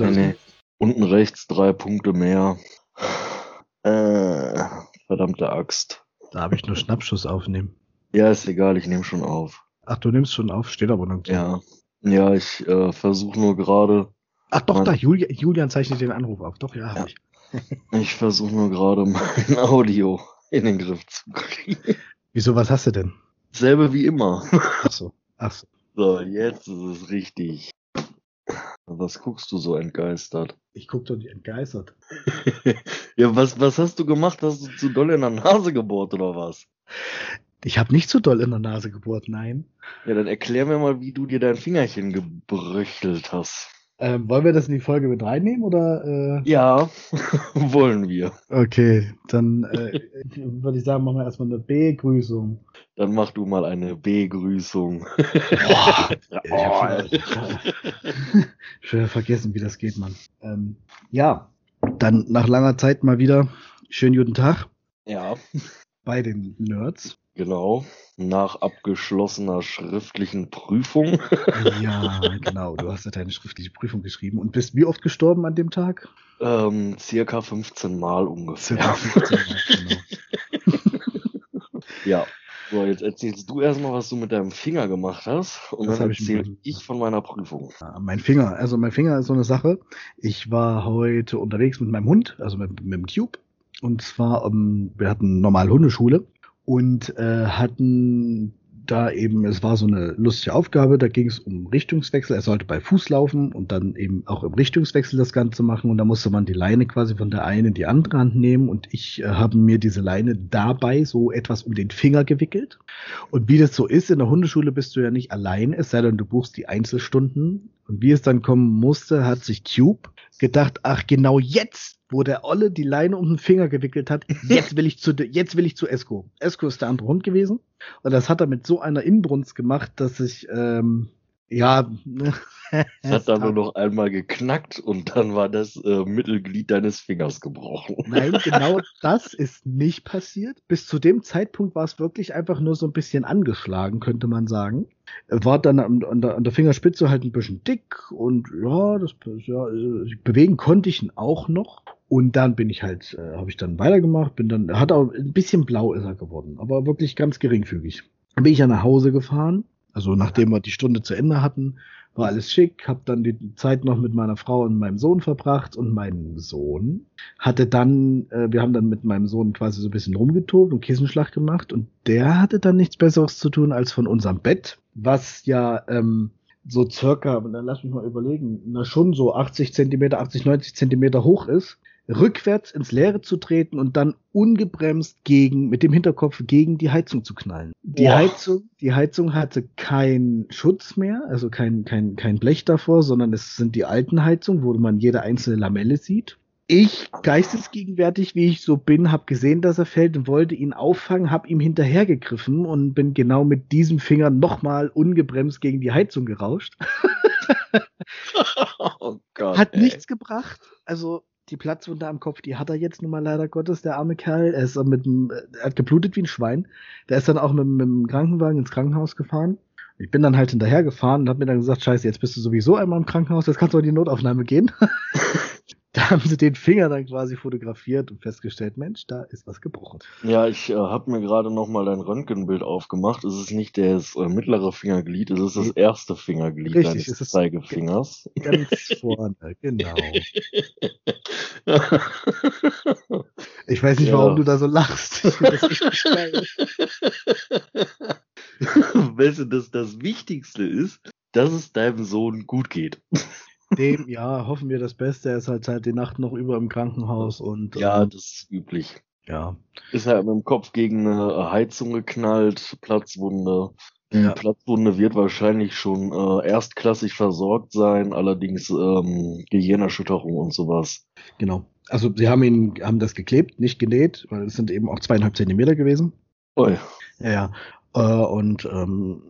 das? Nee, nee. Unten rechts drei Punkte mehr. Äh, verdammte Axt. Da habe ich nur Schnappschuss aufnehmen. Ja, ist egal, ich nehme schon auf. Ach, du nimmst schon auf, steht aber noch. Ja. Ja, ich äh, versuche nur gerade. Ach doch, Mann. da, Julian, Julian zeichnet den Anruf auf. Doch, ja, habe Ja. ich. Ich versuche nur gerade mein Audio in den Griff zu kriegen. Wieso, was hast du denn? Selbe wie immer. Ach so, ach so. So, jetzt ist es richtig. Was guckst du so entgeistert? Ich guck doch nicht entgeistert. ja, was, was hast du gemacht? Hast du zu doll in der Nase gebohrt oder was? Ich habe nicht so doll in der Nase gebohrt, nein. Ja, dann erklär mir mal, wie du dir dein Fingerchen gebröchelt hast. Ähm, wollen wir das in die Folge mit reinnehmen oder? Äh? Ja, wollen wir. Okay, dann äh, würde ich sagen, machen wir erstmal eine Begrüßung. Dann mach du mal eine Begrüßung. Boah, oh, habe vergessen, wie das geht, Mann. Ähm, ja, dann nach langer Zeit mal wieder schönen guten Tag ja, bei den Nerds. Genau. Nach abgeschlossener schriftlichen Prüfung. Ja, genau. Du hast ja deine schriftliche Prüfung geschrieben und bist wie oft gestorben an dem Tag? Ähm, circa 15 Mal ungefähr. Circa 15 Mal, genau. Ja. So, jetzt erzählst du erstmal, was du mit deinem Finger gemacht hast. Und Das dann hab ich ich von meiner Prüfung. Ja, mein Finger, also mein Finger ist so eine Sache. Ich war heute unterwegs mit meinem Hund, also mit, mit dem Cube. Und zwar, ähm, wir hatten normal Hundeschule und äh, hatten da eben, es war so eine lustige Aufgabe, da ging es um Richtungswechsel. Er sollte bei Fuß laufen und dann eben auch im Richtungswechsel das Ganze machen. Und da musste man die Leine quasi von der einen in die andere Hand nehmen. Und ich äh, habe mir diese Leine dabei so etwas um den Finger gewickelt. Und wie das so ist, in der Hundeschule bist du ja nicht allein, es sei denn, du buchst die Einzelstunden. Und wie es dann kommen musste, hat sich Cube gedacht, ach genau jetzt, wo der Olle die Leine um den Finger gewickelt hat, jetzt will ich zu, jetzt will ich zu Esco. Esco ist der andere Hund gewesen. Und das hat er mit so einer Inbrunst gemacht, dass ich, ähm, ja, ne, Es hat dann nur noch einmal geknackt und dann war das äh, Mittelglied deines Fingers gebrochen. Nein, genau das ist nicht passiert. Bis zu dem Zeitpunkt war es wirklich einfach nur so ein bisschen angeschlagen, könnte man sagen. Er War dann an, an, der, an der Fingerspitze halt ein bisschen dick und ja, das ja, äh, bewegen konnte ich ihn auch noch. Und dann bin ich halt, äh, habe ich dann weitergemacht, bin dann, hat auch ein bisschen blau ist er geworden, aber wirklich ganz geringfügig. Dann bin ich ja nach Hause gefahren, also nachdem wir die Stunde zu Ende hatten, war alles schick, habe dann die Zeit noch mit meiner Frau und meinem Sohn verbracht und mein Sohn hatte dann, äh, wir haben dann mit meinem Sohn quasi so ein bisschen rumgetobt und Kissenschlag gemacht und der hatte dann nichts Besseres zu tun als von unserem Bett, was ja ähm, so circa, dann lass mich mal überlegen, na schon so 80 Zentimeter, 80, 90 Zentimeter hoch ist, rückwärts ins Leere zu treten und dann ungebremst gegen, mit dem Hinterkopf gegen die Heizung zu knallen. Die Boah. Heizung, die Heizung hatte keinen Schutz mehr, also kein, kein, kein Blech davor, sondern es sind die alten Heizungen, wo man jede einzelne Lamelle sieht. Ich, geistesgegenwärtig, wie ich so bin, habe gesehen, dass er fällt und wollte ihn auffangen, habe ihm hinterhergegriffen und bin genau mit diesem Finger nochmal ungebremst gegen die Heizung gerauscht. oh Gott. Hat ey. nichts gebracht. Also die Platzwunde am Kopf, die hat er jetzt nun mal leider Gottes, der arme Kerl. Er ist mit dem, er hat geblutet wie ein Schwein. Der ist dann auch mit, mit dem Krankenwagen ins Krankenhaus gefahren. Ich bin dann halt hinterher gefahren und habe mir dann gesagt, scheiße, jetzt bist du sowieso einmal im Krankenhaus, jetzt kannst du in die Notaufnahme gehen. da haben sie den Finger dann quasi fotografiert und festgestellt, Mensch, da ist was gebrochen. Ja, ich äh, habe mir gerade noch mal dein Röntgenbild aufgemacht. Es ist nicht das äh, mittlere Fingerglied, es ist das erste Fingerglied Richtig, deines es Zeigefingers. Ganz vorne, genau. Ich weiß nicht, Ja. warum du da so lachst. Weißt du, dass das Wichtigste ist, dass es deinem Sohn gut geht. Dem, ja, hoffen wir das Beste. Er ist halt seit die Nacht noch über im Krankenhaus und Ja, ähm, das ist üblich. ja. Ist halt mit dem Kopf gegen eine Heizung geknallt, Platzwunde. Die Ja. Platzwunde wird wahrscheinlich schon äh, erstklassig versorgt sein, allerdings ähm, Gehirnerschütterung und sowas. Genau. Also sie haben ihn, haben das geklebt, nicht genäht, weil es sind eben auch zweieinhalb Zentimeter gewesen. Ui. Ja, ja. Äh, und ähm,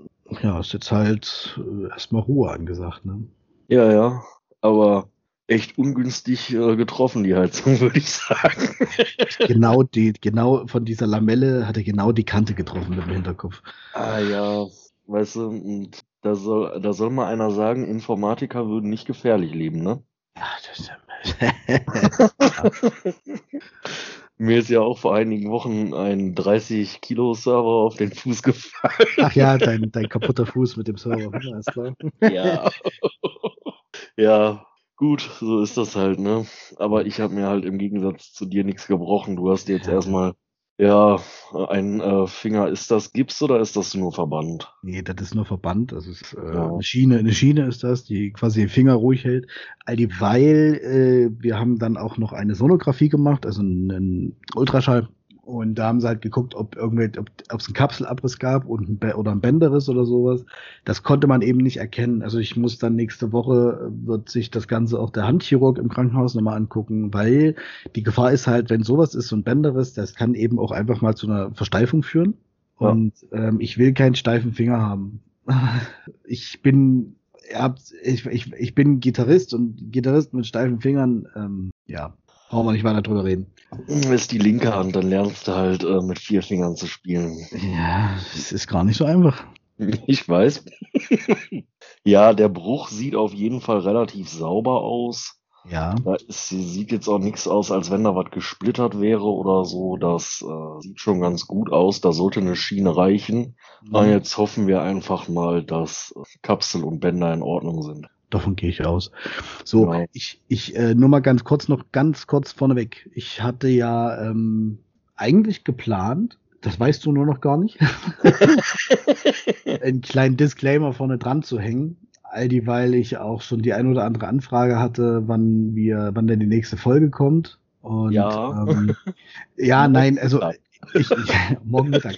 ja, ist jetzt halt äh, erstmal Ruhe angesagt, ne? Ja, ja, aber echt ungünstig äh, getroffen, die Heizung, würde ich sagen. Genau die, genau von dieser Lamelle hat er genau die Kante getroffen mit dem Hinterkopf. ah ja, weißt du, da soll, da soll mal einer sagen, Informatiker würden nicht gefährlich leben, ne? Mir ist ja auch vor einigen Wochen ein 30 Kilo Server auf den Fuß gefallen. Ach ja, dein, dein kaputter Fuß mit dem Server. Ja. ja, gut, so ist das halt, ne? Aber ich habe mir halt im Gegensatz zu dir nichts gebrochen. Du hast jetzt erstmal ja, ein äh, Finger, ist das Gips oder ist das nur Verband? Nee, das ist nur Verband. Das ist äh, ja. eine Schiene, eine Schiene ist das, die quasi den Finger ruhig hält. All dieweil, äh, wir haben dann auch noch eine Sonographie gemacht, also einen Ultraschall und da haben sie halt geguckt, ob irgendwelche, ob es einen Kapselabriss gab und ein oder ein Bänderriss oder sowas. Das konnte man eben nicht erkennen. Also ich muss dann nächste Woche äh, wird sich das Ganze auch der Handchirurg im Krankenhaus nochmal angucken, weil die Gefahr ist halt, wenn sowas ist, so ein Bänderriss, das kann eben auch einfach mal zu einer Versteifung führen. Ja. Und ähm, ich will keinen steifen Finger haben. ich bin ich, ich, ich bin Gitarrist und Gitarrist mit steifen Fingern, ähm, ja, Brauchen wir nicht weiter drüber reden. Ist die linke Hand, dann lernst du halt äh, mit vier Fingern zu spielen. Ja, es ist gar nicht so einfach. Ich weiß. ja, der Bruch sieht auf jeden Fall relativ sauber aus. Ja. Da ist, sieht jetzt auch nichts aus, als wenn da was gesplittert wäre oder so. Das äh, sieht schon ganz gut aus. Da sollte eine Schiene reichen. Mhm. Aber jetzt hoffen wir einfach mal, dass Kapsel und Bänder in Ordnung sind. Davon gehe ich aus. So, genau. ich, ich äh, nur mal ganz kurz noch ganz kurz vorneweg. Ich hatte ja ähm, eigentlich geplant, das weißt du nur noch gar nicht, einen kleinen Disclaimer vorne dran zu hängen. All die, weil ich auch schon die ein oder andere Anfrage hatte, wann wir, wann denn die nächste Folge kommt. Und, ja. Ähm, ja, nein, also ich, ich, morgen Mittag.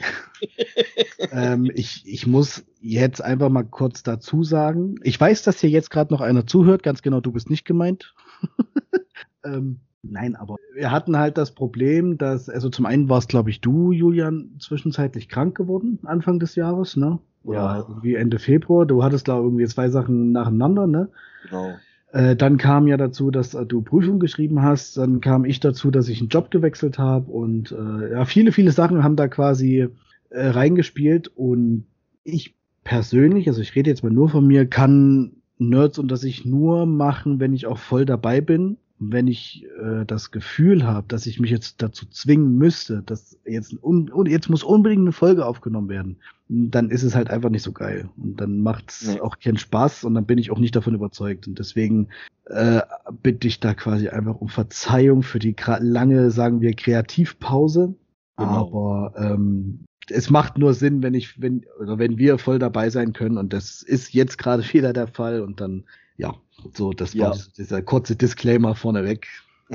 ähm, ich, ich muss jetzt einfach mal kurz dazu sagen. Ich weiß, dass hier jetzt gerade noch einer zuhört. Ganz genau, du bist nicht gemeint. ähm, nein, aber wir hatten halt das Problem, dass, also zum einen warst, glaube ich, du, Julian, zwischenzeitlich krank geworden, Anfang des Jahres, ne? Oder ja. irgendwie Ende Februar. Du hattest, glaube ich, irgendwie zwei Sachen nacheinander, ne? Genau. Äh, dann kam ja dazu, dass äh, du Prüfung geschrieben hast. Dann kam ich dazu, dass ich einen Job gewechselt habe. Und äh, ja, viele, viele Sachen haben da quasi äh, reingespielt. Und ich persönlich, also ich rede jetzt mal nur von mir, kann Nerds und das ich nur machen, wenn ich auch voll dabei bin wenn ich äh, das Gefühl habe, dass ich mich jetzt dazu zwingen müsste, dass jetzt, un, jetzt muss unbedingt eine Folge aufgenommen werden, dann ist es halt einfach nicht so geil. Und dann macht es nee. auch keinen Spaß und dann bin ich auch nicht davon überzeugt. Und deswegen äh, bitte ich da quasi einfach um Verzeihung für die lange, sagen wir, Kreativpause. Genau. Aber ähm, es macht nur Sinn, wenn ich, wenn, oder wenn wir voll dabei sein können. Und das ist jetzt gerade wieder der Fall. Und dann, ja, so, das ja. war dieser kurze Disclaimer vorneweg.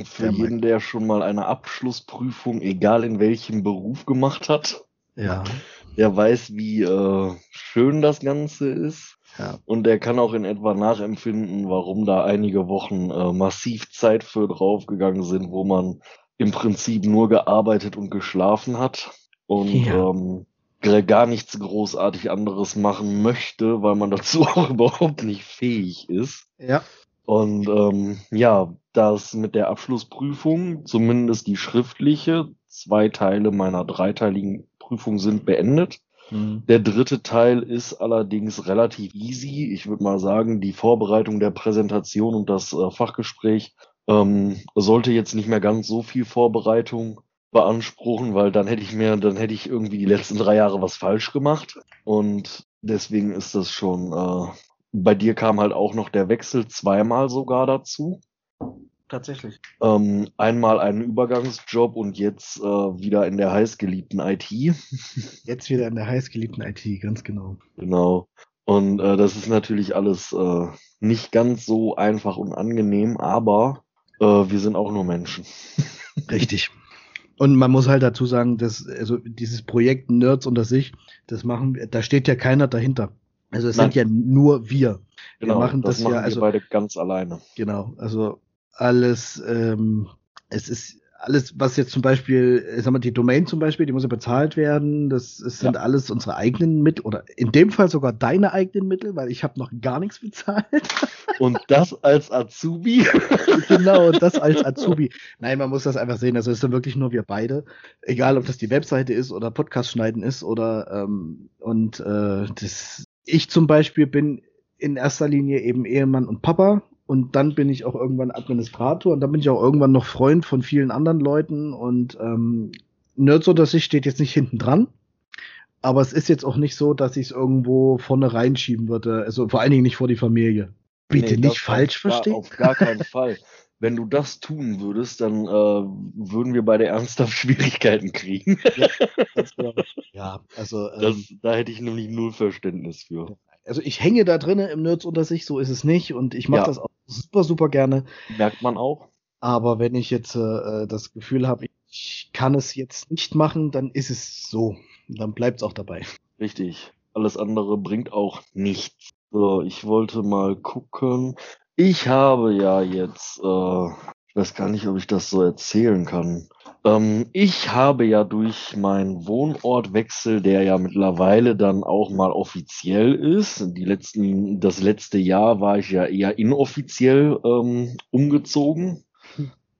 Für der jeden, der schon mal eine Abschlussprüfung, egal in welchem Beruf gemacht hat, ja. der weiß, wie äh, schön das Ganze ist. Ja. Und der kann auch in etwa nachempfinden, warum da einige Wochen äh, massiv Zeit für draufgegangen sind, wo man im Prinzip nur gearbeitet und geschlafen hat. Und ja. ähm, gar nichts großartig anderes machen möchte, weil man dazu auch überhaupt nicht fähig ist. Ja. Und ähm, ja, das mit der Abschlussprüfung, zumindest die schriftliche, zwei Teile meiner dreiteiligen Prüfung sind beendet. Mhm. Der dritte Teil ist allerdings relativ easy. Ich würde mal sagen, die Vorbereitung der Präsentation und das äh, Fachgespräch ähm, sollte jetzt nicht mehr ganz so viel Vorbereitung beanspruchen, weil dann hätte ich mir, dann hätte ich irgendwie die letzten drei Jahre was falsch gemacht. Und deswegen ist das schon, äh, bei dir kam halt auch noch der Wechsel zweimal sogar dazu. Tatsächlich. Ähm, einmal einen Übergangsjob und jetzt äh, wieder in der heißgeliebten IT. Jetzt wieder in der heißgeliebten IT, ganz genau. Genau. Und äh, das ist natürlich alles äh, nicht ganz so einfach und angenehm, aber äh, wir sind auch nur Menschen. Richtig. Und man muss halt dazu sagen, dass also dieses Projekt Nerds unter sich, das machen da steht ja keiner dahinter. Also es Nein. sind ja nur wir. Genau, wir machen das, das machen ja also beide ganz alleine. Genau, also alles ähm, es ist alles, was jetzt zum Beispiel, ich sag mal, die Domain zum Beispiel, die muss ja bezahlt werden. Das, das sind ja. alles unsere eigenen Mittel oder in dem Fall sogar deine eigenen Mittel, weil ich habe noch gar nichts bezahlt. Und das als Azubi? genau, und das als Azubi. Nein, man muss das einfach sehen. Also es sind wirklich nur wir beide. Egal, ob das die Webseite ist oder Podcast schneiden ist oder ähm, und äh, das, ich zum Beispiel bin in erster Linie eben Ehemann und Papa und dann bin ich auch irgendwann Administrator und dann bin ich auch irgendwann noch Freund von vielen anderen Leuten und ähm, Nerds oder sich steht jetzt nicht hinten dran. Aber es ist jetzt auch nicht so, dass ich es irgendwo vorne reinschieben würde. Also vor allen Dingen nicht vor die Familie. Bitte nee, nicht falsch verstehen. Auf gar keinen Fall. Wenn du das tun würdest, dann äh, würden wir beide ernsthaft Schwierigkeiten kriegen. Ja, ja also ähm, das, da hätte ich nämlich null Verständnis für. Also ich hänge da drinnen im Nerds unter sich, so ist es nicht. Und ich mache ja. das auch super, super gerne. Merkt man auch. Aber wenn ich jetzt äh, das Gefühl habe, ich kann es jetzt nicht machen, dann ist es so. Dann bleibt es auch dabei. Richtig. Alles andere bringt auch nichts. So, ich wollte mal gucken. Ich habe ja jetzt, äh, ich weiß gar nicht, ob ich das so erzählen kann. Ähm, ich habe ja durch meinen Wohnortwechsel, der ja mittlerweile dann auch mal offiziell ist, die letzten, das letzte Jahr war ich ja eher inoffiziell ähm, umgezogen.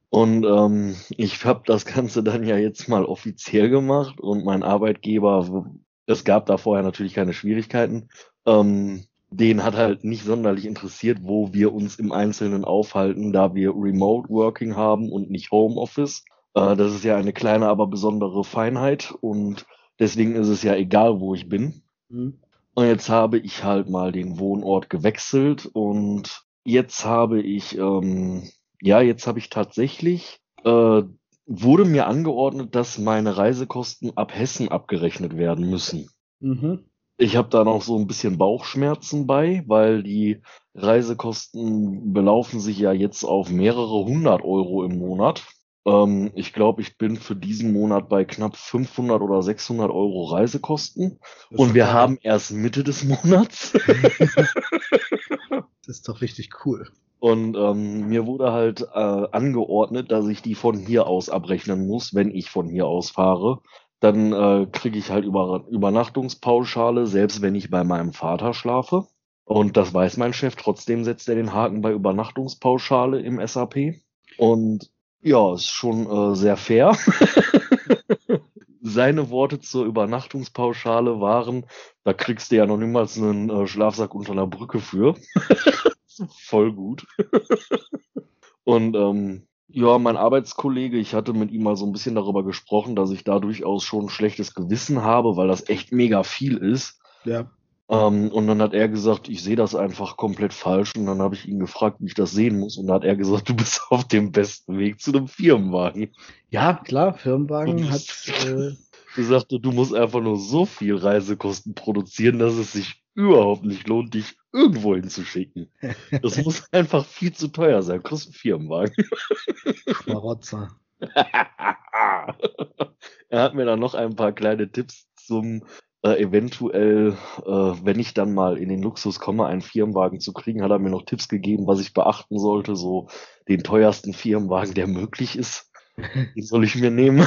Und ähm, ich habe das Ganze dann ja jetzt mal offiziell gemacht und mein Arbeitgeber, es gab da vorher natürlich keine Schwierigkeiten, ähm, den hat halt nicht sonderlich interessiert, wo wir uns im Einzelnen aufhalten, da wir Remote Working haben und nicht Homeoffice. Äh, das ist ja eine kleine, aber besondere Feinheit und deswegen ist es ja egal, wo ich bin. Mhm. Und jetzt habe ich halt mal den Wohnort gewechselt und jetzt habe ich, ähm, ja, jetzt habe ich tatsächlich, äh, wurde mir angeordnet, dass meine Reisekosten ab Hessen abgerechnet werden müssen. Mhm. Ich habe da noch so ein bisschen Bauchschmerzen bei, weil die Reisekosten belaufen sich ja jetzt auf mehrere hundert Euro im Monat. Ähm, ich glaube, ich bin für diesen Monat bei knapp 500 oder 600 Euro Reisekosten. Und wir geil. haben erst Mitte des Monats. das ist doch richtig cool. Und ähm, mir wurde halt äh, angeordnet, dass ich die von hier aus abrechnen muss, wenn ich von hier aus fahre dann äh, kriege ich halt über, Übernachtungspauschale, selbst wenn ich bei meinem Vater schlafe. Und das weiß mein Chef. Trotzdem setzt er den Haken bei Übernachtungspauschale im SAP. Und ja, ist schon äh, sehr fair. Seine Worte zur Übernachtungspauschale waren, da kriegst du ja noch niemals einen äh, Schlafsack unter einer Brücke für. Voll gut. Und ähm, ja, mein Arbeitskollege, ich hatte mit ihm mal so ein bisschen darüber gesprochen, dass ich da durchaus schon ein schlechtes Gewissen habe, weil das echt mega viel ist. Ja. Ähm, und dann hat er gesagt, ich sehe das einfach komplett falsch. Und dann habe ich ihn gefragt, wie ich das sehen muss. Und dann hat er gesagt, du bist auf dem besten Weg zu einem Firmenwagen. Ja, klar, Firmenwagen hat. Äh... gesagt, du musst einfach nur so viel Reisekosten produzieren, dass es sich überhaupt nicht lohnt, dich irgendwo hinzuschicken. Das muss einfach viel zu teuer sein. Kostet einen Firmenwagen. Schmarotzer. er hat mir dann noch ein paar kleine Tipps zum äh, eventuell, äh, wenn ich dann mal in den Luxus komme, einen Firmenwagen zu kriegen, hat er mir noch Tipps gegeben, was ich beachten sollte. So den teuersten Firmenwagen, der möglich ist. Den soll ich mir nehmen.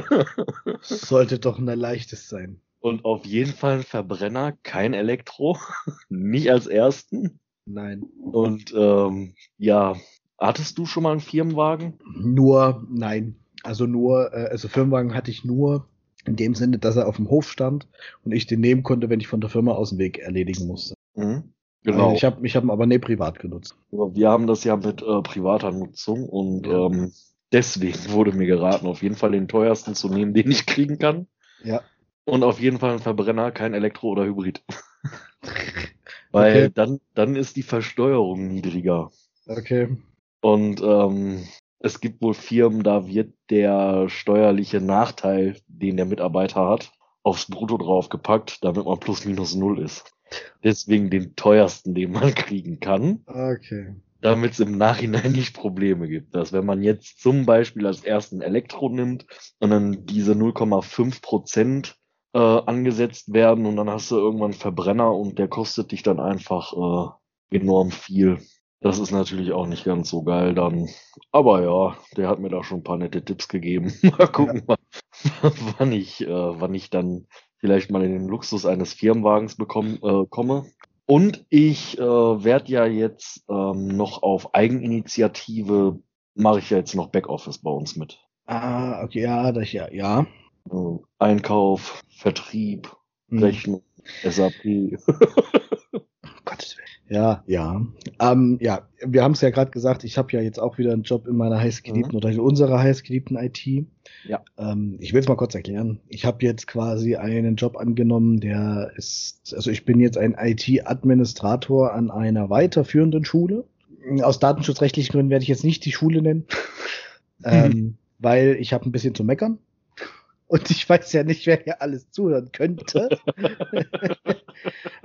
Sollte doch ein leichtes sein. Und auf jeden Fall ein Verbrenner, kein Elektro. Nicht als ersten. Nein. Und ähm, ja, hattest du schon mal einen Firmenwagen? Nur, nein. Also nur, äh, also Firmenwagen hatte ich nur in dem Sinne, dass er auf dem Hof stand und ich den nehmen konnte, wenn ich von der Firma aus dem Weg erledigen musste. Mhm. Genau. Also ich habe ich hab ihn aber nicht privat genutzt. Wir haben das ja mit äh, privater Nutzung und ja. ähm, deswegen wurde mir geraten, auf jeden Fall den teuersten zu nehmen, den ich kriegen kann. Ja. Und auf jeden Fall ein Verbrenner, kein Elektro oder Hybrid. Weil okay. dann, dann ist die Versteuerung niedriger. Okay. Und ähm, es gibt wohl Firmen, da wird der steuerliche Nachteil, den der Mitarbeiter hat, aufs Brutto draufgepackt, damit man plus minus null ist. Deswegen den teuersten, den man kriegen kann. Okay. Damit es im Nachhinein nicht Probleme gibt. Dass wenn man jetzt zum Beispiel als ersten Elektro nimmt und dann diese 0,5 Prozent äh, angesetzt werden und dann hast du irgendwann einen Verbrenner und der kostet dich dann einfach äh, enorm viel. Das ist natürlich auch nicht ganz so geil dann. Aber ja, der hat mir da schon ein paar nette Tipps gegeben. mal gucken, ja. wann ich, äh, wann ich dann vielleicht mal in den Luxus eines Firmenwagens bekomme, äh, komme. Und ich äh, werde ja jetzt ähm, noch auf Eigeninitiative mache ich ja jetzt noch Backoffice bei uns mit. Ah, okay, ja, das ja, ja. Äh, Einkauf, Vertrieb, hm. Rechnung, SAP. Ja, ja. Ähm, ja, wir haben es ja gerade gesagt, ich habe ja jetzt auch wieder einen Job in meiner heißgeliebten mhm. oder in unserer heißgeliebten IT. Ja. Ähm, ich will es mal kurz erklären. Ich habe jetzt quasi einen Job angenommen, der ist, also ich bin jetzt ein IT-Administrator an einer weiterführenden Schule. Aus datenschutzrechtlichen Gründen werde ich jetzt nicht die Schule nennen, ähm, weil ich habe ein bisschen zu meckern. Und ich weiß ja nicht, wer hier alles zuhören könnte.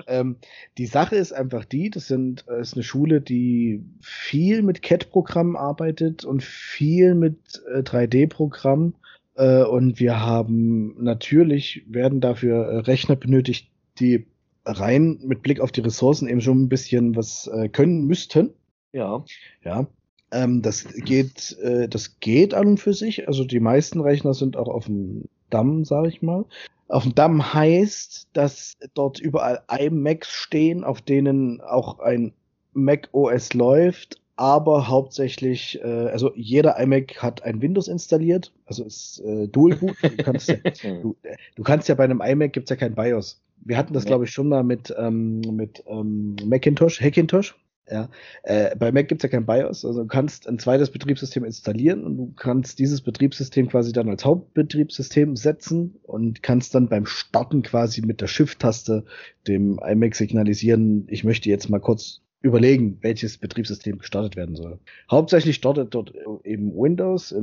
ähm, die Sache ist einfach die, das sind, äh, ist eine Schule, die viel mit CAD-Programmen arbeitet und viel mit äh, 3D-Programmen. Äh, und wir haben natürlich, werden dafür äh, Rechner benötigt, die rein mit Blick auf die Ressourcen eben schon ein bisschen was äh, können müssten. Ja. Ja. Ähm, das geht, äh, das geht an und für sich. Also die meisten Rechner sind auch auf dem Damm, sag ich mal. Auf dem Damm heißt, dass dort überall iMacs stehen, auf denen auch ein Mac OS läuft, aber hauptsächlich, äh, also jeder iMac hat ein Windows installiert, also ist äh, Dual Boot. Du kannst, ja, du, du, kannst ja bei einem iMac gibt's ja kein BIOS. Wir hatten das, nee. glaube ich, schon mal mit, ähm, mit ähm, Macintosh, Hackintosh. Ja, äh, bei Mac gibt's ja kein BIOS, also du kannst ein zweites Betriebssystem installieren und du kannst dieses Betriebssystem quasi dann als Hauptbetriebssystem setzen und kannst dann beim Starten quasi mit der Shift-Taste dem iMac signalisieren, ich möchte jetzt mal kurz überlegen, welches Betriebssystem gestartet werden soll. Hauptsächlich startet dort eben Windows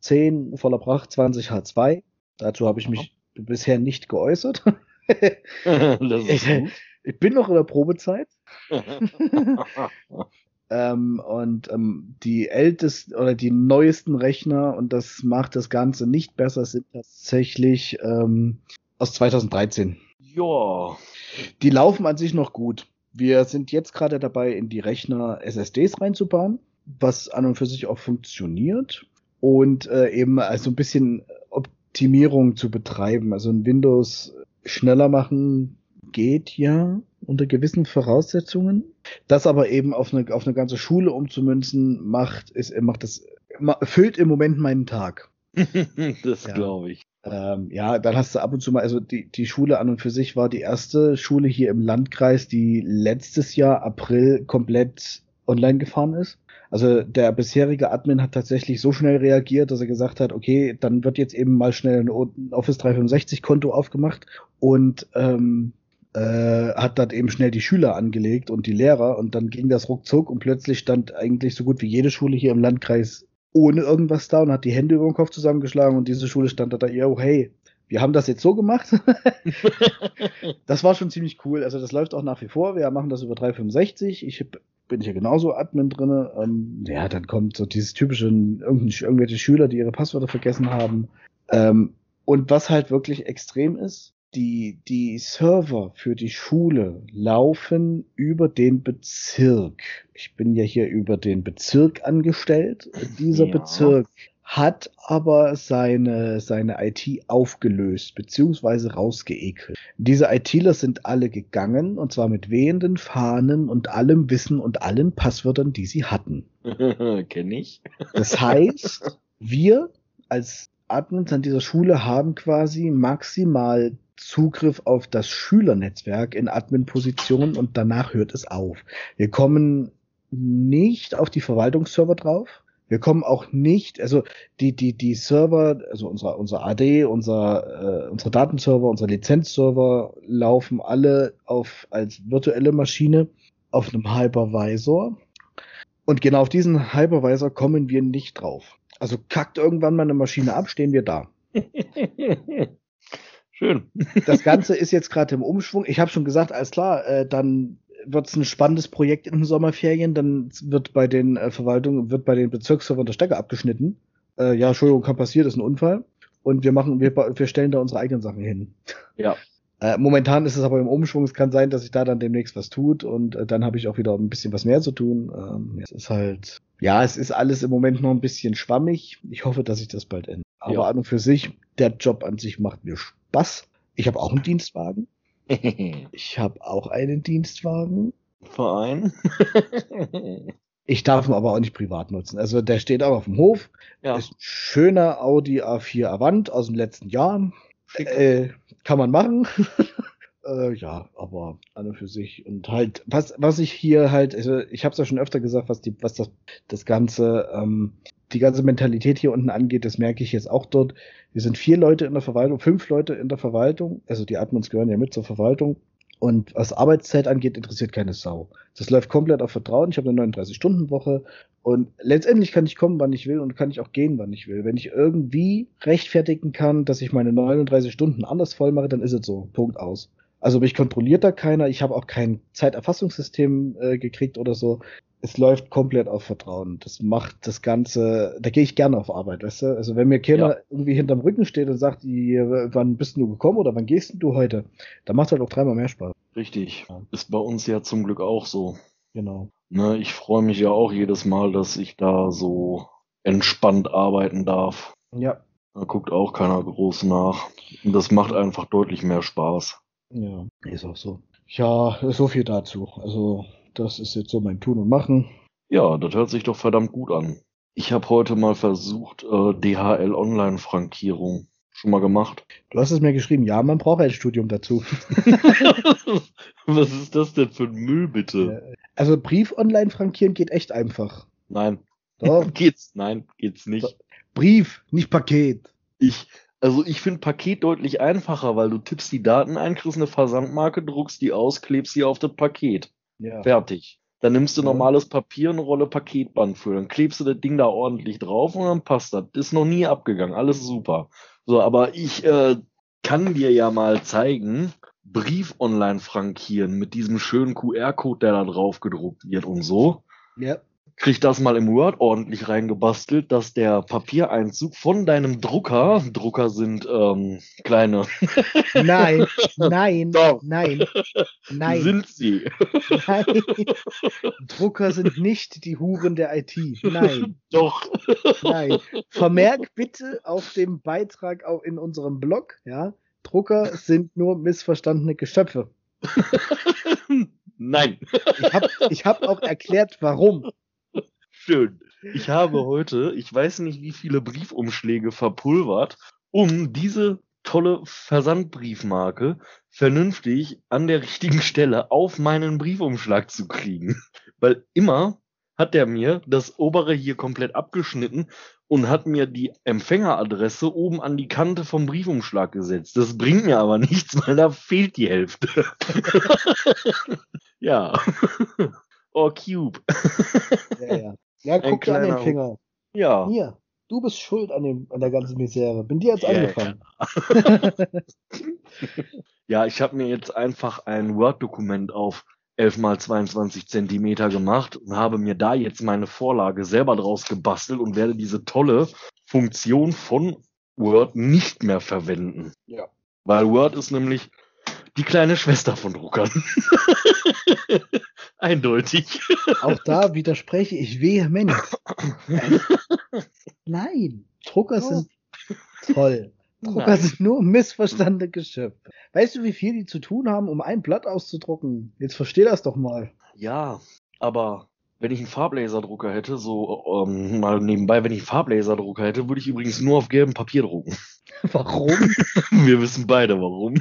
10 voller Pracht 20H2. Dazu habe ich mich bisher nicht geäußert. das ist gut. Ich bin noch in der Probezeit. ähm, und ähm, die ältesten oder die neuesten Rechner, und das macht das Ganze nicht besser, sind tatsächlich ähm, aus 2013. Ja. Die laufen an sich noch gut. Wir sind jetzt gerade dabei, in die Rechner SSDs reinzubauen, was an und für sich auch funktioniert. Und äh, eben also ein bisschen Optimierung zu betreiben. Also ein Windows schneller machen, geht ja unter gewissen Voraussetzungen. Das aber eben auf eine, auf eine ganze Schule umzumünzen, macht, ist, macht das, füllt im Moment meinen Tag. das ja. glaube ich. Ähm, ja, dann hast du ab und zu mal, also die, die Schule an und für sich war die erste Schule hier im Landkreis, die letztes Jahr April komplett online gefahren ist. Also der bisherige Admin hat tatsächlich so schnell reagiert, dass er gesagt hat, okay, dann wird jetzt eben mal schnell ein Office 365 Konto aufgemacht und ähm, äh, hat dann eben schnell die Schüler angelegt und die Lehrer und dann ging das ruckzuck und plötzlich stand eigentlich so gut wie jede Schule hier im Landkreis ohne irgendwas da und hat die Hände über den Kopf zusammengeschlagen und diese Schule stand da, da oh hey, wir haben das jetzt so gemacht. das war schon ziemlich cool. Also das läuft auch nach wie vor. Wir machen das über 365. Ich bin hier genauso Admin drinne. Ähm, ja, dann kommt so dieses typische irgendwelche Schüler, die ihre Passwörter vergessen haben. Ähm, und was halt wirklich extrem ist, die, die Server für die Schule laufen über den Bezirk. Ich bin ja hier über den Bezirk angestellt. Dieser ja. Bezirk hat aber seine, seine IT aufgelöst, beziehungsweise rausgeekelt. Diese ITler sind alle gegangen, und zwar mit wehenden Fahnen und allem Wissen und allen Passwörtern, die sie hatten. Kenn ich. Das heißt, wir als Admins an dieser Schule haben quasi maximal Zugriff auf das Schülernetzwerk in Admin-Positionen und danach hört es auf. Wir kommen nicht auf die Verwaltungsserver drauf. Wir kommen auch nicht, also die, die, die Server, also unser, unser AD, unser, äh, unsere Datenserver, unser Lizenzserver laufen alle auf, als virtuelle Maschine auf einem Hypervisor. Und genau auf diesen Hypervisor kommen wir nicht drauf. Also kackt irgendwann mal eine Maschine ab, stehen wir da. Schön. Das Ganze ist jetzt gerade im Umschwung. Ich habe schon gesagt, alles klar, äh, dann wird es ein spannendes Projekt in den Sommerferien, dann wird bei den äh, Verwaltungen, wird bei den Bezirksservern der Stecker abgeschnitten. Äh, ja, Entschuldigung, kann passieren, ist ein Unfall. Und wir machen, wir, wir stellen da unsere eigenen Sachen hin. Ja. Äh, momentan ist es aber im Umschwung. Es kann sein, dass sich da dann demnächst was tut und äh, dann habe ich auch wieder ein bisschen was mehr zu tun. Ähm, es ist halt, ja, es ist alles im Moment noch ein bisschen schwammig. Ich hoffe, dass sich das bald ändert. Aber ja. an und für sich, der Job an sich macht mir Spaß. Ich habe auch einen Dienstwagen. ich habe auch einen Dienstwagen. Verein. ich darf ihn aber auch nicht privat nutzen. Also der steht auch auf dem Hof. Ja. Ist ein schöner Audi A4 Avant aus dem letzten Jahr. Äh, kann man machen. Äh, ja, aber an und für sich. Und halt, was, was ich hier halt, also ich habe es ja schon öfter gesagt, was die, was das, das Ganze, ähm, die ganze Mentalität hier unten angeht, das merke ich jetzt auch dort. Wir sind vier Leute in der Verwaltung, fünf Leute in der Verwaltung, also die Admins gehören ja mit zur Verwaltung. Und was Arbeitszeit angeht, interessiert keine Sau. Das läuft komplett auf Vertrauen. Ich habe eine 39-Stunden-Woche und letztendlich kann ich kommen, wann ich will und kann ich auch gehen, wann ich will. Wenn ich irgendwie rechtfertigen kann, dass ich meine 39 Stunden anders voll mache, dann ist es so. Punkt aus. Also mich kontrolliert da keiner. Ich habe auch kein Zeiterfassungssystem äh, gekriegt oder so. Es läuft komplett auf Vertrauen. Das macht das Ganze, da gehe ich gerne auf Arbeit, weißt du? Also wenn mir keiner ja. irgendwie hinterm Rücken steht und sagt, wann bist du gekommen oder wann gehst du heute, dann macht es halt auch dreimal mehr Spaß. Richtig. Ist bei uns ja zum Glück auch so. Genau. Ne, ich freue mich ja auch jedes Mal, dass ich da so entspannt arbeiten darf. Ja. Da guckt auch keiner groß nach. Und das macht einfach deutlich mehr Spaß. Ja, ist auch so. Ja, so viel dazu. Also, das ist jetzt so mein Tun und Machen. Ja, das hört sich doch verdammt gut an. Ich habe heute mal versucht, äh, DHL Online-Frankierung. Schon mal gemacht? Du hast es mir geschrieben, ja, man braucht ein Studium dazu. Was ist das denn für ein Müll, bitte? Also Brief online frankieren geht echt einfach. Nein. Doch. geht's? Nein, geht's nicht. Brief, nicht Paket. Ich, also ich finde Paket deutlich einfacher, weil du tippst die Daten ein, kriegst eine Versandmarke, druckst die aus, klebst sie auf das Paket. Ja. Fertig. Dann nimmst du normales Papier, eine Rolle Paketband für, dann klebst du das Ding da ordentlich drauf und dann passt das. Ist noch nie abgegangen, alles super. So, aber ich äh, kann dir ja mal zeigen, Brief online frankieren mit diesem schönen QR-Code, der da drauf gedruckt wird und so. Ja krieg das mal im Word ordentlich reingebastelt, dass der Papiereinzug von deinem Drucker, Drucker sind ähm, kleine. Nein, nein, Doch. nein, nein. Sind sie? Nein. Drucker sind nicht die Huren der IT. Nein. Doch. Nein. Vermerk bitte auf dem Beitrag in unserem Blog, ja, Drucker sind nur missverstandene Geschöpfe. Nein. Ich habe ich hab auch erklärt, warum. Schön. Ich habe heute, ich weiß nicht wie viele Briefumschläge verpulvert, um diese tolle Versandbriefmarke vernünftig an der richtigen Stelle auf meinen Briefumschlag zu kriegen. Weil immer hat er mir das obere hier komplett abgeschnitten und hat mir die Empfängeradresse oben an die Kante vom Briefumschlag gesetzt. Das bringt mir aber nichts, weil da fehlt die Hälfte. ja. Oh, Cube. ja, ja. Ja, guck dir an den Finger. Ja. Hier, du bist schuld an, dem, an der ganzen Misere. Bin dir jetzt yeah. angefangen. ja, ich habe mir jetzt einfach ein Word-Dokument auf 11 mal 22 Zentimeter gemacht und habe mir da jetzt meine Vorlage selber draus gebastelt und werde diese tolle Funktion von Word nicht mehr verwenden. Ja. Weil Word ist nämlich die kleine Schwester von Druckern. Eindeutig. Auch da widerspreche ich vehement. Nein, Drucker oh. sind toll. Drucker Nein. sind nur missverstandene Geschöpfe. Weißt du, wie viel die zu tun haben, um ein Blatt auszudrucken? Jetzt versteh das doch mal. Ja, aber wenn ich einen Farblaserdrucker hätte, so ähm, mal nebenbei, wenn ich einen Farblaserdrucker hätte, würde ich übrigens nur auf gelbem Papier drucken. Warum? Wir wissen beide warum.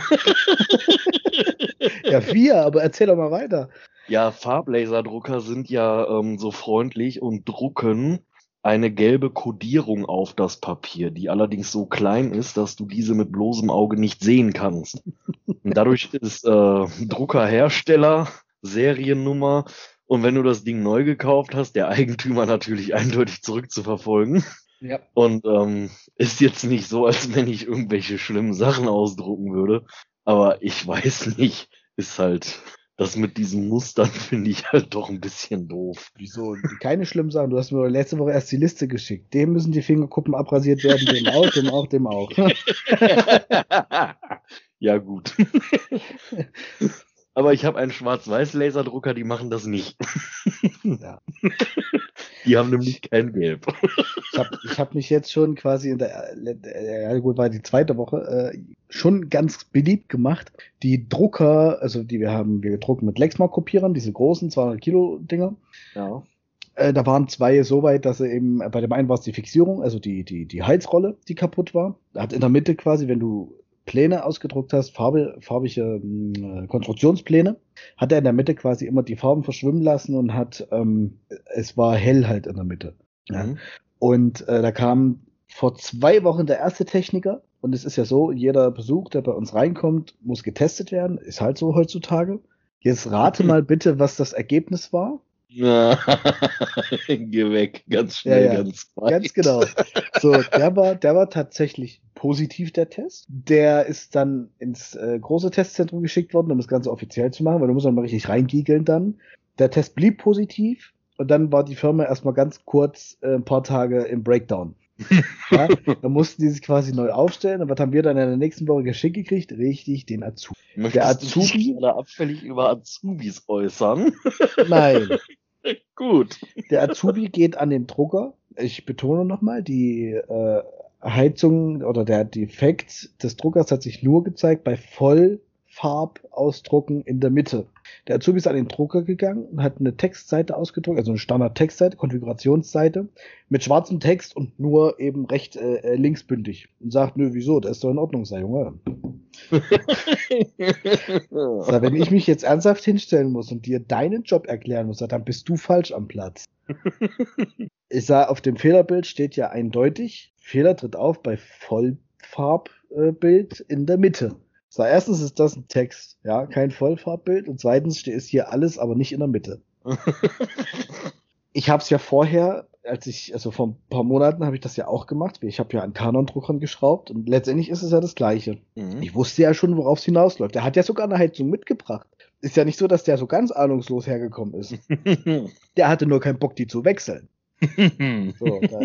ja, wir, aber erzähl doch mal weiter. Ja, Farblaserdrucker sind ja ähm, so freundlich und drucken eine gelbe Kodierung auf das Papier, die allerdings so klein ist, dass du diese mit bloßem Auge nicht sehen kannst. Und dadurch ist äh, Druckerhersteller, Seriennummer und wenn du das Ding neu gekauft hast, der Eigentümer natürlich eindeutig zurückzuverfolgen. Ja. Und ähm, ist jetzt nicht so, als wenn ich irgendwelche schlimmen Sachen ausdrucken würde. Aber ich weiß nicht, ist halt das mit diesen Mustern finde ich halt doch ein bisschen doof. Wieso? Keine schlimmen Sachen. Du hast mir letzte Woche erst die Liste geschickt. Dem müssen die Fingerkuppen abrasiert werden, dem auch, dem auch, dem auch. ja, gut. Aber ich habe einen Schwarz-Weiß-Laserdrucker, die machen das nicht. ja. Die haben nämlich kein Gelb. Ich habe ich hab mich jetzt schon quasi in der, ja gut, war die zweite Woche, äh, schon ganz beliebt gemacht. Die Drucker, also die wir haben, wir gedruckt mit Lexmark-Kopierern, diese großen 200 Kilo Dinger. Ja. Äh, da waren zwei so weit, dass sie eben, bei dem einen war es die Fixierung, also die, die, die Heizrolle, die kaputt war. Da hat in der Mitte quasi, wenn du Pläne ausgedruckt hast, Farbe, farbige äh, Konstruktionspläne, hat er in der Mitte quasi immer die Farben verschwimmen lassen und hat, ähm, es war hell halt in der Mitte. Mhm. Ja. Und äh, da kam vor zwei Wochen der erste Techniker. Und es ist ja so, jeder Besuch, der bei uns reinkommt, muss getestet werden. Ist halt so heutzutage. Jetzt rate mal bitte, was das Ergebnis war. Geh weg, ganz schnell, ja, ja. ganz weit. Ganz genau. So, der war, der war tatsächlich positiv, der Test. Der ist dann ins äh, große Testzentrum geschickt worden, um das Ganze offiziell zu machen, weil du musst dann mal richtig reingiegeln dann. Der Test blieb positiv und dann war die Firma erstmal ganz kurz äh, ein paar Tage im Breakdown. ja, dann mussten die sich quasi neu aufstellen. Und was haben wir dann in der nächsten Woche geschickt gekriegt? Richtig, den Azubi. Möchtest der Azubi. Du abfällig über Azubis äußern? Nein. Gut. Der Azubi geht an den Drucker. Ich betone nochmal, die äh, Heizung oder der Defekt des Druckers hat sich nur gezeigt bei Vollfarbausdrucken in der Mitte. Der Azubi ist an den Drucker gegangen und hat eine Textseite ausgedruckt, also eine Standard-Textseite, Konfigurationsseite, mit schwarzem Text und nur eben recht äh, äh linksbündig. Und sagt, nö, wieso, das ist doch in Ordnung, sei Junge. so, wenn ich mich jetzt ernsthaft hinstellen muss und dir deinen Job erklären muss, dann bist du falsch am Platz. ich sah, auf dem Fehlerbild steht ja eindeutig, Fehler tritt auf bei Vollfarbbild in der Mitte. So, erstens ist das ein Text, ja, kein Vollfarbbild. Und zweitens ist hier alles, aber nicht in der Mitte. ich habe es ja vorher, als ich, also vor ein paar Monaten habe ich das ja auch gemacht. Ich habe ja an Canon-Druckern geschraubt und letztendlich ist es ja das Gleiche. Mhm. Ich wusste ja schon, worauf es hinausläuft. Der hat ja sogar eine Heizung mitgebracht. Ist ja nicht so, dass der so ganz ahnungslos hergekommen ist. der hatte nur keinen Bock, die zu wechseln. So, da,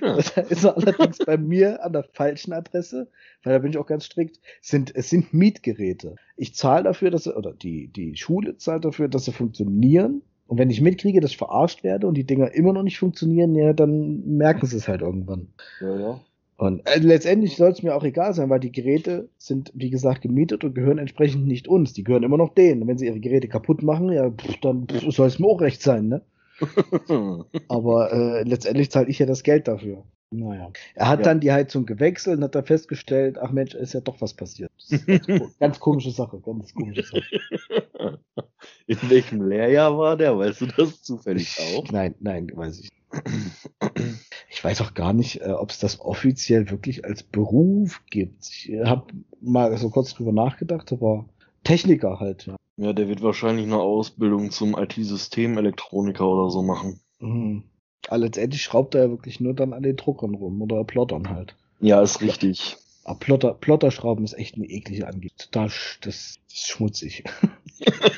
da ist er allerdings bei mir an der falschen Adresse, weil da bin ich auch ganz strikt. Sind, es sind Mietgeräte. Ich zahle dafür, dass sie, oder die, die Schule zahlt dafür, dass sie funktionieren. Und wenn ich mitkriege, dass ich verarscht werde und die Dinger immer noch nicht funktionieren, ja, dann merken sie es halt irgendwann. Ja, ja. Und äh, letztendlich soll es mir auch egal sein, weil die Geräte sind, wie gesagt, gemietet und gehören entsprechend nicht uns. Die gehören immer noch denen. Und wenn sie ihre Geräte kaputt machen, ja, pff, dann soll es mir auch recht sein, ne? Aber äh, letztendlich zahle ich ja das Geld dafür. Naja. Er hat ja. dann die Heizung gewechselt und hat dann festgestellt, ach Mensch, ist ja doch was passiert. Ganz, ganz, komische Sache, ganz komische Sache. In welchem Lehrjahr war der? Weißt du das zufällig auch? Nein, nein, weiß ich. Ich weiß auch gar nicht, äh, ob es das offiziell wirklich als Beruf gibt. Ich habe mal so kurz drüber nachgedacht, aber Techniker halt. Ja. Ja, der wird wahrscheinlich eine Ausbildung zum IT-Systemelektroniker oder so machen. Mhm. Aber letztendlich schraubt er ja wirklich nur dann an den Druckern rum oder plottern halt. Ja, ist richtig. Aber Plotter, Plotterschrauben ist echt eine eklige Angebot. Das, das ist schmutzig.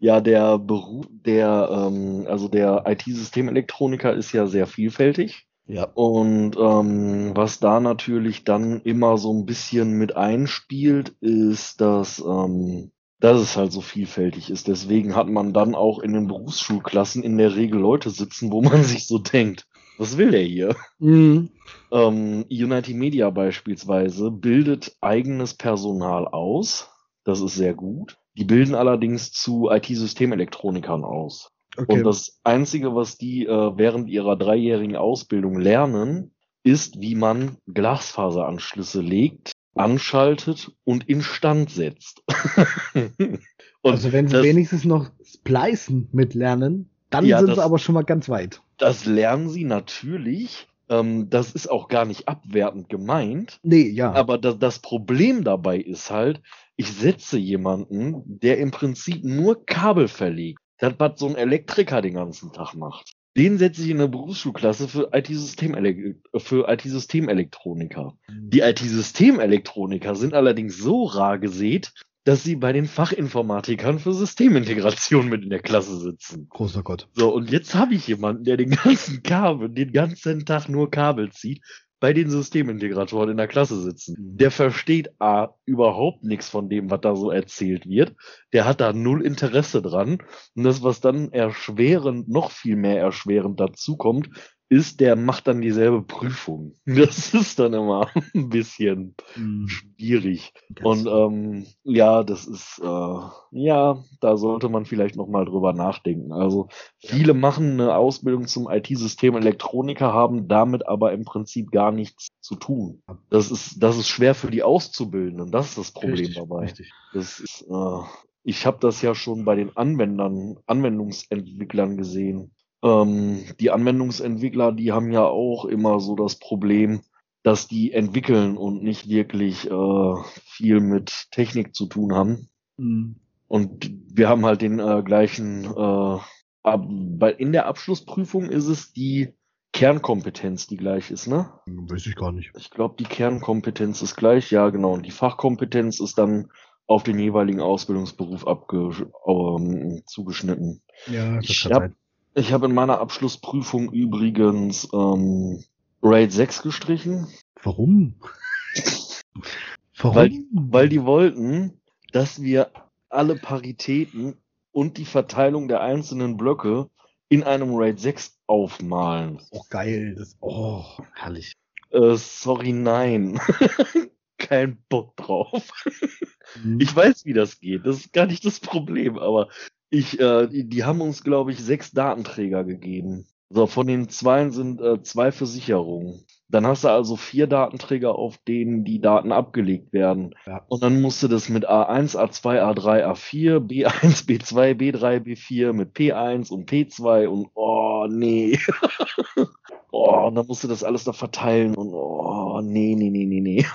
ja, der Beruf, der, ähm, also der IT-Systemelektroniker ist ja sehr vielfältig. Ja. Und ähm, was da natürlich dann immer so ein bisschen mit einspielt, ist, dass, ähm, dass es halt so vielfältig ist. Deswegen hat man dann auch in den Berufsschulklassen in der Regel Leute sitzen, wo man sich so denkt, was will der hier? Mhm. Ähm, United Media beispielsweise bildet eigenes Personal aus. Das ist sehr gut. Die bilden allerdings zu IT-Systemelektronikern aus. Okay. Und das Einzige, was die äh, während ihrer dreijährigen Ausbildung lernen, ist, wie man Glasfaseranschlüsse legt, anschaltet und instand setzt. also wenn sie das, wenigstens noch Splicen mitlernen, dann ja, sind das, sie aber schon mal ganz weit. Das lernen sie natürlich. Ähm, das ist auch gar nicht abwertend gemeint. Nee, ja. Aber das, das Problem dabei ist halt, ich setze jemanden, der im Prinzip nur Kabel verlegt das, was so ein Elektriker den ganzen Tag macht. Den setze ich in der Berufsschulklasse für IT-Systemelektroniker. IT. Die IT-Systemelektroniker sind allerdings so rar gesät, dass sie bei den Fachinformatikern für Systemintegration mit in der Klasse sitzen. Großer Gott. So, und jetzt habe ich jemanden, der den ganzen Kabel, den ganzen Tag nur Kabel zieht bei den Systemintegratoren in der Klasse sitzen. Mhm. Der versteht A, überhaupt nichts von dem, was da so erzählt wird. Der hat da null Interesse dran. Und das, was dann erschwerend, noch viel mehr erschwerend dazu kommt, ist, der macht dann dieselbe Prüfung. Das ist dann immer ein bisschen mm. schwierig. Und ähm, ja, das ist äh, ja, da sollte man vielleicht noch mal drüber nachdenken. Also viele machen eine Ausbildung zum IT-System Elektroniker, haben damit aber im Prinzip gar nichts zu tun. Das ist das ist schwer für die Auszubildenden. Das ist das Problem richtig, dabei. Richtig. Das ist äh, ich habe das ja schon bei den Anwendern, Anwendungsentwicklern gesehen ähm, die Anwendungsentwickler, die haben ja auch immer so das Problem, dass die entwickeln und nicht wirklich äh, viel mit Technik zu tun haben. Mhm. Und wir haben halt den äh, gleichen, äh, ab, bei, in der Abschlussprüfung ist es die Kernkompetenz, die gleich ist, ne? Weiß ich gar nicht. Ich glaube, die Kernkompetenz ist gleich, ja genau. Und die Fachkompetenz ist dann auf den jeweiligen Ausbildungsberuf abge ähm, zugeschnitten. Ja, das ich habe ich habe in meiner Abschlussprüfung übrigens ähm, Raid 6 gestrichen. Warum? Warum? Weil, weil die wollten, dass wir alle Paritäten und die Verteilung der einzelnen Blöcke in einem Raid 6 aufmalen. Oh, geil. Das, oh, herrlich. Äh, sorry, nein. Kein Bock drauf. Mhm. Ich weiß, wie das geht. Das ist gar nicht das Problem, aber ich, äh, die, die haben uns, glaube ich, sechs Datenträger gegeben. So, von den zwei sind äh, zwei Versicherungen. Dann hast du also vier Datenträger, auf denen die Daten abgelegt werden. Ja. Und dann musst du das mit A1, A2, A3, A4, B1, B2, B3, B4 mit P1 und P2 und oh nee. oh, und dann musst du das alles noch verteilen und oh nee, nee, nee, nee, nee.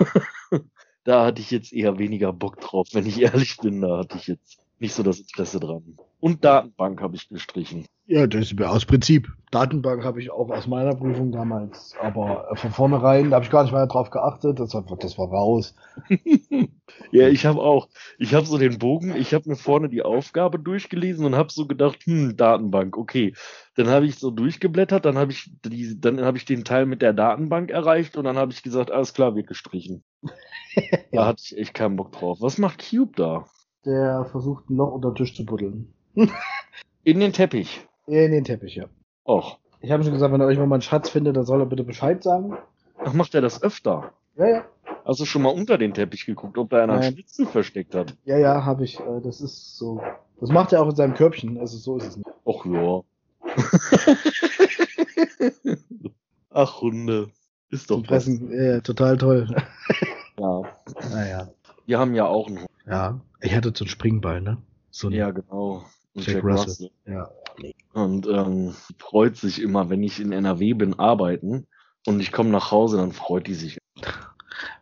da hatte ich jetzt eher weniger Bock drauf, wenn ich ehrlich bin. Da hatte ich jetzt nicht so das Interesse dran. Und Datenbank habe ich gestrichen. Ja, das ist aus Prinzip. Datenbank habe ich auch aus meiner Prüfung damals. Aber von vornherein, da habe ich gar nicht weiter drauf geachtet. Das war, das war raus. ja, ich habe auch. Ich habe so den Bogen, ich habe mir vorne die Aufgabe durchgelesen und habe so gedacht, hm, Datenbank, okay. Dann habe ich so durchgeblättert, dann habe ich die, dann habe ich den Teil mit der Datenbank erreicht und dann habe ich gesagt, alles klar, wird gestrichen. ja. Da hatte ich echt keinen Bock drauf. Was macht Cube da? Der versucht, ein Loch unter den Tisch zu buddeln. In den Teppich? In den Teppich, ja. Och. Ich habe schon gesagt, wenn er irgendwann mal einen Schatz findet, dann soll er bitte Bescheid sagen. Ach, macht er das öfter? Ja, ja. Hast du schon mal unter den Teppich geguckt, ob da einer einen Schnitzel versteckt hat? Ja, ja, habe ich. Äh, das ist so. Das macht er auch in seinem Körbchen. Also so ist es nicht. Ach ja. Ach, Hunde. Ist doch. Die fressen, ja, total toll. ja. Naja. Wir haben ja auch einen Hund. Ja, ich hatte so einen Springball, ne? So ja, genau. Und Jack, Jack Russell. Russell. Ja. Und ähm, freut sich immer, wenn ich in NRW bin, arbeiten und ich komme nach Hause, dann freut die sich.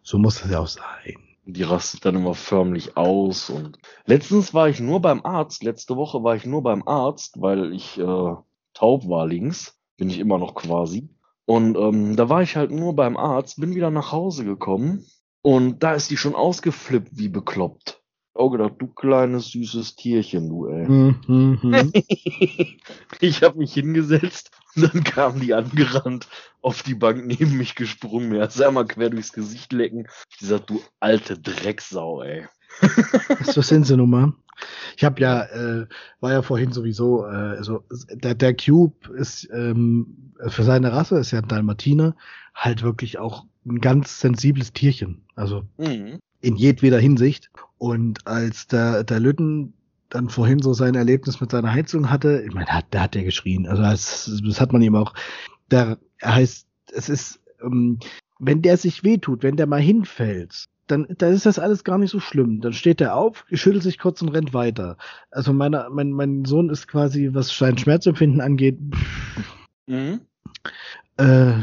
So muss das ja auch sein. Die rastet dann immer förmlich aus. Und letztens war ich nur beim Arzt, letzte Woche war ich nur beim Arzt, weil ich äh, taub war links, bin ich immer noch quasi. Und ähm, da war ich halt nur beim Arzt, bin wieder nach Hause gekommen und da ist die schon ausgeflippt wie bekloppt. Oh gedacht, du kleines süßes Tierchen, du ey. Mm -hmm. ich habe mich hingesetzt und dann kam die angerannt, auf die Bank neben mich gesprungen, mir hat einmal quer durchs Gesicht lecken. Ich gesagt, du alte Drecksau, ey. Was sind sie nun mal? Ich habe ja, äh, war ja vorhin sowieso, äh, also der, der Cube ist ähm, für seine Rasse, ist ja ein Dalmatiner, halt wirklich auch ein ganz sensibles Tierchen. Also mhm. in jedweder Hinsicht. Und als der, der Lütten dann vorhin so sein Erlebnis mit seiner Heizung hatte, ich meine, hat, der hat der geschrien. Also das, das hat man ihm auch. Der heißt, es ist, ähm, wenn der sich wehtut, wenn der mal hinfällt, dann, dann ist das alles gar nicht so schlimm. Dann steht er auf, schüttelt sich kurz und rennt weiter. Also meine, mein, mein Sohn ist quasi, was sein Schmerzempfinden angeht, mhm. äh,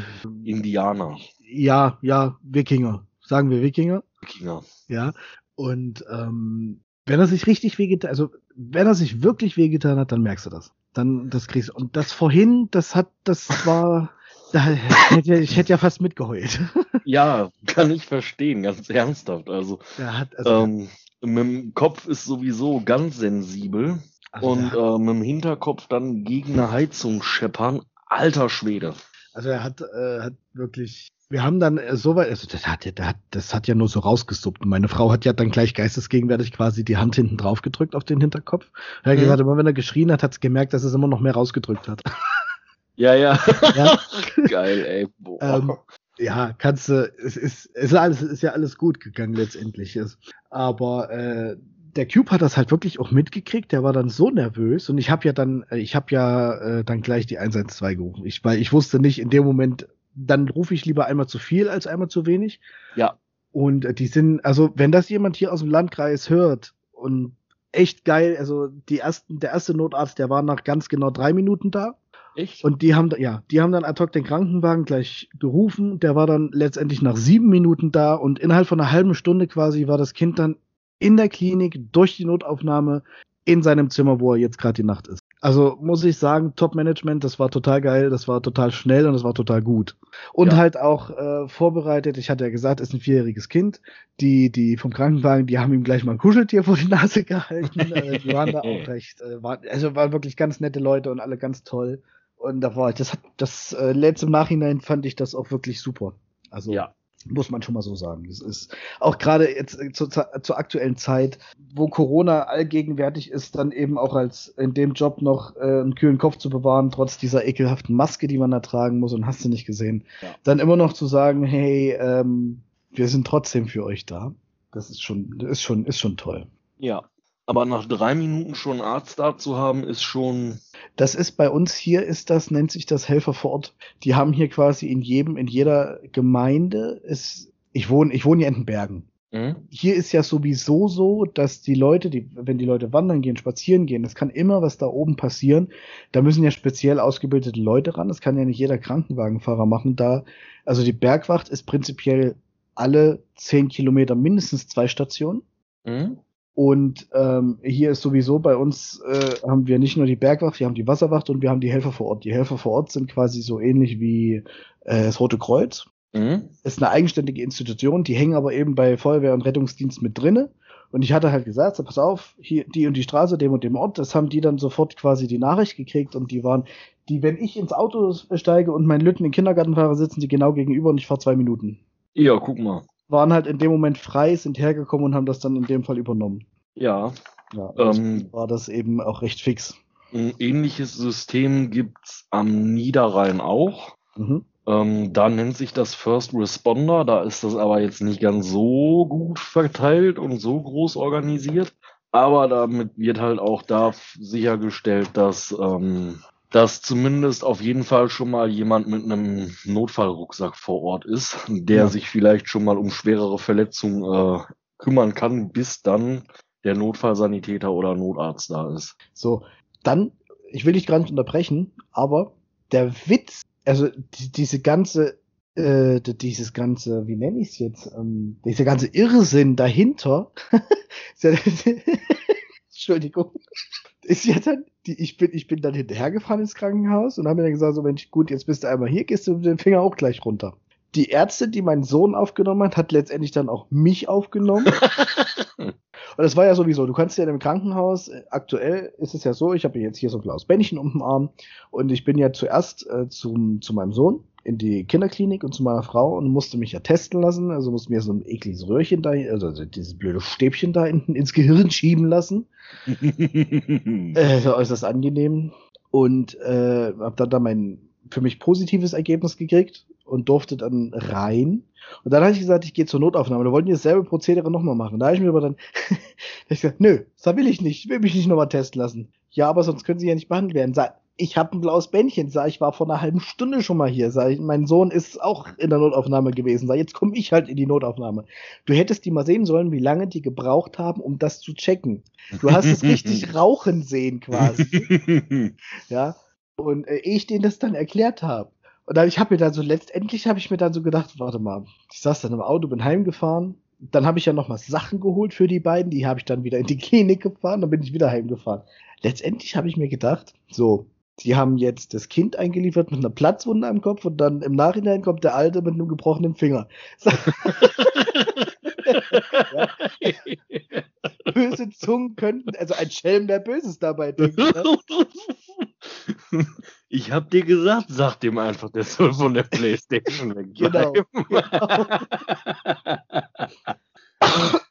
Indianer. Ja, ja, Wikinger. Sagen wir Wikinger. Wikinger. Ja. Und ähm, wenn er sich richtig wehgetan, also wenn er sich wirklich wehgetan hat, dann merkst du das. Dann das kriegst du. Und das vorhin, das hat, das war. Da hätte, ich hätte ja fast mitgeheult. Ja, kann ich verstehen, ganz ernsthaft. Also, hat, also ähm, mit dem Kopf ist sowieso ganz sensibel also und äh, mit dem Hinterkopf dann gegen eine Heizung scheppern. Alter Schwede. Also er hat, äh, hat wirklich wir haben dann äh, so weit, also das hat, ja, das hat, ja nur so rausgesuppt. Und meine Frau hat ja dann gleich geistesgegenwärtig quasi die Hand hinten drauf gedrückt auf den Hinterkopf. Er hat mhm. gesagt, immer wenn er geschrien hat, hat es gemerkt, dass es immer noch mehr rausgedrückt hat. Ja, ja. ja. Geil, ey. Ähm, ja, kannst du, es ist, es ist alles, ist ja alles gut gegangen letztendlich. Ist. Aber äh, der Cube hat das halt wirklich auch mitgekriegt. Der war dann so nervös und ich habe ja dann, äh, ich habe ja äh, dann gleich die 112 gerufen. Ich, weil ich wusste nicht in dem Moment, dann rufe ich lieber einmal zu viel als einmal zu wenig. Ja. Und äh, die sind, also wenn das jemand hier aus dem Landkreis hört und echt geil, also die ersten, der erste Notarzt, der war nach ganz genau drei Minuten da. Echt? Und die haben, ja, die haben dann ad hoc den Krankenwagen gleich gerufen. Der war dann letztendlich nach sieben Minuten da und innerhalb von einer halben Stunde quasi war das Kind dann in der Klinik durch die Notaufnahme in seinem Zimmer, wo er jetzt gerade die Nacht ist. Also muss ich sagen, Top-Management, das war total geil, das war total schnell und das war total gut. Und ja. halt auch äh, vorbereitet, ich hatte ja gesagt, ist ein vierjähriges Kind. Die, die vom Krankenwagen, die haben ihm gleich mal ein Kuscheltier vor die Nase gehalten. äh, die waren da auch recht, äh, war, also waren wirklich ganz nette Leute und alle ganz toll. Und da war das hat das äh, letzte im Nachhinein fand ich das auch wirklich super. Also ja. Muss man schon mal so sagen. Das ist auch gerade jetzt äh, zur, zur aktuellen Zeit, wo Corona allgegenwärtig ist, dann eben auch als in dem Job noch äh, einen kühlen Kopf zu bewahren, trotz dieser ekelhaften Maske, die man da tragen muss und hast du nicht gesehen. Ja. Dann immer noch zu sagen, hey, ähm, wir sind trotzdem für euch da. Das ist schon, ist schon, ist schon toll. Ja. Aber nach drei Minuten schon Arzt da zu haben, ist schon. Das ist bei uns hier, ist das, nennt sich das Helfer vor Ort. Die haben hier quasi in jedem, in jeder Gemeinde ist, ich wohne, ich wohne hier in den Bergen. Mhm. Hier ist ja sowieso so, dass die Leute, die, wenn die Leute wandern gehen, spazieren gehen, es kann immer was da oben passieren. Da müssen ja speziell ausgebildete Leute ran. Das kann ja nicht jeder Krankenwagenfahrer machen. Da, also die Bergwacht ist prinzipiell alle zehn Kilometer mindestens zwei Stationen. Mhm. Und ähm, hier ist sowieso bei uns äh, haben wir nicht nur die Bergwacht, wir haben die Wasserwacht und wir haben die Helfer vor Ort. Die Helfer vor Ort sind quasi so ähnlich wie äh, das Rote Kreuz. Mhm. Ist eine eigenständige Institution, die hängen aber eben bei Feuerwehr und Rettungsdienst mit drinne. Und ich hatte halt gesagt, so pass auf, hier die und die Straße, dem und dem Ort, das haben die dann sofort quasi die Nachricht gekriegt und die waren, die, wenn ich ins Auto steige und mein Lütten in Kindergarten fahre, sitzen die genau gegenüber und ich fahre zwei Minuten. Ja, guck mal waren halt in dem Moment frei, sind hergekommen und haben das dann in dem Fall übernommen. Ja. Ja, ähm, war das eben auch recht fix. Ein ähnliches System gibt's am Niederrhein auch. Mhm. Ähm, da nennt sich das First Responder, da ist das aber jetzt nicht ganz so gut verteilt und so groß organisiert. Aber damit wird halt auch da sichergestellt, dass ähm, dass zumindest auf jeden Fall schon mal jemand mit einem Notfallrucksack vor Ort ist, der ja. sich vielleicht schon mal um schwerere Verletzungen äh, kümmern kann, bis dann der Notfallsanitäter oder Notarzt da ist. So, dann, ich will dich gar nicht unterbrechen, aber der Witz, also die, diese ganze, äh, dieses ganze, wie nenne ich es jetzt, ähm, dieser ganze Irrsinn dahinter, Entschuldigung, ist ja dann, die, ich bin, ich bin dann hinterhergefahren ins Krankenhaus und habe mir dann gesagt, so Mensch, gut, jetzt bist du einmal hier, gehst du mit dem Finger auch gleich runter. Die Ärzte, die meinen Sohn aufgenommen hat, hat letztendlich dann auch mich aufgenommen. und das war ja sowieso, du kannst ja im Krankenhaus, äh, aktuell ist es ja so, ich habe jetzt hier so ein blaues Bändchen um den Arm und ich bin ja zuerst äh, zum, zu meinem Sohn in die Kinderklinik und zu meiner Frau und musste mich ja testen lassen. Also musste mir so ein ekliges Röhrchen da, also dieses blöde Stäbchen da hinten ins Gehirn schieben lassen. äh, äußerst angenehm. Und äh, habe dann da mein für mich positives Ergebnis gekriegt und durfte dann rein. Und dann habe ich gesagt, ich gehe zur Notaufnahme. Da wollten die dasselbe Prozedere nochmal machen. Da habe ich mir aber dann ich gesagt, nö, das will ich nicht. Ich will mich nicht nochmal testen lassen. Ja, aber sonst können sie ja nicht behandelt werden. Sag, ich habe ein blaues Bändchen, sag ich, war vor einer halben Stunde schon mal hier, sag ich, mein Sohn ist auch in der Notaufnahme gewesen, sag, jetzt komme ich halt in die Notaufnahme. Du hättest die mal sehen sollen, wie lange die gebraucht haben, um das zu checken. Du hast es richtig rauchen sehen quasi. ja. Und äh, ich denen das dann erklärt habe. Und dann, ich habe mir dann so, letztendlich habe ich mir dann so gedacht, warte mal, ich saß dann im Auto, bin heimgefahren, dann habe ich ja noch mal Sachen geholt für die beiden, die habe ich dann wieder in die Klinik gefahren, dann bin ich wieder heimgefahren. Letztendlich habe ich mir gedacht, so, die haben jetzt das Kind eingeliefert mit einer Platzwunde am Kopf und dann im Nachhinein kommt der Alte mit einem gebrochenen Finger. ja. Böse Zungen könnten, also ein Schelm, der Böses dabei denkt. Ne? Ich hab dir gesagt, sag dem einfach, der soll von der Playstation wegbleiben. Genau.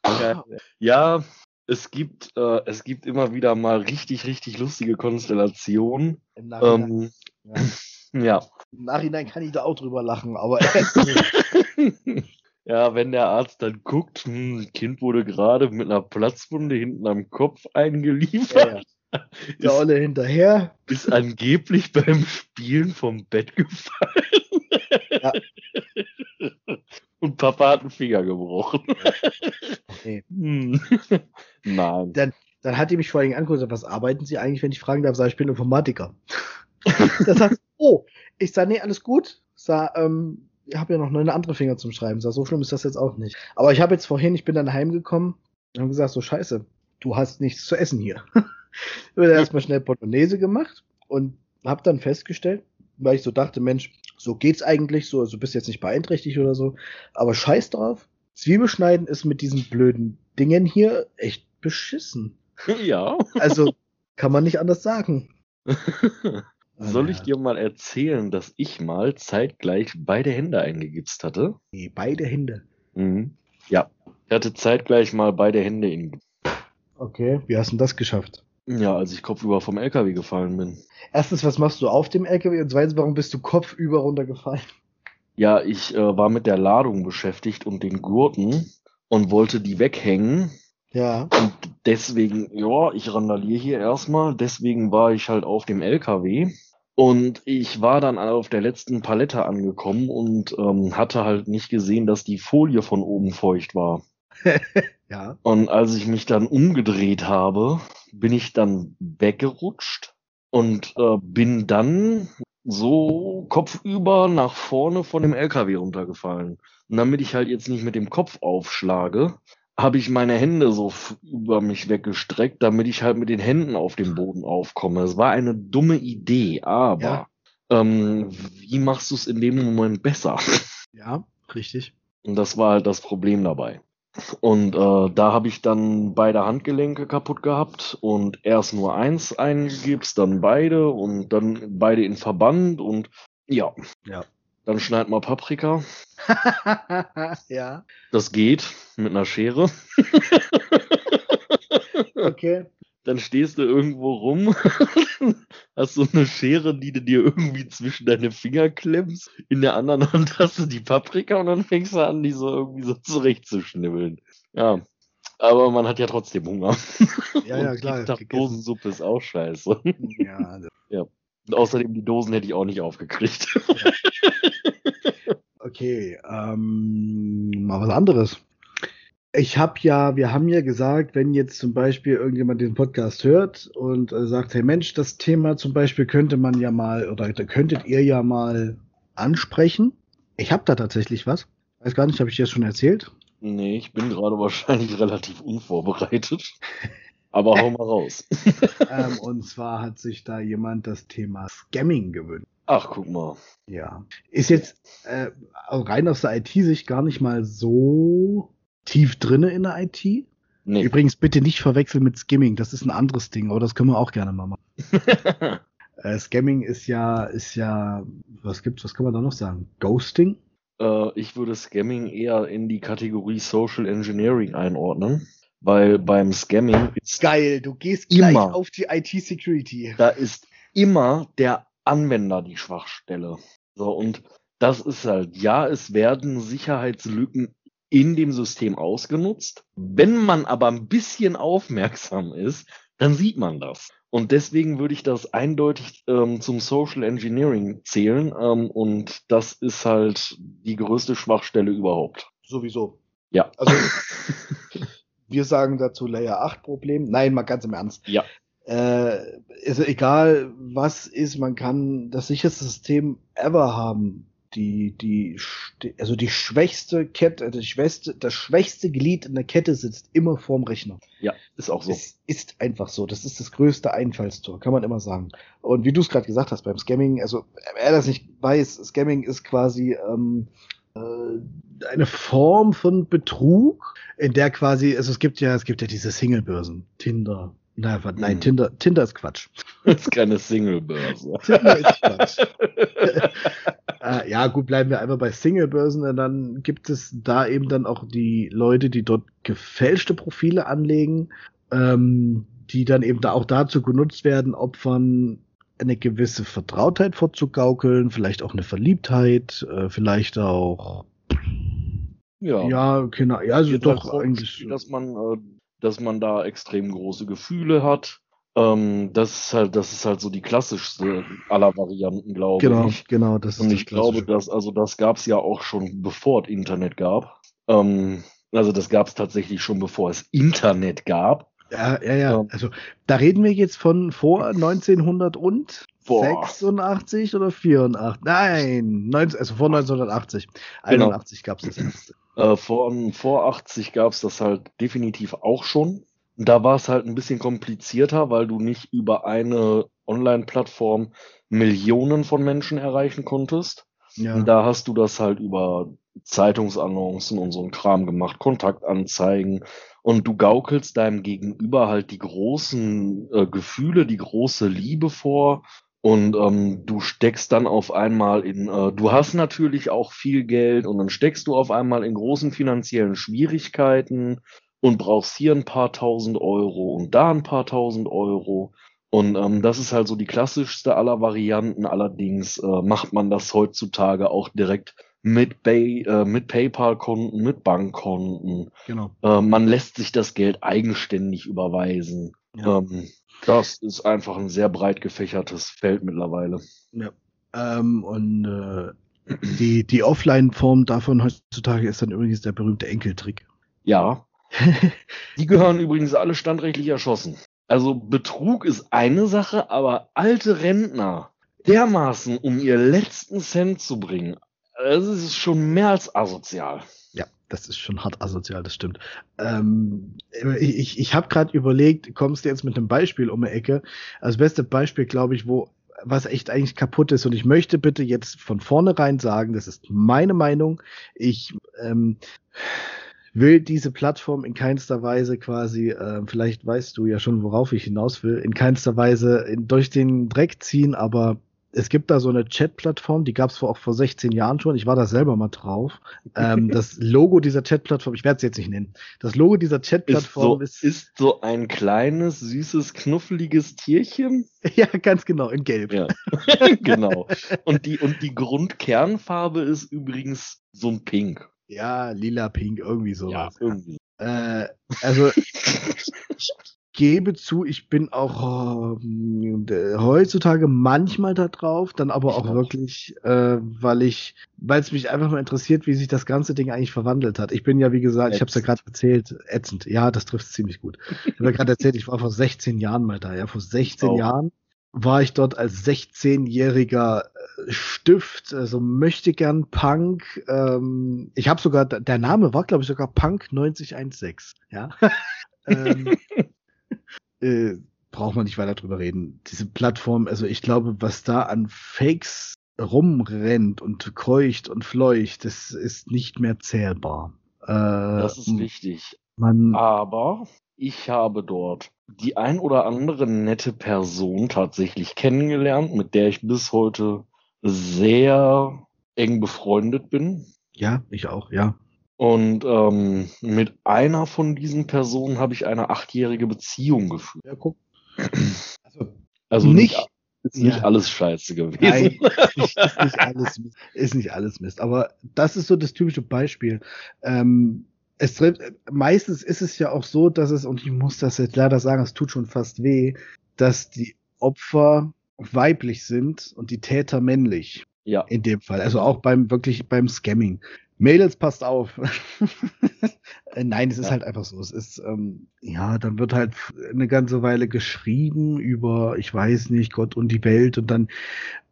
genau. ja, es gibt, äh, es gibt immer wieder mal richtig, richtig lustige Konstellationen. Ähm, ja. Ja. Im Nachhinein kann ich da auch drüber lachen, aber. Ja, wenn der Arzt dann guckt, hm, Kind wurde gerade mit einer Platzwunde hinten am Kopf eingeliefert. Ja, ja. Der Olle hinterher. Ist angeblich beim Spielen vom Bett gefallen. Ja. Und Papa hat einen Finger gebrochen. Okay. Hm. Nein. Dann, dann hat die mich vor allem angeguckt, was arbeiten Sie eigentlich, wenn ich fragen darf, sag ich bin Informatiker. das sagt, oh, ich sage, nee, alles gut. Sag, ähm, ich habe ja noch eine andere Finger zum Schreiben. So schlimm ist das jetzt auch nicht. Aber ich habe jetzt vorhin, ich bin dann heimgekommen und habe gesagt, so scheiße, du hast nichts zu essen hier. ich habe erstmal schnell Portugnese gemacht und habe dann festgestellt, weil ich so dachte, Mensch, so geht's eigentlich so, also du bist jetzt nicht beeinträchtigt oder so, aber scheiß drauf. Zwiebelschneiden ist mit diesen blöden Dingen hier echt beschissen. Ja. Also kann man nicht anders sagen. Soll ich dir mal erzählen, dass ich mal zeitgleich beide Hände eingegipst hatte? Nee, beide Hände. Mhm. Ja, ich hatte zeitgleich mal beide Hände in. Okay, wie hast du das geschafft? Ja, als ich kopfüber vom LKW gefallen bin. Erstens, was machst du auf dem LKW? Und zweitens, warum bist du kopfüber runtergefallen? Ja, ich äh, war mit der Ladung beschäftigt und den Gurten und wollte die weghängen. Ja. Und deswegen, ja, ich randaliere hier erstmal. Deswegen war ich halt auf dem LKW und ich war dann auf der letzten Palette angekommen und ähm, hatte halt nicht gesehen, dass die Folie von oben feucht war. ja. Und als ich mich dann umgedreht habe, bin ich dann weggerutscht und äh, bin dann so kopfüber nach vorne von dem LKW runtergefallen. Und damit ich halt jetzt nicht mit dem Kopf aufschlage, habe ich meine Hände so über mich weggestreckt, damit ich halt mit den Händen auf dem Boden aufkomme. Es war eine dumme Idee, aber ja. ähm, wie machst du es in dem Moment besser? Ja, richtig. Und das war halt das Problem dabei. Und äh, da habe ich dann beide Handgelenke kaputt gehabt und erst nur eins eingegibst, dann beide und dann beide in Verband und ja. Ja. Dann schneid mal Paprika. ja. Das geht mit einer Schere. okay. Dann stehst du irgendwo rum, hast so eine Schere, die du dir irgendwie zwischen deine Finger klemmst. In der anderen Hand hast du die Paprika und dann fängst du an, die so irgendwie so zurechtzuschnibbeln. Ja. Aber man hat ja trotzdem Hunger. Ja, ja, klar. Die Dosensuppe ist auch scheiße. Ja. ja. Und außerdem die Dosen hätte ich auch nicht aufgekriegt. Ja. Okay, ähm, mal was anderes. Ich habe ja, wir haben ja gesagt, wenn jetzt zum Beispiel irgendjemand den Podcast hört und äh, sagt, hey Mensch, das Thema zum Beispiel könnte man ja mal oder könntet ihr ja mal ansprechen. Ich habe da tatsächlich was. Weiß gar nicht, habe ich dir das schon erzählt? Nee, ich bin gerade wahrscheinlich relativ unvorbereitet. Aber hau mal raus. ähm, und zwar hat sich da jemand das Thema Scamming gewünscht. Ach, guck mal. Ja. Ist jetzt äh, rein aus der IT-Sicht gar nicht mal so tief drinne in der IT. Nee. Übrigens bitte nicht verwechseln mit Skimming, das ist ein anderes Ding, aber das können wir auch gerne mal machen. äh, Scamming ist ja, ist ja, was gibt's, was kann man da noch sagen? Ghosting? Äh, ich würde Scamming eher in die Kategorie Social Engineering einordnen weil beim Scamming ist geil, du gehst gleich immer, auf die IT-Security. Da ist immer der Anwender die Schwachstelle. So und das ist halt, ja, es werden Sicherheitslücken in dem System ausgenutzt. Wenn man aber ein bisschen aufmerksam ist, dann sieht man das. Und deswegen würde ich das eindeutig ähm, zum Social Engineering zählen. Ähm, und das ist halt die größte Schwachstelle überhaupt. Sowieso. Ja. Also Wir sagen dazu Layer 8 Problem. Nein, mal ganz im Ernst. Ja. Äh, also egal was ist, man kann das sicherste System ever haben. Die, die, also die schwächste Kette, die schwächste, das schwächste Glied in der Kette sitzt immer vorm Rechner. Ja, ist auch so. Es ist einfach so. Das ist das größte Einfallstor, kann man immer sagen. Und wie du es gerade gesagt hast beim Scamming, also wer das nicht weiß, Scamming ist quasi ähm, äh, eine Form von Betrug, in der quasi, also es gibt ja, es gibt ja diese Singlebörsen, Tinder. Nein, nein, mhm. Tinder, Tinder ist Quatsch. Das ist keine Singlebörse. Tinder ist Quatsch. äh, ja, gut, bleiben wir einfach bei Singlebörsen. Dann gibt es da eben dann auch die Leute, die dort gefälschte Profile anlegen, ähm, die dann eben da auch dazu genutzt werden, Opfern eine gewisse Vertrautheit vorzugaukeln, vielleicht auch eine Verliebtheit, äh, vielleicht auch ja, ja, genau, ja, also doch halt eigentlich. dass man, äh, dass man da extrem große Gefühle hat. Ähm, das ist halt, das ist halt so die klassischste aller Varianten, glaube Genau, ich. genau, das ist Und ich glaube, dass, also das gab es ja auch schon bevor es Internet gab. Ähm, also das gab es tatsächlich schon bevor es Internet gab. Ja, ja, ja. Ähm. Also da reden wir jetzt von vor 1900 und Boah. 86 oder 84? Nein, 19, also vor 1980. Genau. 81 gab es das erste. Äh, vor, vor 80 gab es das halt definitiv auch schon. Da war es halt ein bisschen komplizierter, weil du nicht über eine Online-Plattform Millionen von Menschen erreichen konntest. Ja. Da hast du das halt über Zeitungsannoncen und so ein Kram gemacht, Kontaktanzeigen. Und du gaukelst deinem Gegenüber halt die großen äh, Gefühle, die große Liebe vor. Und ähm, du steckst dann auf einmal in, äh, du hast natürlich auch viel Geld und dann steckst du auf einmal in großen finanziellen Schwierigkeiten und brauchst hier ein paar tausend Euro und da ein paar tausend Euro. Und ähm, das ist halt so die klassischste aller Varianten. Allerdings äh, macht man das heutzutage auch direkt mit, Pay, äh, mit PayPal-Konten, mit Bankkonten. Genau. Äh, man lässt sich das Geld eigenständig überweisen. Ja. Ähm, das ist einfach ein sehr breit gefächertes Feld mittlerweile. Ähm, und äh, die, die Offline-Form davon heutzutage ist dann übrigens der berühmte Enkeltrick. Ja, die gehören übrigens alle standrechtlich erschossen. Also Betrug ist eine Sache, aber alte Rentner dermaßen um ihr letzten Cent zu bringen, das ist schon mehr als asozial. Das ist schon hart asozial, das stimmt. Ähm, ich ich, habe gerade überlegt, kommst du jetzt mit einem Beispiel um die Ecke? Das beste Beispiel, glaube ich, wo was echt eigentlich kaputt ist. Und ich möchte bitte jetzt von vornherein sagen, das ist meine Meinung. Ich ähm, will diese Plattform in keinster Weise quasi, äh, vielleicht weißt du ja schon, worauf ich hinaus will, in keinster Weise in, durch den Dreck ziehen, aber es gibt da so eine Chat-Plattform, die gab es vor, auch vor 16 Jahren schon. Ich war da selber mal drauf. Ähm, das Logo dieser Chat-Plattform, ich werde es jetzt nicht nennen. Das Logo dieser Ist so, Chat-Plattform ist, ist so ein kleines, süßes, knuffeliges Tierchen. ja ganz genau in Gelb. Ja, genau. Und die, und die Grundkernfarbe ist übrigens so ein Pink. Ja, lila, pink, irgendwie sowas. irgendwie. Äh, also gebe zu, ich bin auch äh, heutzutage manchmal da drauf, dann aber auch auch. wirklich, äh, weil ich, weil es mich einfach mal interessiert, wie sich das ganze Ding eigentlich verwandelt hat. Ich bin ja, wie gesagt, ich habe es ja Ätzend. gerade erzählt, ätzend. Ja, das trifft ziemlich gut. Ich habe ja gerade erzählt, ich war vor 16 Jahren mal da. Ja, vor 16 auch. Jahren war ich dort als 16-jähriger äh, Stift, also möchte gern Punk. Ähm, ich habe sogar, der Name war, glaube ich, sogar Punk 9016. Ja. ähm, äh, braucht man nicht weiter drüber reden. Diese Plattform, also ich glaube, was da an Fakes rumrennt und keucht und fleucht, das ist nicht mehr zählbar. Äh, Das ist richtig. man, Aber ich habe dort die ein oder andere nette Person tatsächlich kennengelernt, mit der ich bis heute sehr eng befreundet bin. ja, ich auch, ja. Und ähm, mit einer von diesen Personen habe ich eine achtjährige Beziehung geführt. Ja, guck. Also, Also Nicht- nicht, ist nicht ja. alles scheiße gewesen. Nein, ist nicht, ist nicht alles Mist. Ist nicht alles Mist. Aber das ist so das typische Beispiel. Ähm, es trifft, meistens ist es ja auch so, dass es, und ich muss das jetzt leider sagen, es tut schon fast weh, dass die Opfer weiblich sind und die Täter männlich. Ja, In dem Fall. Also auch beim, wirklich beim Scamming. Mädels, passt auf. Äh, Nein, es ist Ja. halt einfach so. Es ist, ähm, ja, dann wird halt eine ganze Weile geschrieben über, ich weiß nicht, Gott und die Welt und dann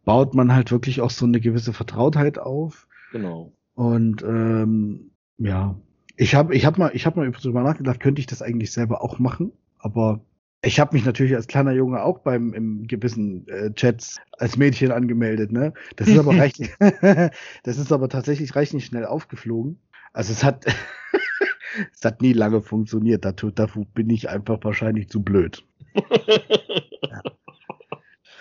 baut man halt wirklich auch so eine gewisse Vertrautheit auf. genau. Und ähm, ja, ich habe ich hab mal, ich hab mal drüber nachgedacht, könnte ich das eigentlich selber auch machen, aber ich habe mich natürlich als kleiner Junge auch beim im gewissen äh, Chats als Mädchen angemeldet, ne? Das ist aber reichlich, das ist aber tatsächlich reichlich schnell aufgeflogen. Also es hat, es hat nie lange funktioniert. Dazu, dafür bin ich einfach wahrscheinlich zu blöd.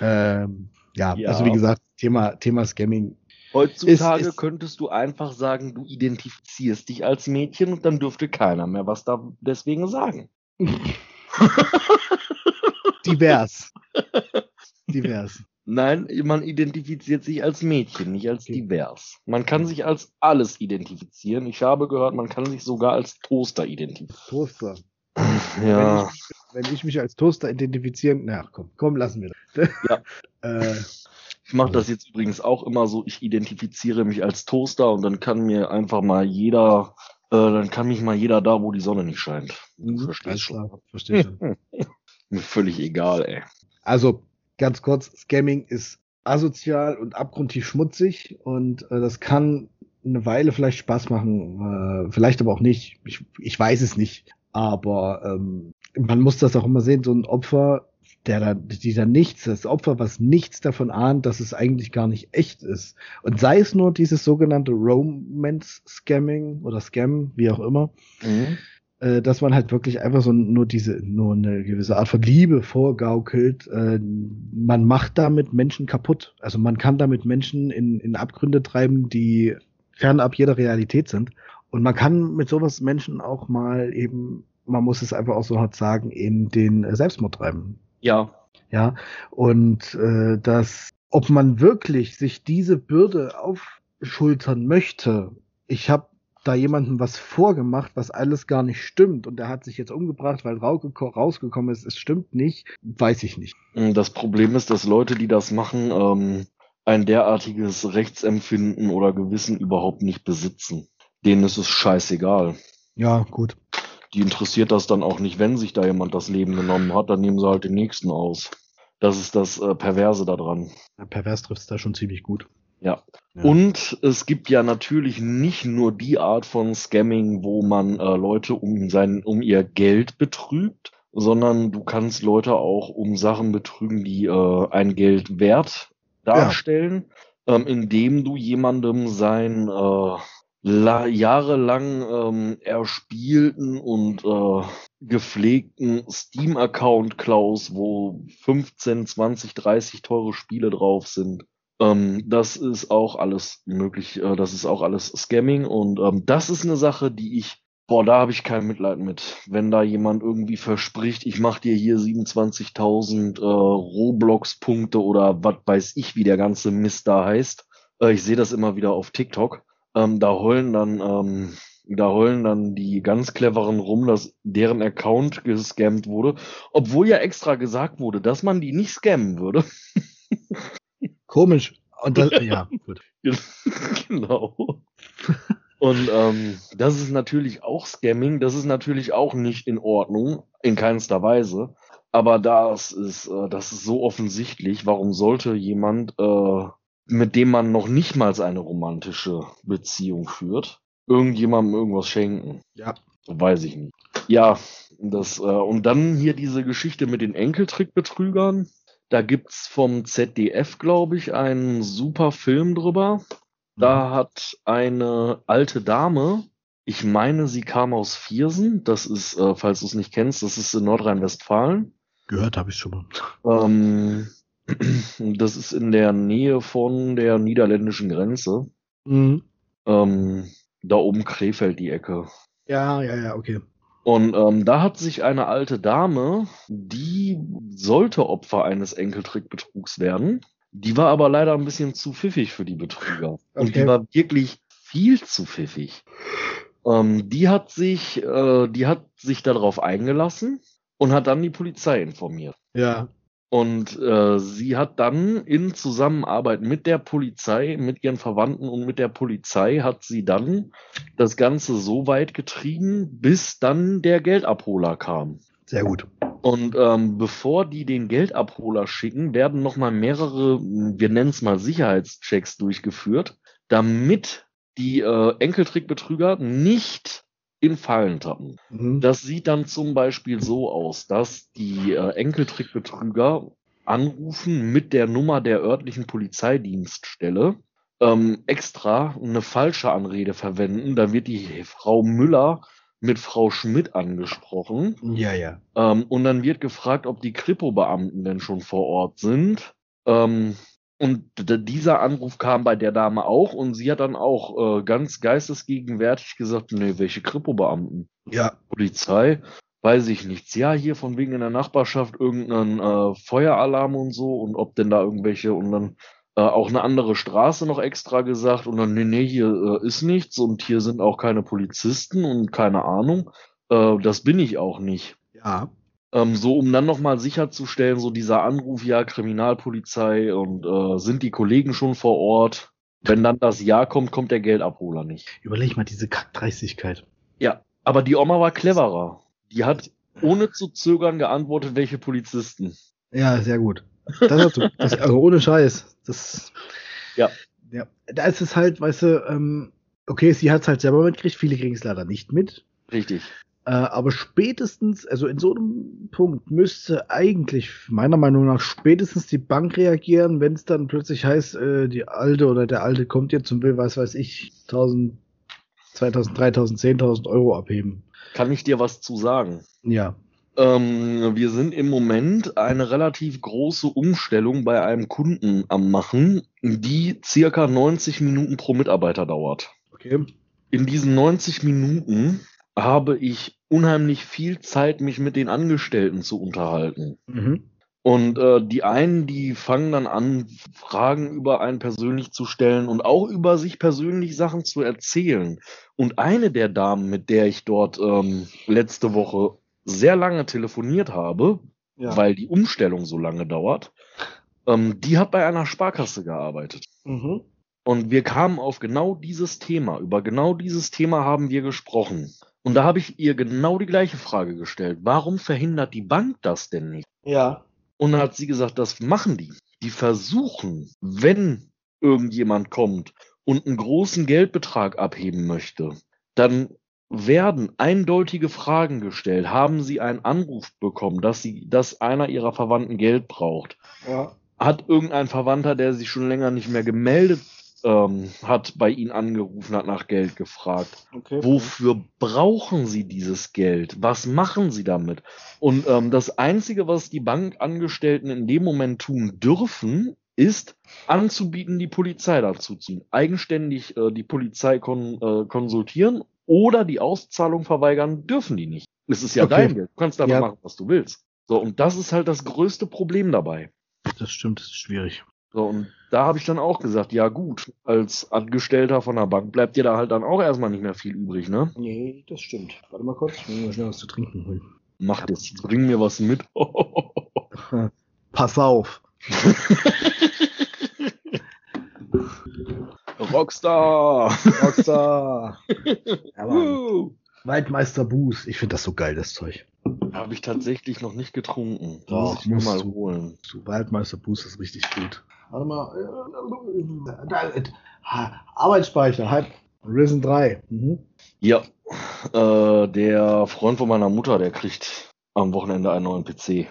Ähm, ja, Ja. also wie gesagt, Thema Thema Scamming. Heutzutage Ist- ist- könntest du einfach sagen, du identifizierst dich als Mädchen und dann dürfte keiner mehr was da deswegen sagen. Divers. Divers. Nein, man identifiziert sich als Mädchen, nicht als divers. Man kann sich als alles identifizieren. Ich habe gehört, man kann sich sogar als Toaster identifizieren. Toaster. Ja. Wenn ich, wenn ich mich als Toaster identifizieren, na komm, komm, lassen wir das. Ja. äh, Ich mache das jetzt übrigens auch immer so, ich identifiziere mich als Toaster und dann kann mir einfach mal jeder, äh, dann kann mich mal jeder da, wo die Sonne nicht scheint. Mhm, verstehst alles schon. verstehe schon. Mir völlig egal, ey. Also, ganz kurz, Scamming ist asozial und abgrundtief schmutzig und äh, das kann eine Weile vielleicht Spaß machen, äh, vielleicht aber auch nicht. Ich, ich weiß es nicht. Aber ähm, man muss das auch immer sehen, so ein Opfer, der da, die da nichts, das Opfer, was nichts davon ahnt, dass es eigentlich gar nicht echt ist. Und sei es nur dieses sogenannte Romance-Scamming oder Scam, wie auch immer, Mhm. äh, dass man halt wirklich einfach so nur diese, nur eine gewisse Art von Liebe vorgaukelt. Äh, man macht damit Menschen kaputt. Also man kann damit Menschen in, in Abgründe treiben, die fernab jeder Realität sind. Und man kann mit sowas Menschen auch mal eben, man muss es einfach auch so hart sagen, in den Selbstmord treiben. Ja, Ja, und äh, dass, ob man wirklich sich diese Bürde aufschultern möchte, ich habe da jemandem was vorgemacht, was alles gar nicht stimmt und der hat sich jetzt umgebracht, weil rausgeko- rausgekommen ist, es stimmt nicht, weiß ich nicht. das Problem ist, dass Leute, die das machen, ähm, ein derartiges Rechtsempfinden oder Gewissen überhaupt nicht besitzen. Denen ist es scheißegal. Ja, gut. Die interessiert das dann auch nicht, wenn sich da jemand das Leben genommen hat, dann nehmen sie halt den nächsten aus. Das ist das äh, Perverse daran. Ja, pervers trifft es da schon ziemlich gut. Ja. Ja. Und es gibt ja natürlich nicht nur die Art von Scamming, wo man äh, Leute um sein, um ihr Geld betrügt, sondern du kannst Leute auch um Sachen betrügen, die äh, ein Geld wert darstellen, ähm, indem du jemandem sein äh, la jahrelang ähm, erspielten und äh, gepflegten Steam-Account klaus, wo 15, 20, 30 teure Spiele drauf sind. Ähm, das ist auch alles möglich, äh, das ist auch alles Scamming und ähm, das ist eine Sache, die ich, boah, da habe ich kein Mitleid mit. Wenn da jemand irgendwie verspricht, ich mache dir hier 27.000 äh, Roblox-Punkte oder was weiß ich, wie der ganze Mist da heißt. Äh, ich sehe das immer wieder auf TikTok. Ähm, da heulen dann, ähm, da heulen dann die ganz cleveren rum, dass deren Account gescammt wurde, obwohl ja extra gesagt wurde, dass man die nicht scammen würde. Komisch. Und das, ja, gut. genau. Und ähm, das ist natürlich auch Scamming, das ist natürlich auch nicht in Ordnung, in keinster Weise. Aber das ist, äh, das ist so offensichtlich. Warum sollte jemand, äh, mit dem man noch nicht mal eine romantische Beziehung führt, irgendjemandem irgendwas schenken? Ja. Weiß ich nicht. Ja, das, äh, und dann hier diese Geschichte mit den Enkeltrickbetrügern. Da gibt's vom ZDF, glaube ich, einen super Film drüber. Da hat eine alte Dame, ich meine, sie kam aus Viersen, das ist, äh, falls du es nicht kennst, das ist in Nordrhein-Westfalen. Gehört habe ich schon mal. Ähm, das ist in der Nähe von der niederländischen Grenze. Mhm. Ähm, da oben Krefeld die Ecke. Ja, ja, ja, okay. Und ähm, da hat sich eine alte Dame, die sollte Opfer eines Enkeltrickbetrugs werden. Die war aber leider ein bisschen zu pfiffig für die Betrüger. Und Okay. die war wirklich viel zu pfiffig. Ähm, die hat sich, äh, die hat sich darauf eingelassen und hat dann die Polizei informiert. Ja. Und äh, sie hat dann in Zusammenarbeit mit der Polizei, mit ihren Verwandten und mit der Polizei hat sie dann das Ganze so weit getrieben, bis dann der Geldabholer kam. Sehr gut. Und ähm, bevor die den Geldabholer schicken, werden nochmal mehrere, wir nennen es mal Sicherheitschecks durchgeführt, damit die äh, Enkeltrickbetrüger nicht in Fallen tappen. Mhm. Das sieht dann zum Beispiel so aus, dass die äh, Enkeltrickbetrüger anrufen mit der Nummer der örtlichen Polizeidienststelle, ähm, extra eine falsche Anrede verwenden. Da wird die Frau Müller mit Frau Schmidt angesprochen. Ja, ja. Ähm, und dann wird gefragt, ob die Kripo-Beamten denn schon vor Ort sind. Ähm, und dieser Anruf kam bei der Dame auch und sie hat dann auch äh, ganz geistesgegenwärtig gesagt, nee, welche Kripo-Beamten? Ja. Polizei. weiß ich nichts. Ja, hier von wegen in der Nachbarschaft irgendein äh, Feueralarm und so und ob denn da irgendwelche und dann äh, auch eine andere Straße noch extra gesagt und dann, nee, nee, hier äh, ist nichts und hier sind auch keine Polizisten und keine Ahnung. Äh, das bin ich auch nicht. Ja. Ähm, so, um dann nochmal sicherzustellen, so dieser Anruf, ja, Kriminalpolizei und äh, sind die Kollegen schon vor Ort? Wenn dann das Ja kommt, kommt der Geldabholer nicht. Überleg mal diese Kackdreistigkeit. Ja, aber die Oma war cleverer. Die hat ohne zu zögern geantwortet, welche Polizisten. Ja, sehr gut. Das, das, also ohne Scheiß. Das, ja. ja. Da ist es halt, weißt du, ähm, okay, sie hat es halt selber mitgekriegt, viele kriegen es leider nicht mit. Richtig. Äh, aber spätestens, also in so einem Punkt müsste eigentlich meiner Meinung nach spätestens die Bank reagieren, wenn es dann plötzlich heißt, äh, die alte oder der alte kommt jetzt und will, was weiß ich, 1000, 2000, 3000, 10.000 Euro abheben. Kann ich dir was zu sagen? Ja. Ähm, wir sind im Moment eine relativ große Umstellung bei einem Kunden am machen, die circa 90 Minuten pro Mitarbeiter dauert. Okay. In diesen 90 Minuten habe ich unheimlich viel Zeit, mich mit den Angestellten zu unterhalten. Mhm. Und äh, die einen, die fangen dann an, Fragen über einen persönlich zu stellen und auch über sich persönlich Sachen zu erzählen. Und eine der Damen, mit der ich dort ähm, letzte Woche sehr lange telefoniert habe, ja. weil die Umstellung so lange dauert, ähm, die hat bei einer Sparkasse gearbeitet. Mhm. Und wir kamen auf genau dieses Thema. Über genau dieses Thema haben wir gesprochen. Und da habe ich ihr genau die gleiche Frage gestellt. Warum verhindert die Bank das denn nicht? Ja. Und dann hat sie gesagt, das machen die. Die versuchen, wenn irgendjemand kommt und einen großen Geldbetrag abheben möchte, dann werden eindeutige Fragen gestellt. Haben Sie einen Anruf bekommen, dass Sie, dass einer Ihrer Verwandten Geld braucht? Ja. Hat irgendein Verwandter, der sich schon länger nicht mehr gemeldet ähm, hat, bei Ihnen angerufen, hat nach Geld gefragt. Okay. Wofür brauchen Sie dieses Geld? Was machen Sie damit? Und ähm, das Einzige, was die Bankangestellten in dem Moment tun dürfen, ist anzubieten, die Polizei dazu zu ziehen. Eigenständig äh, die Polizei kon äh, konsultieren oder die Auszahlung verweigern, dürfen die nicht. Es ist ja okay. dein Geld. Du kannst damit ja. machen, was du willst. So, und das ist halt das größte Problem dabei. Das stimmt, das ist schwierig. So, und da habe ich dann auch gesagt, ja gut, als Angestellter von der Bank bleibt dir da halt dann auch erstmal nicht mehr viel übrig, ne? Nee, das stimmt. Warte mal kurz, ich muss mal schnell was zu trinken holen. Mach das, bring mir was mit. Pass auf. Rockstar! Rockstar! ja, Waldmeister Buß, ich finde das so geil, das Zeug. Habe ich tatsächlich noch nicht getrunken. Doch, muss ich mir mal holen. Du, Waldmeister Buß ist richtig gut. Warte mal. Arbeitsspeicher, halb. Risen 3. Mhm. Ja, äh, der Freund von meiner Mutter, der kriegt am Wochenende einen neuen PC.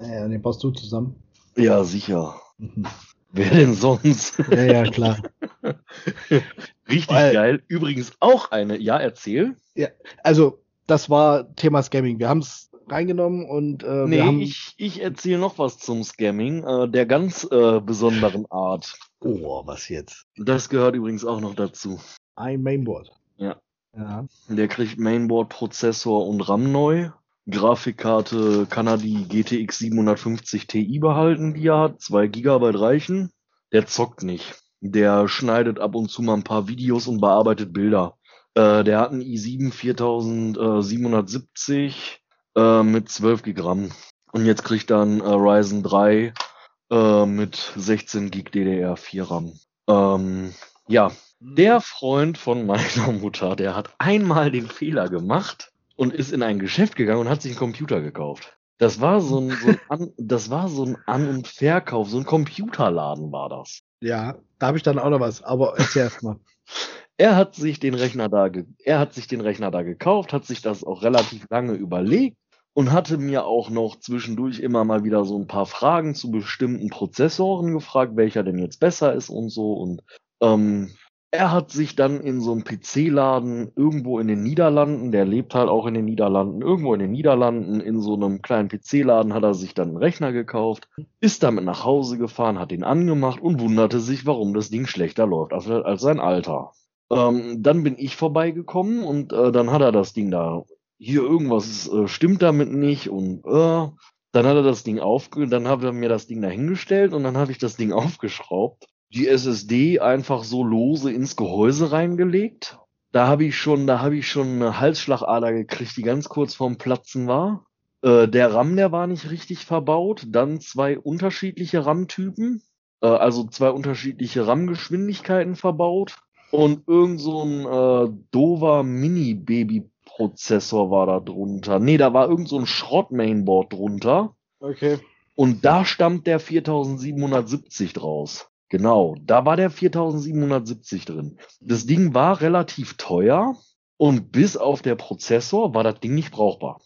Ja, den passt du zusammen. Ja, sicher. Mhm. Wer denn sonst? Ja, ja, klar. Richtig Weil, geil. Übrigens auch eine, ja, erzähl. Ja, also das war Thema Scamming. Wir haben es reingenommen und äh, nee, wir haben ich, ich erzähle noch was zum Scamming, äh, der ganz äh, besonderen Art. Oh, was jetzt? Das gehört übrigens auch noch dazu. Ein Mainboard. Ja. Ja. Der kriegt Mainboard, Prozessor und RAM neu. Grafikkarte kann er die GTX 750 Ti behalten, die er hat. 2 GB reichen. Der zockt nicht. Der schneidet ab und zu mal ein paar Videos und bearbeitet Bilder. Äh, der hat einen i7 4770 äh, mit 12 GB. Und jetzt kriegt er einen äh, Ryzen 3 äh, mit 16 GB DDR4 RAM. Ähm, ja, der Freund von meiner Mutter, der hat einmal den Fehler gemacht und ist in ein Geschäft gegangen und hat sich einen Computer gekauft. Das war so ein, so ein An, das war so ein An- und Verkauf, so ein Computerladen war das. Ja, da habe ich dann auch noch was, aber erzähl erst mal. Er hat sich den Rechner da, er hat sich den Rechner da gekauft, hat sich das auch relativ lange überlegt und hatte mir auch noch zwischendurch immer mal wieder so ein paar Fragen zu bestimmten Prozessoren gefragt, welcher denn jetzt besser ist und so. Und ähm, er hat sich dann in so einem PC-Laden irgendwo in den Niederlanden, der lebt halt auch in den Niederlanden, irgendwo in den Niederlanden, in so einem kleinen PC-Laden hat er sich dann einen Rechner gekauft, ist damit nach Hause gefahren, hat ihn angemacht und wunderte sich, warum das Ding schlechter läuft als, als sein Alter. Ähm, dann bin ich vorbeigekommen und äh, dann hat er das Ding da hier irgendwas äh, stimmt damit nicht und äh, dann hat er das Ding aufge, dann hat er mir das Ding dahingestellt und dann habe ich das Ding aufgeschraubt, die SSD einfach so lose ins Gehäuse reingelegt. Da habe ich schon, da habe ich schon eine Halsschlagader gekriegt, die ganz kurz vorm Platzen war. Äh, der RAM, der war nicht richtig verbaut. Dann zwei unterschiedliche RAM-Typen, äh, also zwei unterschiedliche RAM-Geschwindigkeiten verbaut. Und irgend so ein äh, dover Mini-Baby-Prozessor war da drunter. Nee, da war irgend so ein Schrott-Mainboard drunter. Okay. Und da stammt der 4770 draus. Genau, da war der 4770 drin. Das Ding war relativ teuer und bis auf der Prozessor war das Ding nicht brauchbar.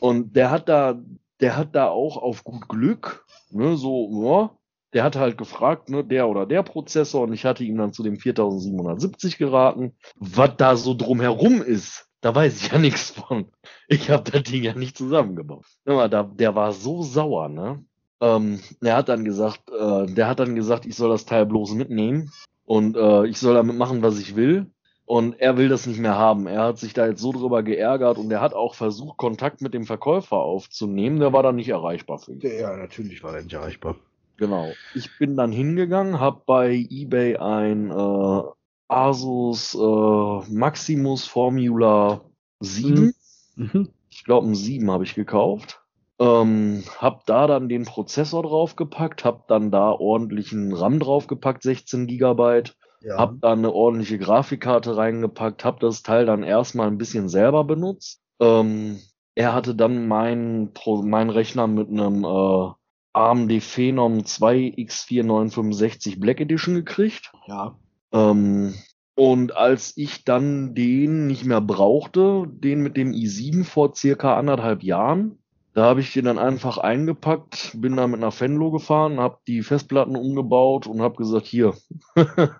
Und der hat da, der hat da auch auf gut Glück, ne, so, ja, der hat halt gefragt, ne, der oder der Prozessor, und ich hatte ihm dann zu dem 4770 geraten. Was da so drumherum ist, da weiß ich ja nichts von. Ich habe das Ding ja nicht zusammengebaut. Ja, da, der war so sauer, ne? Ähm, er hat dann gesagt, äh, der hat dann gesagt, ich soll das Teil bloß mitnehmen und äh, ich soll damit machen, was ich will. Und er will das nicht mehr haben. Er hat sich da jetzt so drüber geärgert und er hat auch versucht, Kontakt mit dem Verkäufer aufzunehmen. Der war dann nicht erreichbar für ihn. Ja, natürlich war er nicht erreichbar. Genau. Ich bin dann hingegangen, habe bei eBay ein äh, Asus äh, Maximus Formula 7. Mhm. mhm. Ich glaube, ein 7 habe ich gekauft. Ähm, hab da dann den Prozessor draufgepackt, hab dann da ordentlichen RAM draufgepackt, 16 Gigabyte ja. Hab da eine ordentliche Grafikkarte reingepackt, hab das Teil dann erstmal ein bisschen selber benutzt. Ähm, er hatte dann meinen mein Rechner mit einem äh, AMD Phenom 2 X4965 Black Edition gekriegt. Ja. Ähm, und als ich dann den nicht mehr brauchte, den mit dem i7 vor circa anderthalb Jahren, da habe ich den dann einfach eingepackt, bin da mit einer Fenlo gefahren, habe die Festplatten umgebaut und habe gesagt, hier,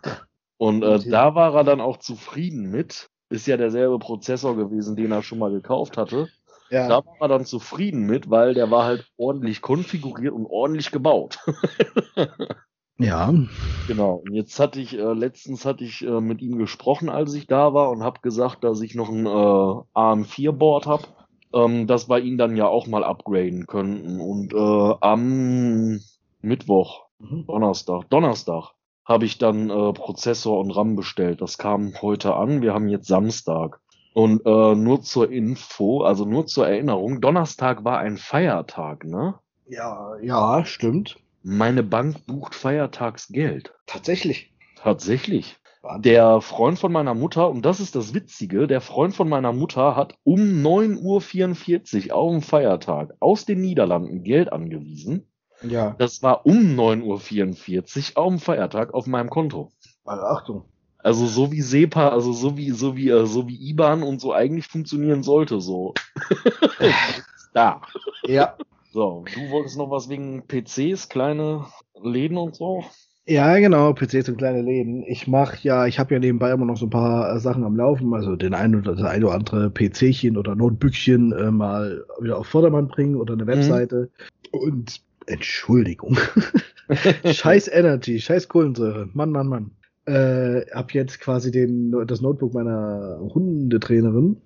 Und äh, da war er dann auch zufrieden mit. Ist ja derselbe Prozessor gewesen, den er schon mal gekauft hatte. Ja. Da war er dann zufrieden mit, weil der war halt ordentlich konfiguriert und ordentlich gebaut. ja. Genau. Und jetzt hatte ich, äh, letztens hatte ich äh, mit ihm gesprochen, als ich da war und habe gesagt, dass ich noch ein äh, AM4-Board habe, ähm, dass wir ihn dann ja auch mal upgraden könnten. Und äh, am Mittwoch, mhm. Donnerstag, Donnerstag, habe ich dann äh, Prozessor und RAM bestellt. Das kam heute an. Wir haben jetzt Samstag. Und äh, nur zur Info, also nur zur Erinnerung, Donnerstag war ein Feiertag, ne? Ja, ja, stimmt. Meine Bank bucht Feiertagsgeld. Tatsächlich. Tatsächlich. Wahnsinn. Der Freund von meiner Mutter, und das ist das Witzige, der Freund von meiner Mutter hat um 9.44 Uhr auf dem Feiertag aus den Niederlanden Geld angewiesen. Ja. Das war um 9.44 Uhr auf dem Feiertag auf meinem Konto. Also Achtung. Also so wie SEPA, also so wie, so wie, äh, so wie IBAN und so eigentlich funktionieren sollte, so. da. Ja. So, du wolltest noch was wegen PCs, kleine Läden und so? Ja, genau, PCs und kleine Läden. Ich mache ja, ich habe ja nebenbei immer noch so ein paar äh, Sachen am Laufen, also den einen oder das eine oder andere PCchen oder Notebückchen äh, mal wieder auf Vordermann bringen oder eine mhm. Webseite. Mhm. Und Entschuldigung. scheiß Energy, scheiß Kohlensäure. Mann, Mann, Mann. Äh, hab jetzt quasi den, das Notebook meiner Hundetrainerin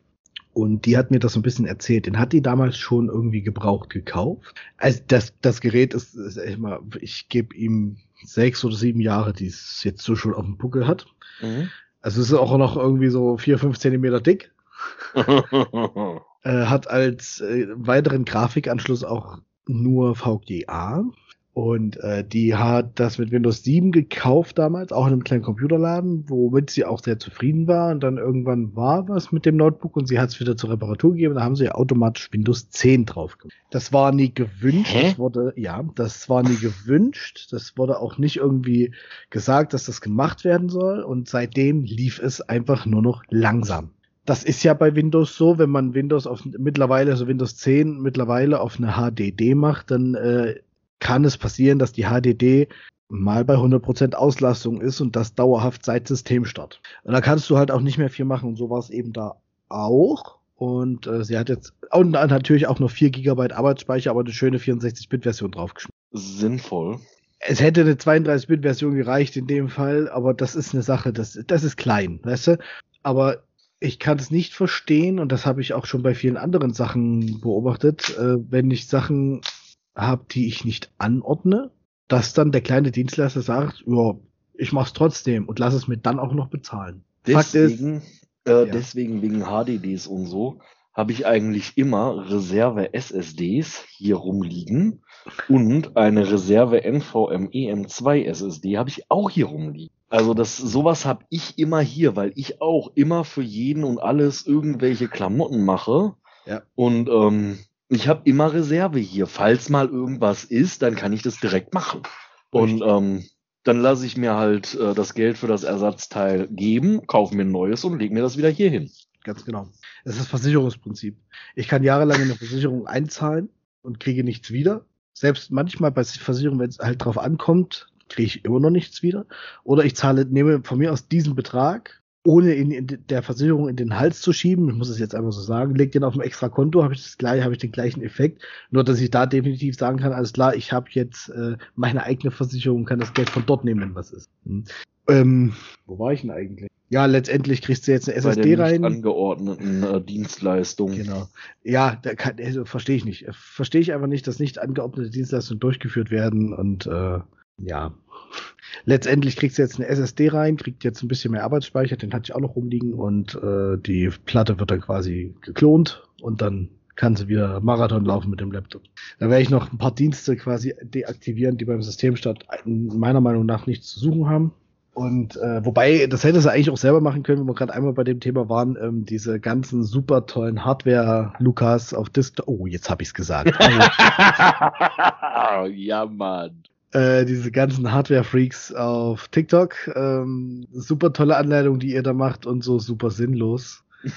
und die hat mir das so ein bisschen erzählt. Den hat die damals schon irgendwie gebraucht gekauft. Also das, das Gerät ist, ist echt mal, ich gebe ihm sechs oder sieben Jahre, die es jetzt so schon auf dem Buckel hat. Mhm. Also es ist auch noch irgendwie so vier, fünf Zentimeter dick. äh, hat als äh, weiteren Grafikanschluss auch nur VGA. Und äh, die hat das mit Windows 7 gekauft damals, auch in einem kleinen Computerladen, womit sie auch sehr zufrieden war. Und dann irgendwann war was mit dem Notebook und sie hat es wieder zur Reparatur gegeben. Da haben sie automatisch Windows 10 drauf gemacht. Das war nie gewünscht. Hä? Das wurde, ja, das war nie gewünscht. Das wurde auch nicht irgendwie gesagt, dass das gemacht werden soll. Und seitdem lief es einfach nur noch langsam das ist ja bei Windows so, wenn man Windows auf mittlerweile, also Windows 10 mittlerweile auf eine HDD macht, dann äh, kann es passieren, dass die HDD mal bei 100% Auslastung ist und das dauerhaft seit Systemstart. Und da kannst du halt auch nicht mehr viel machen und so war es eben da auch. Und äh, sie hat jetzt und natürlich auch noch 4 GB Arbeitsspeicher, aber eine schöne 64-Bit-Version draufgeschmissen. Sinnvoll. Es hätte eine 32-Bit-Version gereicht in dem Fall, aber das ist eine Sache, das, das ist klein, weißt du? Aber ich kann es nicht verstehen, und das habe ich auch schon bei vielen anderen Sachen beobachtet, äh, wenn ich Sachen habe, die ich nicht anordne, dass dann der kleine Dienstleister sagt, ja, ich mach's trotzdem und lass es mir dann auch noch bezahlen. Deswegen, ist, äh, ja. deswegen wegen HDDs und so, habe ich eigentlich immer Reserve SSDs hier rumliegen und eine Reserve NVMe M2 SSD habe ich auch hier rumliegen. Also das sowas habe ich immer hier, weil ich auch immer für jeden und alles irgendwelche Klamotten mache. Ja. Und ähm, ich habe immer Reserve hier. Falls mal irgendwas ist, dann kann ich das direkt machen. Und ähm, dann lasse ich mir halt äh, das Geld für das Ersatzteil geben, kaufe mir ein neues und lege mir das wieder hier hin. Ganz genau. Das ist das Versicherungsprinzip. Ich kann jahrelang in eine Versicherung einzahlen und kriege nichts wieder. Selbst manchmal bei Versicherungen, wenn es halt drauf ankommt, kriege ich immer noch nichts wieder. Oder ich zahle, nehme von mir aus diesen Betrag, ohne ihn in der Versicherung in den Hals zu schieben, ich muss es jetzt einfach so sagen, lege den auf ein extra Konto, habe ich das gleiche, habe ich den gleichen Effekt. Nur dass ich da definitiv sagen kann, alles klar, ich habe jetzt äh, meine eigene Versicherung, kann das Geld von dort nehmen, wenn was ist. Hm. Ähm, wo war ich denn eigentlich? Ja, letztendlich kriegst du jetzt eine SSD Bei der rein. angeordneten äh, Dienstleistung. Genau. Ja, da kann, also, verstehe ich nicht. Verstehe ich einfach nicht, dass nicht angeordnete Dienstleistungen durchgeführt werden und äh, ja. Letztendlich kriegst du jetzt eine SSD rein, kriegt jetzt ein bisschen mehr Arbeitsspeicher, den hatte ich auch noch rumliegen und äh, die Platte wird dann quasi geklont und dann kann sie wieder Marathon laufen mit dem Laptop. Da werde ich noch ein paar Dienste quasi deaktivieren, die beim Systemstart meiner Meinung nach nichts zu suchen haben. Und äh, wobei, das hätte sie eigentlich auch selber machen können, wenn wir gerade einmal bei dem Thema waren, ähm, diese ganzen super tollen Hardware-Lukas auf Disk. Oh, jetzt habe ich's gesagt. ja, Mann. Äh, diese ganzen Hardware-Freaks auf TikTok. Ähm, super tolle Anleitung, die ihr da macht und so super sinnlos.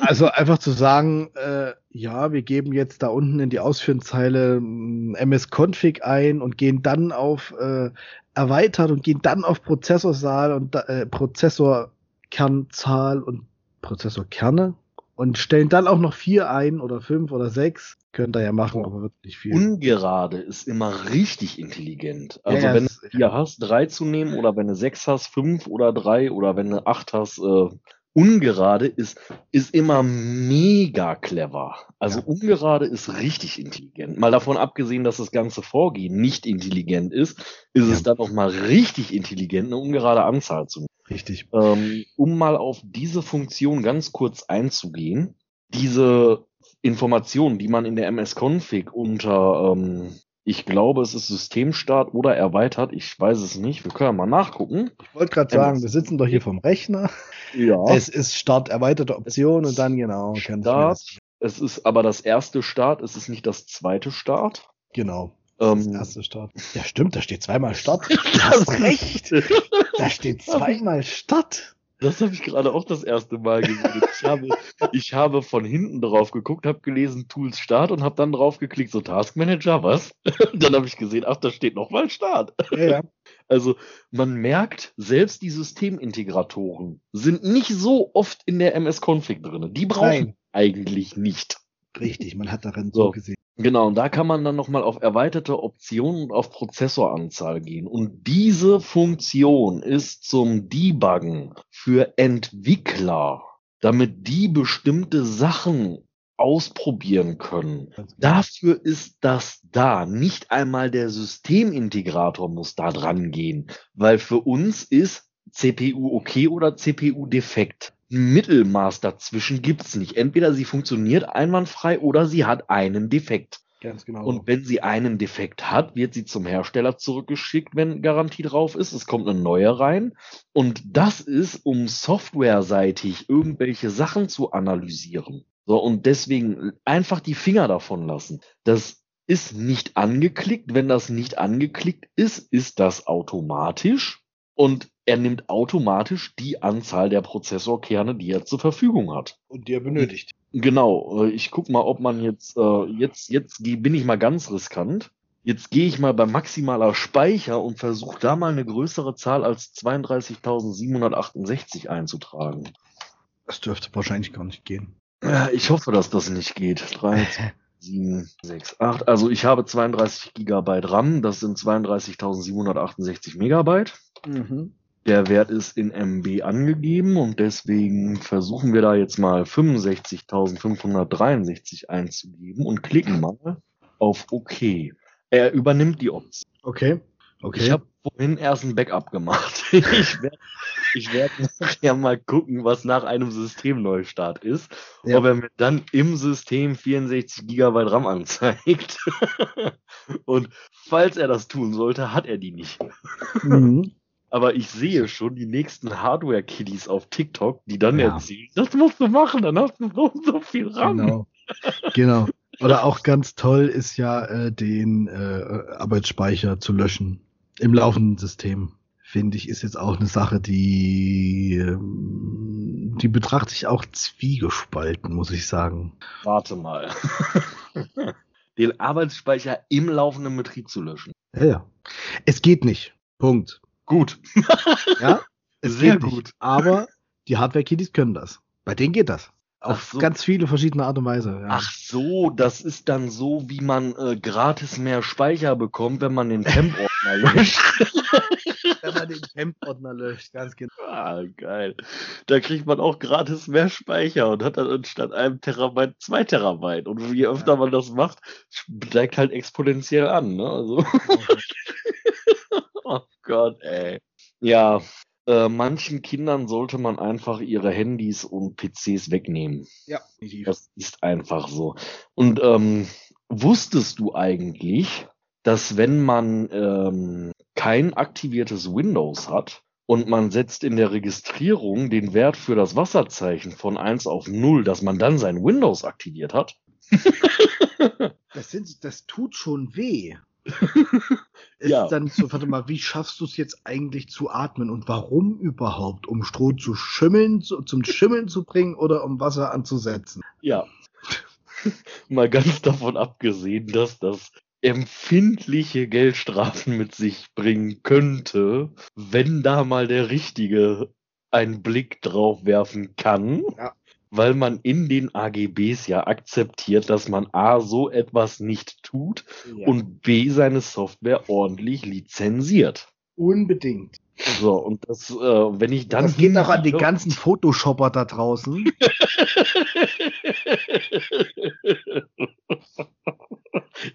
also einfach zu sagen, äh, ja, wir geben jetzt da unten in die Ausführzeile MS-Config ein und gehen dann auf äh, erweitert und gehen dann auf Prozessorsaal und äh, Prozessorkernzahl und Prozessorkerne und stellen dann auch noch vier ein oder fünf oder sechs. Könnt ihr ja machen, aber wirklich viel. Ungerade ist immer richtig intelligent. Also ja, wenn du vier hast, drei zu nehmen oder wenn du sechs hast, fünf oder drei oder wenn du acht hast, äh, ungerade ist, ist immer mega clever. Also ja. ungerade ist richtig intelligent. Mal davon abgesehen, dass das ganze Vorgehen nicht intelligent ist, ist ja. es dann auch mal richtig intelligent, eine ungerade Anzahl zu nehmen. Richtig. Ähm, um mal auf diese Funktion ganz kurz einzugehen, diese Informationen, die man in der MS-Config unter ähm, ich glaube, es ist Systemstart oder erweitert. Ich weiß es nicht. Wir können mal nachgucken. Ich wollte gerade sagen, wir sitzen doch hier vom Rechner. Ja. Es ist Start erweiterte Option und dann genau. Start. Es ist aber das erste Start. Es ist nicht das zweite Start. Genau. Das, ähm, das erste Start. Ja, stimmt. Da steht zweimal Start. Du hast recht. Da steht zweimal Start. Das habe ich gerade auch das erste Mal gesehen. Ich habe, ich habe von hinten drauf geguckt, habe gelesen Tools Start und habe dann drauf geklickt, so Task Manager, was? dann habe ich gesehen, ach, da steht nochmal Start. Ja, ja. Also man merkt, selbst die Systemintegratoren sind nicht so oft in der MS-Config drin. Die brauchen Nein. eigentlich nicht. Richtig, man hat darin so, so gesehen. Genau, und da kann man dann nochmal auf erweiterte Optionen und auf Prozessoranzahl gehen. Und diese Funktion ist zum Debuggen für Entwickler, damit die bestimmte Sachen ausprobieren können. Genau. Dafür ist das da. Nicht einmal der Systemintegrator muss da dran gehen, weil für uns ist CPU okay oder CPU defekt. Mittelmaß dazwischen gibt's nicht. Entweder sie funktioniert einwandfrei oder sie hat einen Defekt. Ganz genau. Und wenn sie einen Defekt hat, wird sie zum Hersteller zurückgeschickt, wenn Garantie drauf ist. Es kommt eine neue rein. Und das ist, um softwareseitig irgendwelche Sachen zu analysieren. So, und deswegen einfach die Finger davon lassen. Das ist nicht angeklickt. Wenn das nicht angeklickt ist, ist das automatisch. Und er nimmt automatisch die Anzahl der Prozessorkerne, die er zur Verfügung hat. Und die er benötigt. Genau. Äh, ich guck mal, ob man jetzt, äh, jetzt, jetzt bin ich mal ganz riskant. Jetzt gehe ich mal bei maximaler Speicher und versuche da mal eine größere Zahl als 32.768 einzutragen. Das dürfte wahrscheinlich gar nicht gehen. Ich hoffe, dass das nicht geht. 3, 7, 6, 8. Also ich habe 32 Gigabyte RAM. Das sind 32.768 Megabyte. Mhm. Der Wert ist in MB angegeben und deswegen versuchen wir da jetzt mal 65.563 einzugeben und klicken mal auf OK. Er übernimmt die Option. Okay. Okay. Ich habe vorhin erst ein Backup gemacht. ich werde ich werd nachher mal gucken, was nach einem Systemneustart ist. Ja. Ob er mir dann im System 64 GB RAM anzeigt. Und falls er das tun sollte, hat er die nicht. Mhm. Aber ich sehe schon die nächsten Hardware-Kiddies auf TikTok, die dann ja. erzählen, das musst du machen, dann hast du so, so viel RAM. Genau. genau. Oder auch ganz toll ist ja, äh, den äh, Arbeitsspeicher zu löschen im laufenden System. Finde ich, ist jetzt auch eine Sache, die, ähm, die betrachte ich auch zwiegespalten, muss ich sagen. Warte mal. den Arbeitsspeicher im laufenden Betrieb zu löschen. Ja, ja. Es geht nicht. Punkt. Gut. ja, es sehr gut. Nicht. Aber die Hardware-Kiddies können das. Bei denen geht das. Auf so. ganz viele verschiedene Art und Weise. Ja. Ach so, das ist dann so, wie man äh, gratis mehr Speicher bekommt, wenn man den Temp-Ordner löscht. wenn man den Temp-Ordner löscht, ganz genau. Ah, geil. Da kriegt man auch gratis mehr Speicher und hat dann anstatt einem Terabyte zwei Terabyte. Und je öfter ja. man das macht, steigt halt exponentiell an. Ne? Also. oh Gott, ey. Ja, äh, manchen Kindern sollte man einfach ihre Handys und PCs wegnehmen. Ja. Das ist einfach so. Und ähm, wusstest du eigentlich, dass wenn man ähm, kein aktiviertes Windows hat und man setzt in der Registrierung den Wert für das Wasserzeichen von 1 auf 0, dass man dann sein Windows aktiviert hat? das, sind, das tut schon weh. ist ja. dann so, warte mal, wie schaffst du es jetzt eigentlich zu atmen und warum überhaupt? Um Stroh zu schimmeln, zu, zum Schimmeln zu bringen oder um Wasser anzusetzen? Ja. Mal ganz davon abgesehen, dass das empfindliche Geldstrafen mit sich bringen könnte, wenn da mal der Richtige einen Blick drauf werfen kann. Ja weil man in den AGBs ja akzeptiert, dass man A so etwas nicht tut ja. und B seine Software ordentlich lizenziert. Unbedingt. So, und das, äh, wenn ich dann. Das geht auch an die ganzen Photoshopper da draußen.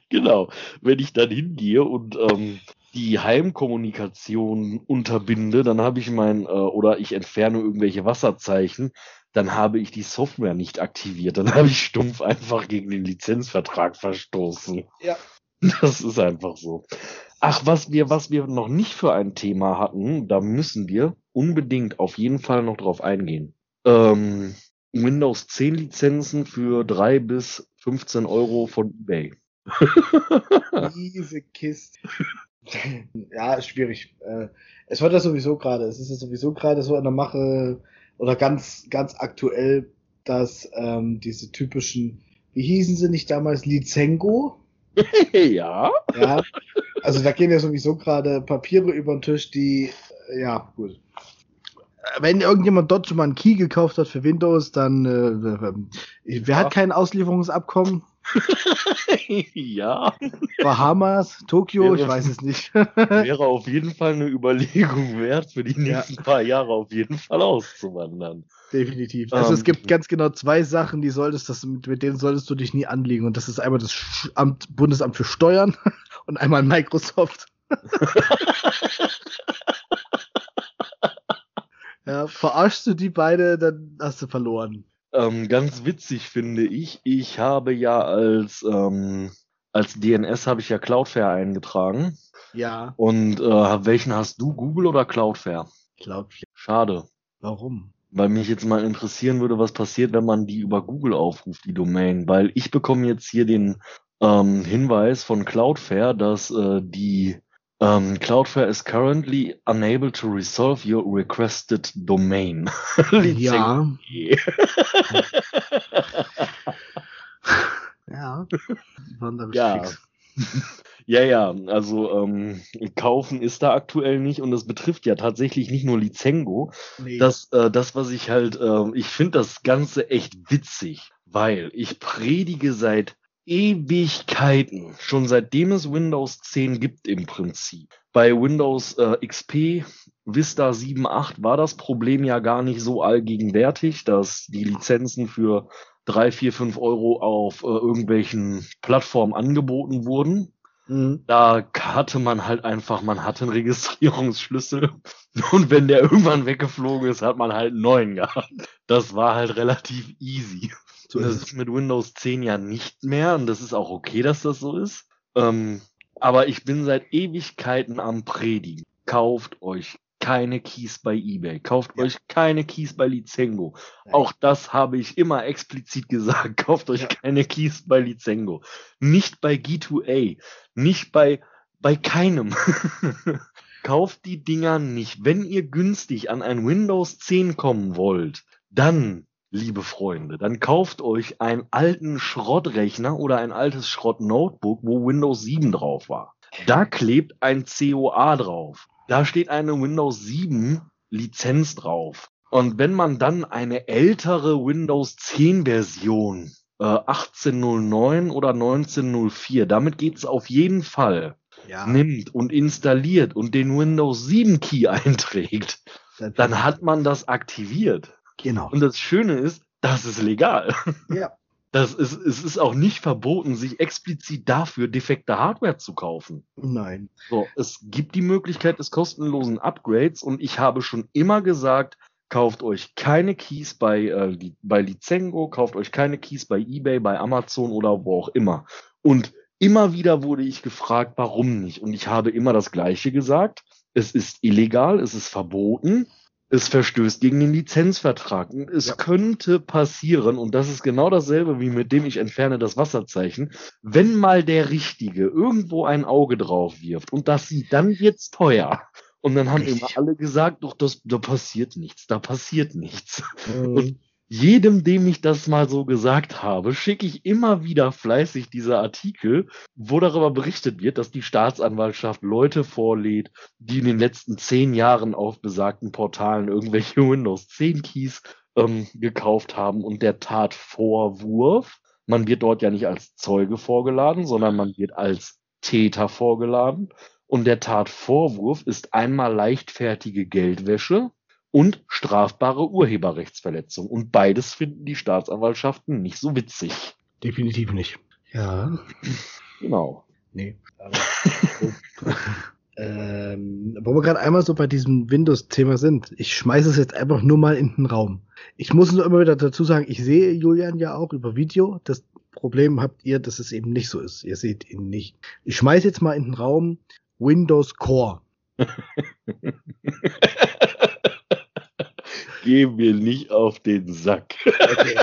genau. Wenn ich dann hingehe und ähm, die Heimkommunikation unterbinde, dann habe ich mein, äh, oder ich entferne irgendwelche Wasserzeichen, dann habe ich die Software nicht aktiviert. Dann habe ich stumpf einfach gegen den Lizenzvertrag verstoßen. Ja. Das ist einfach so. Ach, was wir, was wir noch nicht für ein Thema hatten, da müssen wir unbedingt auf jeden Fall noch drauf eingehen. Ähm, Windows 10 Lizenzen für drei bis 15 Euro von eBay. Diese Kiste. ja, ist schwierig. Äh, es wird ja sowieso gerade, es ist ja sowieso gerade so in der Mache, oder ganz, ganz aktuell, dass ähm, diese typischen, wie hießen sie nicht damals, Lizengo? ja. Ja. Also da gehen ja sowieso gerade Papiere über den Tisch, die, äh, ja, gut. Wenn irgendjemand dort schon mal einen Key gekauft hat für Windows, dann äh, wer ja. hat kein Auslieferungsabkommen? ja. Bahamas, Tokio, wäre, ich weiß es nicht. wäre auf jeden Fall eine Überlegung wert, für die nächsten ja. paar Jahre auf jeden Fall auszuwandern. Definitiv. Also um, es ähm, gibt ganz genau zwei Sachen, die solltest das, mit, mit denen solltest du dich nie anlegen. Und das ist einmal das Amt, Bundesamt für Steuern und einmal Microsoft. ja, verarschst du die beide, dann hast du verloren. Ähm, ganz witzig finde ich, ich habe ja als, ähm, als DNS habe ich ja Cloudflare eingetragen. Ja. Und äh, welchen hast du, Google oder Cloudflare? Cloudflare. Schade. Warum? Weil mich jetzt mal interessieren würde, was passiert, wenn man die über Google aufruft, die Domain. Weil ich bekomme jetzt hier den ähm, Hinweis von Cloudflare, dass äh, die um, Cloudflare is currently unable to resolve your requested domain. ja. ja. ja. ja, ja, also ähm, kaufen ist da aktuell nicht und es betrifft ja tatsächlich nicht nur Lizengo. Nee. Das, äh, das, was ich halt, äh, ich finde das Ganze echt witzig, weil ich predige seit Ewigkeiten, schon seitdem es Windows 10 gibt im Prinzip. Bei Windows äh, XP Vista 7.8 war das Problem ja gar nicht so allgegenwärtig, dass die Lizenzen für drei, vier, fünf Euro auf äh, irgendwelchen Plattformen angeboten wurden. Mhm. Da hatte man halt einfach, man hatte einen Registrierungsschlüssel und wenn der irgendwann weggeflogen ist, hat man halt einen neuen gehabt. Das war halt relativ easy. So das ist mit Windows 10 ja nicht mehr und das ist auch okay, dass das so ist. Ähm, aber ich bin seit Ewigkeiten am Predigen. Kauft euch keine Keys bei eBay. Kauft ja. euch keine Keys bei Lizengo. Nein. Auch das habe ich immer explizit gesagt. Kauft euch ja. keine Keys bei Lizengo. Nicht bei G2A. Nicht bei, bei keinem. Kauft die Dinger nicht. Wenn ihr günstig an ein Windows 10 kommen wollt, dann, liebe Freunde, dann kauft euch einen alten Schrottrechner oder ein altes Schrott-Notebook, wo Windows 7 drauf war. Da klebt ein COA drauf. Da steht eine Windows 7 Lizenz drauf. Und wenn man dann eine ältere Windows 10 Version, äh, 1809 oder 1904, damit geht's auf jeden Fall, ja. nimmt und installiert und den Windows 7 Key einträgt, dann hat man das aktiviert. Genau. Und das Schöne ist, das ist legal. Ja. Das ist, es ist auch nicht verboten, sich explizit dafür defekte Hardware zu kaufen. Nein. So, es gibt die Möglichkeit des kostenlosen Upgrades und ich habe schon immer gesagt, kauft euch keine Keys bei, äh, bei Lizengo, kauft euch keine Keys bei eBay, bei Amazon oder wo auch immer. Und immer wieder wurde ich gefragt, warum nicht? Und ich habe immer das Gleiche gesagt. Es ist illegal, es ist verboten es verstößt gegen den Lizenzvertrag. Und es ja. könnte passieren, und das ist genau dasselbe wie mit dem ich entferne das Wasserzeichen, wenn mal der Richtige irgendwo ein Auge drauf wirft und das sieht, dann wird's teuer. Und dann haben immer alle gesagt, doch, das, da passiert nichts, da passiert nichts. Mhm. Und jedem, dem ich das mal so gesagt habe, schicke ich immer wieder fleißig diese Artikel, wo darüber berichtet wird, dass die Staatsanwaltschaft Leute vorlädt, die in den letzten zehn Jahren auf besagten Portalen irgendwelche Windows 10 Keys ähm, gekauft haben und der Tatvorwurf, man wird dort ja nicht als Zeuge vorgeladen, sondern man wird als Täter vorgeladen. Und der Tatvorwurf ist einmal leichtfertige Geldwäsche, und strafbare Urheberrechtsverletzung. Und beides finden die Staatsanwaltschaften nicht so witzig. Definitiv nicht. Ja. Genau. Nee. Aber, ähm, wo wir gerade einmal so bei diesem Windows-Thema sind, ich schmeiße es jetzt einfach nur mal in den Raum. Ich muss nur immer wieder dazu sagen, ich sehe Julian ja auch über Video. Das Problem habt ihr, dass es eben nicht so ist. Ihr seht ihn nicht. Ich schmeiße jetzt mal in den Raum Windows Core. Geh mir nicht auf den Sack. Okay,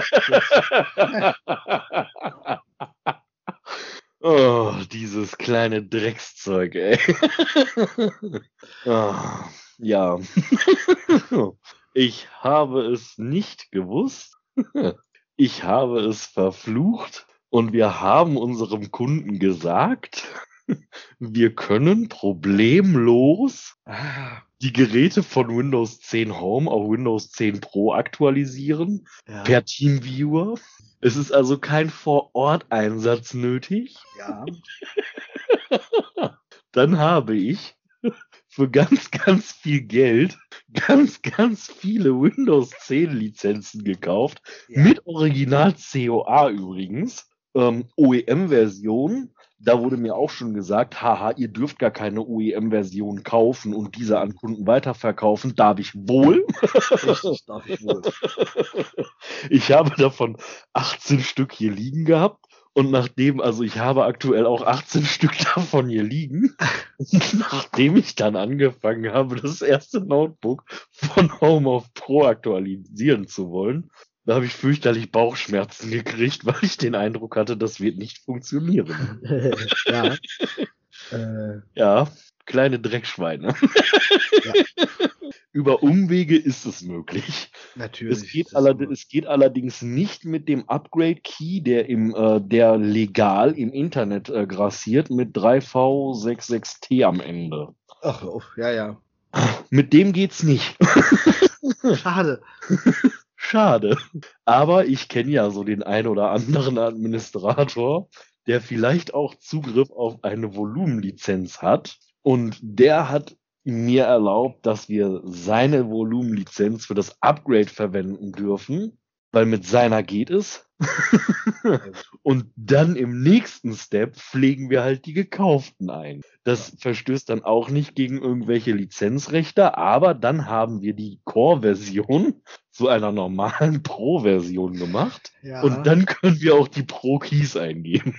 oh, dieses kleine Dreckszeug, ey. oh, ja. ich habe es nicht gewusst. Ich habe es verflucht und wir haben unserem Kunden gesagt, wir können problemlos ah die Geräte von Windows 10 Home auf Windows 10 Pro aktualisieren ja. per Teamviewer. Es ist also kein Vor-Ort-Einsatz nötig. Ja. Dann habe ich für ganz, ganz viel Geld ganz, ganz viele Windows 10 Lizenzen gekauft. Ja. Mit Original COA übrigens. Ähm, OEM-Version da wurde mir auch schon gesagt, haha, ihr dürft gar keine OEM-Version kaufen und diese an Kunden weiterverkaufen. Darf ich wohl? Richtig, darf ich wohl. Ich habe davon 18 Stück hier liegen gehabt. Und nachdem, also ich habe aktuell auch 18 Stück davon hier liegen, nachdem ich dann angefangen habe, das erste Notebook von Home of Pro aktualisieren zu wollen, da habe ich fürchterlich Bauchschmerzen gekriegt, weil ich den Eindruck hatte, das wird nicht funktionieren. ja. äh. ja, kleine Dreckschweine. ja. Über Umwege ist es möglich. Natürlich. Es geht, es geht allerdings nicht mit dem Upgrade Key, der im, äh, der legal im Internet äh, grassiert, mit 3V66T am Ende. Ach, oh, ja, ja. Mit dem geht's nicht. Schade. Schade. Aber ich kenne ja so den ein oder anderen Administrator, der vielleicht auch Zugriff auf eine Volumenlizenz hat. Und der hat mir erlaubt, dass wir seine Volumenlizenz für das Upgrade verwenden dürfen, weil mit seiner geht es. und dann im nächsten Step pflegen wir halt die gekauften ein. Das verstößt dann auch nicht gegen irgendwelche Lizenzrechte, aber dann haben wir die Core-Version zu einer normalen Pro-Version gemacht. Ja. Und dann können wir auch die Pro-Keys eingeben.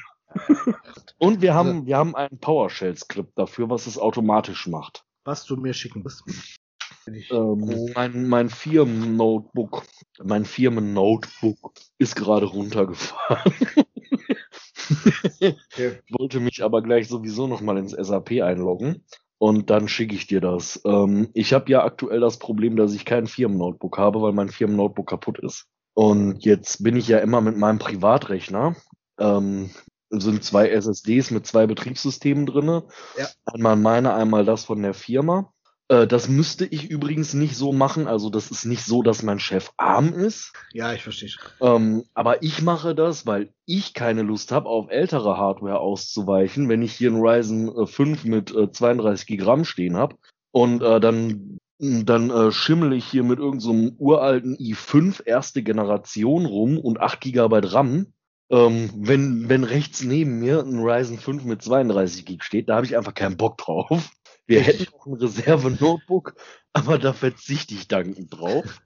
und wir haben, wir haben einen PowerShell-Skript dafür, was es automatisch macht. Was du mir schicken musst. Ähm, mein, mein Firmen-Notebook, mein Firmen-Notebook ist gerade runtergefahren. okay. Wollte mich aber gleich sowieso nochmal ins SAP einloggen und dann schicke ich dir das. Ähm, ich habe ja aktuell das Problem, dass ich kein Firmen-Notebook habe, weil mein Firmen-Notebook kaputt ist. Und jetzt bin ich ja immer mit meinem Privatrechner. Ähm, sind zwei SSDs mit zwei Betriebssystemen drinne. Ja. Einmal meine, einmal das von der Firma. Äh, das müsste ich übrigens nicht so machen. Also das ist nicht so, dass mein Chef arm ist. Ja, ich verstehe. Ähm, aber ich mache das, weil ich keine Lust habe, auf ältere Hardware auszuweichen, wenn ich hier einen Ryzen 5 äh, mit äh, 32 Gigramm stehen habe und äh, dann dann äh, schimmel ich hier mit irgendeinem so uralten i5 erste Generation rum und 8 GB RAM. Ähm, wenn, wenn rechts neben mir ein Ryzen 5 mit 32 GB steht, da habe ich einfach keinen Bock drauf. Wir hätten auch ein Reserve-Notebook, aber da verzichte ich dankend drauf.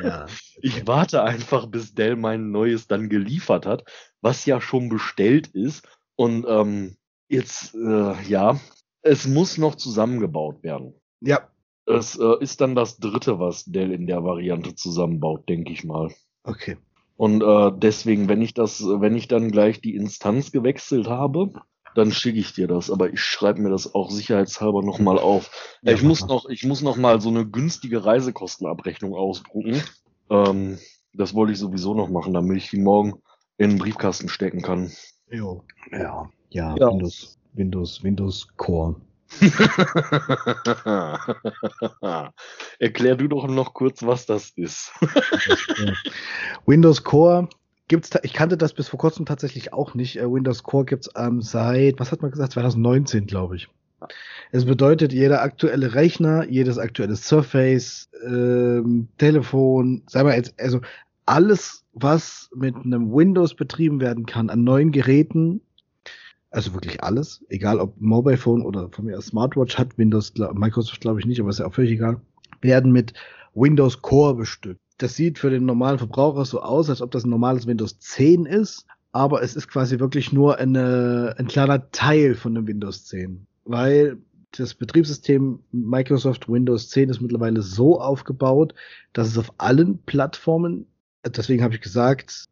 Ja. Ich warte einfach, bis Dell mein neues dann geliefert hat, was ja schon bestellt ist. Und ähm, jetzt, äh, ja, es muss noch zusammengebaut werden. Ja. Es äh, ist dann das dritte, was Dell in der Variante zusammenbaut, denke ich mal. Okay. Und äh, deswegen, wenn ich das, wenn ich dann gleich die Instanz gewechselt habe, dann schicke ich dir das. Aber ich schreibe mir das auch sicherheitshalber nochmal auf. Ja, ich muss noch, ich muss noch mal so eine günstige Reisekostenabrechnung ausdrucken. Ähm, das wollte ich sowieso noch machen, damit ich die morgen in den Briefkasten stecken kann. Jo. Ja, ja, ja. Windows, Windows, Windows Core. Erklär du doch noch kurz, was das ist. Windows Core gibt's ich kannte das bis vor kurzem tatsächlich auch nicht. Äh, Windows Core gibt's ähm, seit, was hat man gesagt, 2019, glaube ich. Es bedeutet, jeder aktuelle Rechner, jedes aktuelle Surface, ähm, Telefon, sagen wir jetzt, also alles, was mit einem Windows betrieben werden kann, an neuen Geräten, also wirklich alles, egal ob Mobile Phone oder von mir Smartwatch hat Windows, Microsoft glaube ich nicht, aber ist ja auch völlig egal, werden mit Windows Core bestückt das sieht für den normalen Verbraucher so aus, als ob das ein normales Windows 10 ist, aber es ist quasi wirklich nur eine, ein kleiner Teil von dem Windows 10, weil das Betriebssystem Microsoft Windows 10 ist mittlerweile so aufgebaut, dass es auf allen Plattformen, deswegen habe ich gesagt,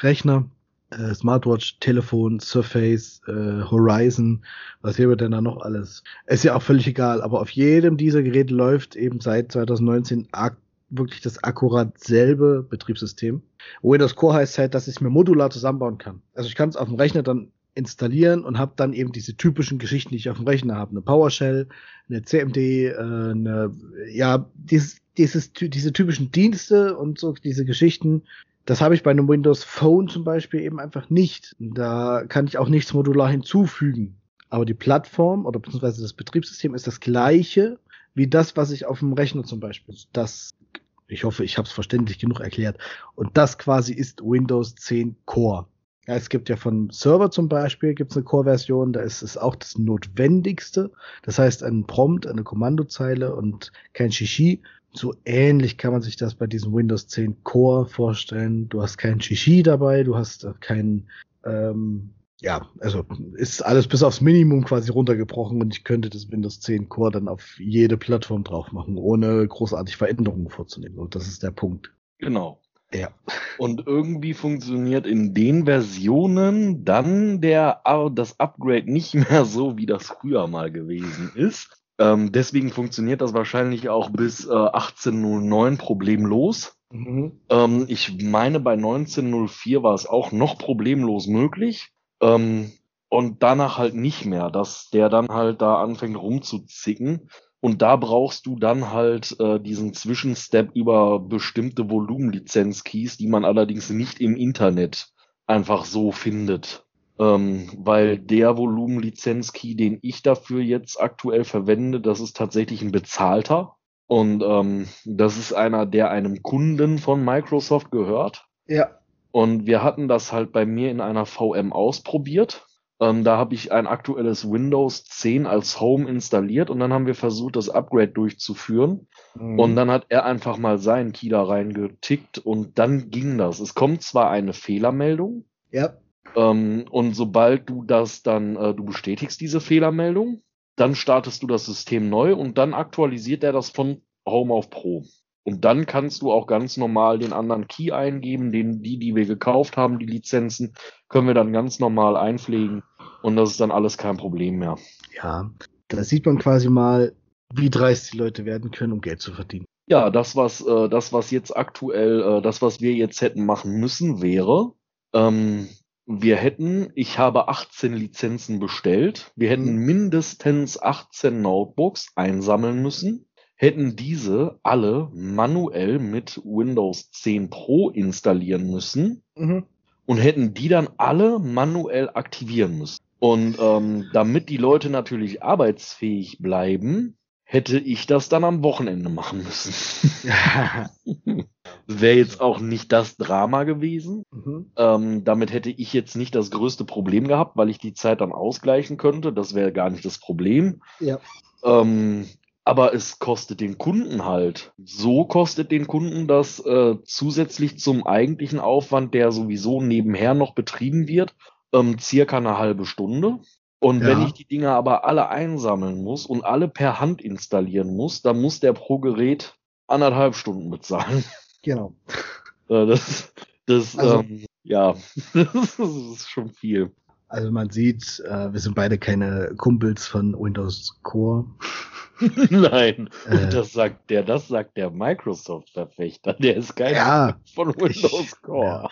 Rechner, äh, Smartwatch, Telefon, Surface, äh, Horizon, was hier wird denn da noch alles? Ist ja auch völlig egal, aber auf jedem dieser Geräte läuft eben seit 2019 wirklich das akkurat selbe Betriebssystem. Windows Core heißt halt, dass ich es mir modular zusammenbauen kann. Also ich kann es auf dem Rechner dann installieren und habe dann eben diese typischen Geschichten, die ich auf dem Rechner habe. Eine PowerShell, eine CMD, äh, eine, ja, dieses, dieses, diese typischen Dienste und so diese Geschichten. Das habe ich bei einem Windows Phone zum Beispiel eben einfach nicht. Da kann ich auch nichts modular hinzufügen. Aber die Plattform oder beziehungsweise das Betriebssystem ist das gleiche wie das, was ich auf dem Rechner zum Beispiel. Das ich hoffe, ich habe es verständlich genug erklärt. Und das quasi ist Windows 10 Core. Ja, es gibt ja von Server zum Beispiel gibt es eine Core-Version, da ist es auch das Notwendigste. Das heißt, ein Prompt, eine Kommandozeile und kein Shishi. So ähnlich kann man sich das bei diesem Windows 10 Core vorstellen. Du hast kein Shishi dabei, du hast kein ähm, ja, also ist alles bis aufs Minimum quasi runtergebrochen und ich könnte das Windows 10 Core dann auf jede Plattform drauf machen, ohne großartig Veränderungen vorzunehmen. Und das ist der Punkt. Genau. Ja. Und irgendwie funktioniert in den Versionen dann der, das Upgrade nicht mehr so, wie das früher mal gewesen ist. Ähm, deswegen funktioniert das wahrscheinlich auch bis äh, 1809 problemlos. Mhm. Ähm, ich meine, bei 1904 war es auch noch problemlos möglich. Ähm, und danach halt nicht mehr, dass der dann halt da anfängt rumzuzicken. Und da brauchst du dann halt äh, diesen Zwischenstep über bestimmte Volumenlizenz-Keys, die man allerdings nicht im Internet einfach so findet. Ähm, weil der Volumenlizenz-Key, den ich dafür jetzt aktuell verwende, das ist tatsächlich ein bezahlter. Und ähm, das ist einer, der einem Kunden von Microsoft gehört. Ja. Und wir hatten das halt bei mir in einer VM ausprobiert. Ähm, da habe ich ein aktuelles Windows 10 als Home installiert und dann haben wir versucht, das Upgrade durchzuführen. Mhm. Und dann hat er einfach mal seinen Key da reingetickt und dann ging das. Es kommt zwar eine Fehlermeldung. Ja. Ähm, und sobald du das dann, äh, du bestätigst diese Fehlermeldung, dann startest du das System neu und dann aktualisiert er das von Home auf Pro. Und dann kannst du auch ganz normal den anderen Key eingeben, den, die, die wir gekauft haben, die Lizenzen, können wir dann ganz normal einpflegen und das ist dann alles kein Problem mehr. Ja, da sieht man quasi mal, wie dreist die Leute werden können, um Geld zu verdienen. Ja, das, was, äh, das, was jetzt aktuell, äh, das, was wir jetzt hätten machen müssen, wäre, ähm, wir hätten, ich habe 18 Lizenzen bestellt, wir hätten mhm. mindestens 18 Notebooks einsammeln müssen, hätten diese alle manuell mit Windows 10 Pro installieren müssen mhm. und hätten die dann alle manuell aktivieren müssen. Und ähm, damit die Leute natürlich arbeitsfähig bleiben, hätte ich das dann am Wochenende machen müssen. Wäre jetzt auch nicht das Drama gewesen. Mhm. Ähm, damit hätte ich jetzt nicht das größte Problem gehabt, weil ich die Zeit dann ausgleichen könnte. Das wäre gar nicht das Problem. Ja. Ähm, aber es kostet den Kunden halt. So kostet den Kunden das äh, zusätzlich zum eigentlichen Aufwand, der sowieso nebenher noch betrieben wird, ähm, circa eine halbe Stunde. Und ja. wenn ich die Dinger aber alle einsammeln muss und alle per Hand installieren muss, dann muss der pro Gerät anderthalb Stunden bezahlen. Genau. Äh, das, das, also, ähm, ja, das ist schon viel. Also man sieht, äh, wir sind beide keine Kumpels von Windows Core. Nein, äh, das sagt der, das sagt der Microsoft-Verfechter. Der ist geil ja, von Windows Core.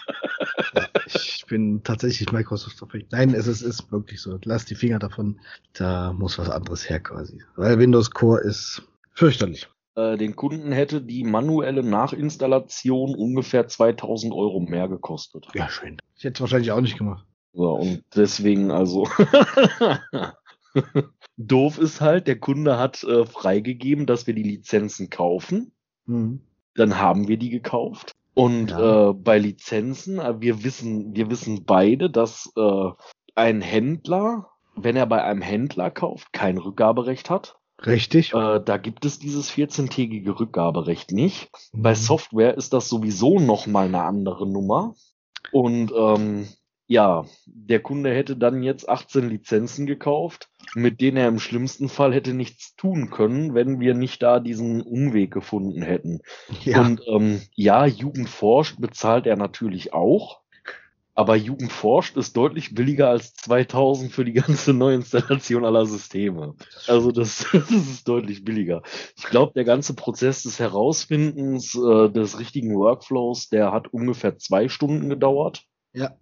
Ja. ich bin tatsächlich Microsoft-Verfechter. Nein, es ist, ist wirklich so. Lass die Finger davon. Da muss was anderes her quasi. Weil Windows Core ist fürchterlich. Äh, den Kunden hätte die manuelle Nachinstallation ungefähr 2000 Euro mehr gekostet. Ja, schön. Ich hätte es wahrscheinlich auch nicht gemacht. So, und deswegen also. Doof ist halt, der Kunde hat äh, freigegeben, dass wir die Lizenzen kaufen. Mhm. Dann haben wir die gekauft. Und ja. äh, bei Lizenzen, äh, wir wissen, wir wissen beide, dass äh, ein Händler, wenn er bei einem Händler kauft, kein Rückgaberecht hat. Richtig. Äh, da gibt es dieses 14-tägige Rückgaberecht nicht. Mhm. Bei Software ist das sowieso noch mal eine andere Nummer. Und ähm, ja, der Kunde hätte dann jetzt 18 Lizenzen gekauft, mit denen er im schlimmsten Fall hätte nichts tun können, wenn wir nicht da diesen Umweg gefunden hätten. Ja. Und ähm, ja, Jugend forscht bezahlt er natürlich auch. Aber Jugend forscht ist deutlich billiger als 2000 für die ganze Neuinstallation aller Systeme. Also das, das ist deutlich billiger. Ich glaube, der ganze Prozess des Herausfindens äh, des richtigen Workflows, der hat ungefähr zwei Stunden gedauert. Ja.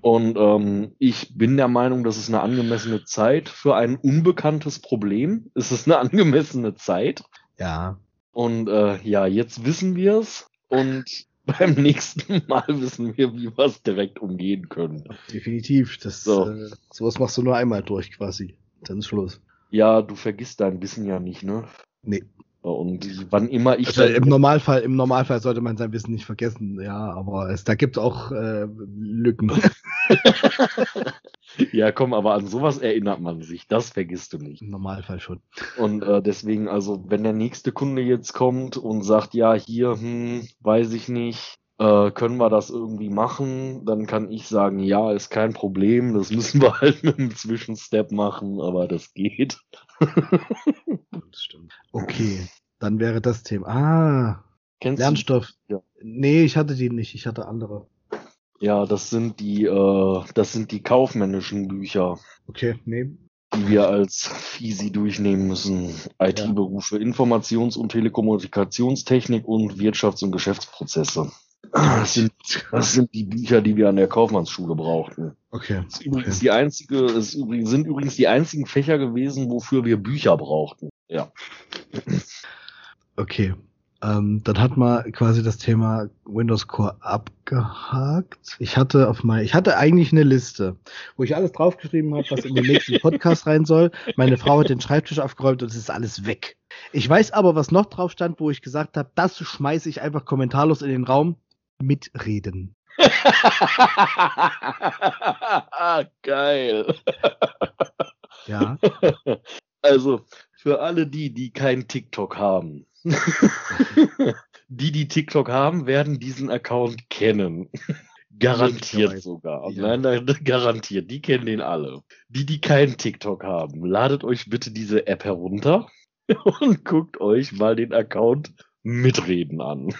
Und ähm, ich bin der Meinung, das ist eine angemessene Zeit für ein unbekanntes Problem. Es ist eine angemessene Zeit. Ja. Und äh, ja, jetzt wissen wir es und beim nächsten Mal wissen wir, wie wir es direkt umgehen können. Definitiv. Das, so. äh, sowas machst du nur einmal durch quasi. Dann ist Schluss. Ja, du vergisst dein Wissen ja nicht, ne? Nee. Und wann immer ich. Also im Normalfall, im Normalfall sollte man sein Wissen nicht vergessen, ja, aber es, da gibt es auch äh, Lücken. ja, komm, aber an sowas erinnert man sich. Das vergisst du nicht. Im Normalfall schon. Und äh, deswegen, also, wenn der nächste Kunde jetzt kommt und sagt, ja, hier, hm, weiß ich nicht, äh, können wir das irgendwie machen? Dann kann ich sagen, ja, ist kein Problem. Das müssen wir halt mit einem Zwischenstep machen, aber das geht. das stimmt. Okay, dann wäre das Thema. Ah, Kennst Lernstoff. Du? Ja. Nee, ich hatte die nicht. Ich hatte andere. Ja, das sind die, äh, das sind die kaufmännischen Bücher. Okay, nee. Die wir als easy durchnehmen müssen. IT-Berufe, ja. Informations- und Telekommunikationstechnik und Wirtschafts- und Geschäftsprozesse. Das sind, das sind die Bücher, die wir an der Kaufmannsschule brauchten. Okay. Das ist übrigens okay. die einzige, es sind übrigens die einzigen Fächer gewesen, wofür wir Bücher brauchten. Ja. Okay. Ähm, dann hat man quasi das Thema Windows Core abgehakt. Ich hatte auf mein, ich hatte eigentlich eine Liste, wo ich alles draufgeschrieben habe, was in den nächsten Podcast rein soll. Meine Frau hat den Schreibtisch aufgeräumt und es ist alles weg. Ich weiß aber, was noch drauf stand, wo ich gesagt habe, das schmeiße ich einfach kommentarlos in den Raum. Mitreden. Geil. Ja. Also, für alle die, die kein TikTok haben. die, die TikTok haben, werden diesen Account kennen. Garantiert sogar. Ja. Nein, nein, garantiert. Die kennen den alle. Die, die keinen TikTok haben, ladet euch bitte diese App herunter und guckt euch mal den Account Mitreden an.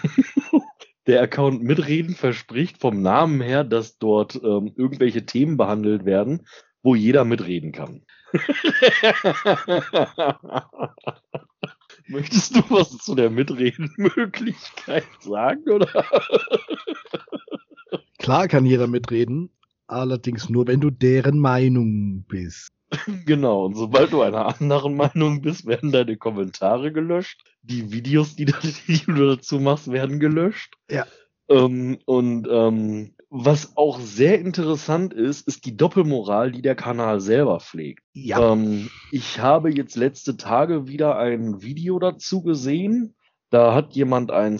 Der Account Mitreden verspricht vom Namen her, dass dort ähm, irgendwelche Themen behandelt werden, wo jeder mitreden kann. Möchtest du was zu der Mitredenmöglichkeit sagen, oder? Klar kann jeder mitreden, allerdings nur, wenn du deren Meinung bist. Genau, und sobald du einer anderen Meinung bist, werden deine Kommentare gelöscht. Die Videos, die, die du dazu machst, werden gelöscht. Ja. Ähm, und ähm, was auch sehr interessant ist, ist die Doppelmoral, die der Kanal selber pflegt. Ja. Ähm, ich habe jetzt letzte Tage wieder ein Video dazu gesehen. Da hat jemand ein,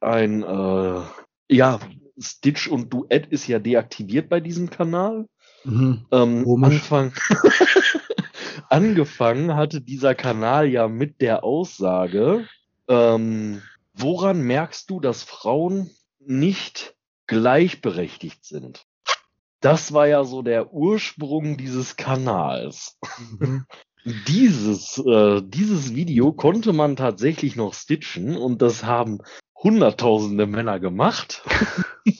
ein äh, ja, Stitch und Duett ist ja deaktiviert bei diesem Kanal. Mhm. Ähm, Anfang, angefangen hatte dieser Kanal ja mit der Aussage, ähm, woran merkst du, dass Frauen nicht gleichberechtigt sind. Das war ja so der Ursprung dieses Kanals. Mhm. Dieses, äh, dieses Video konnte man tatsächlich noch stitchen und das haben hunderttausende Männer gemacht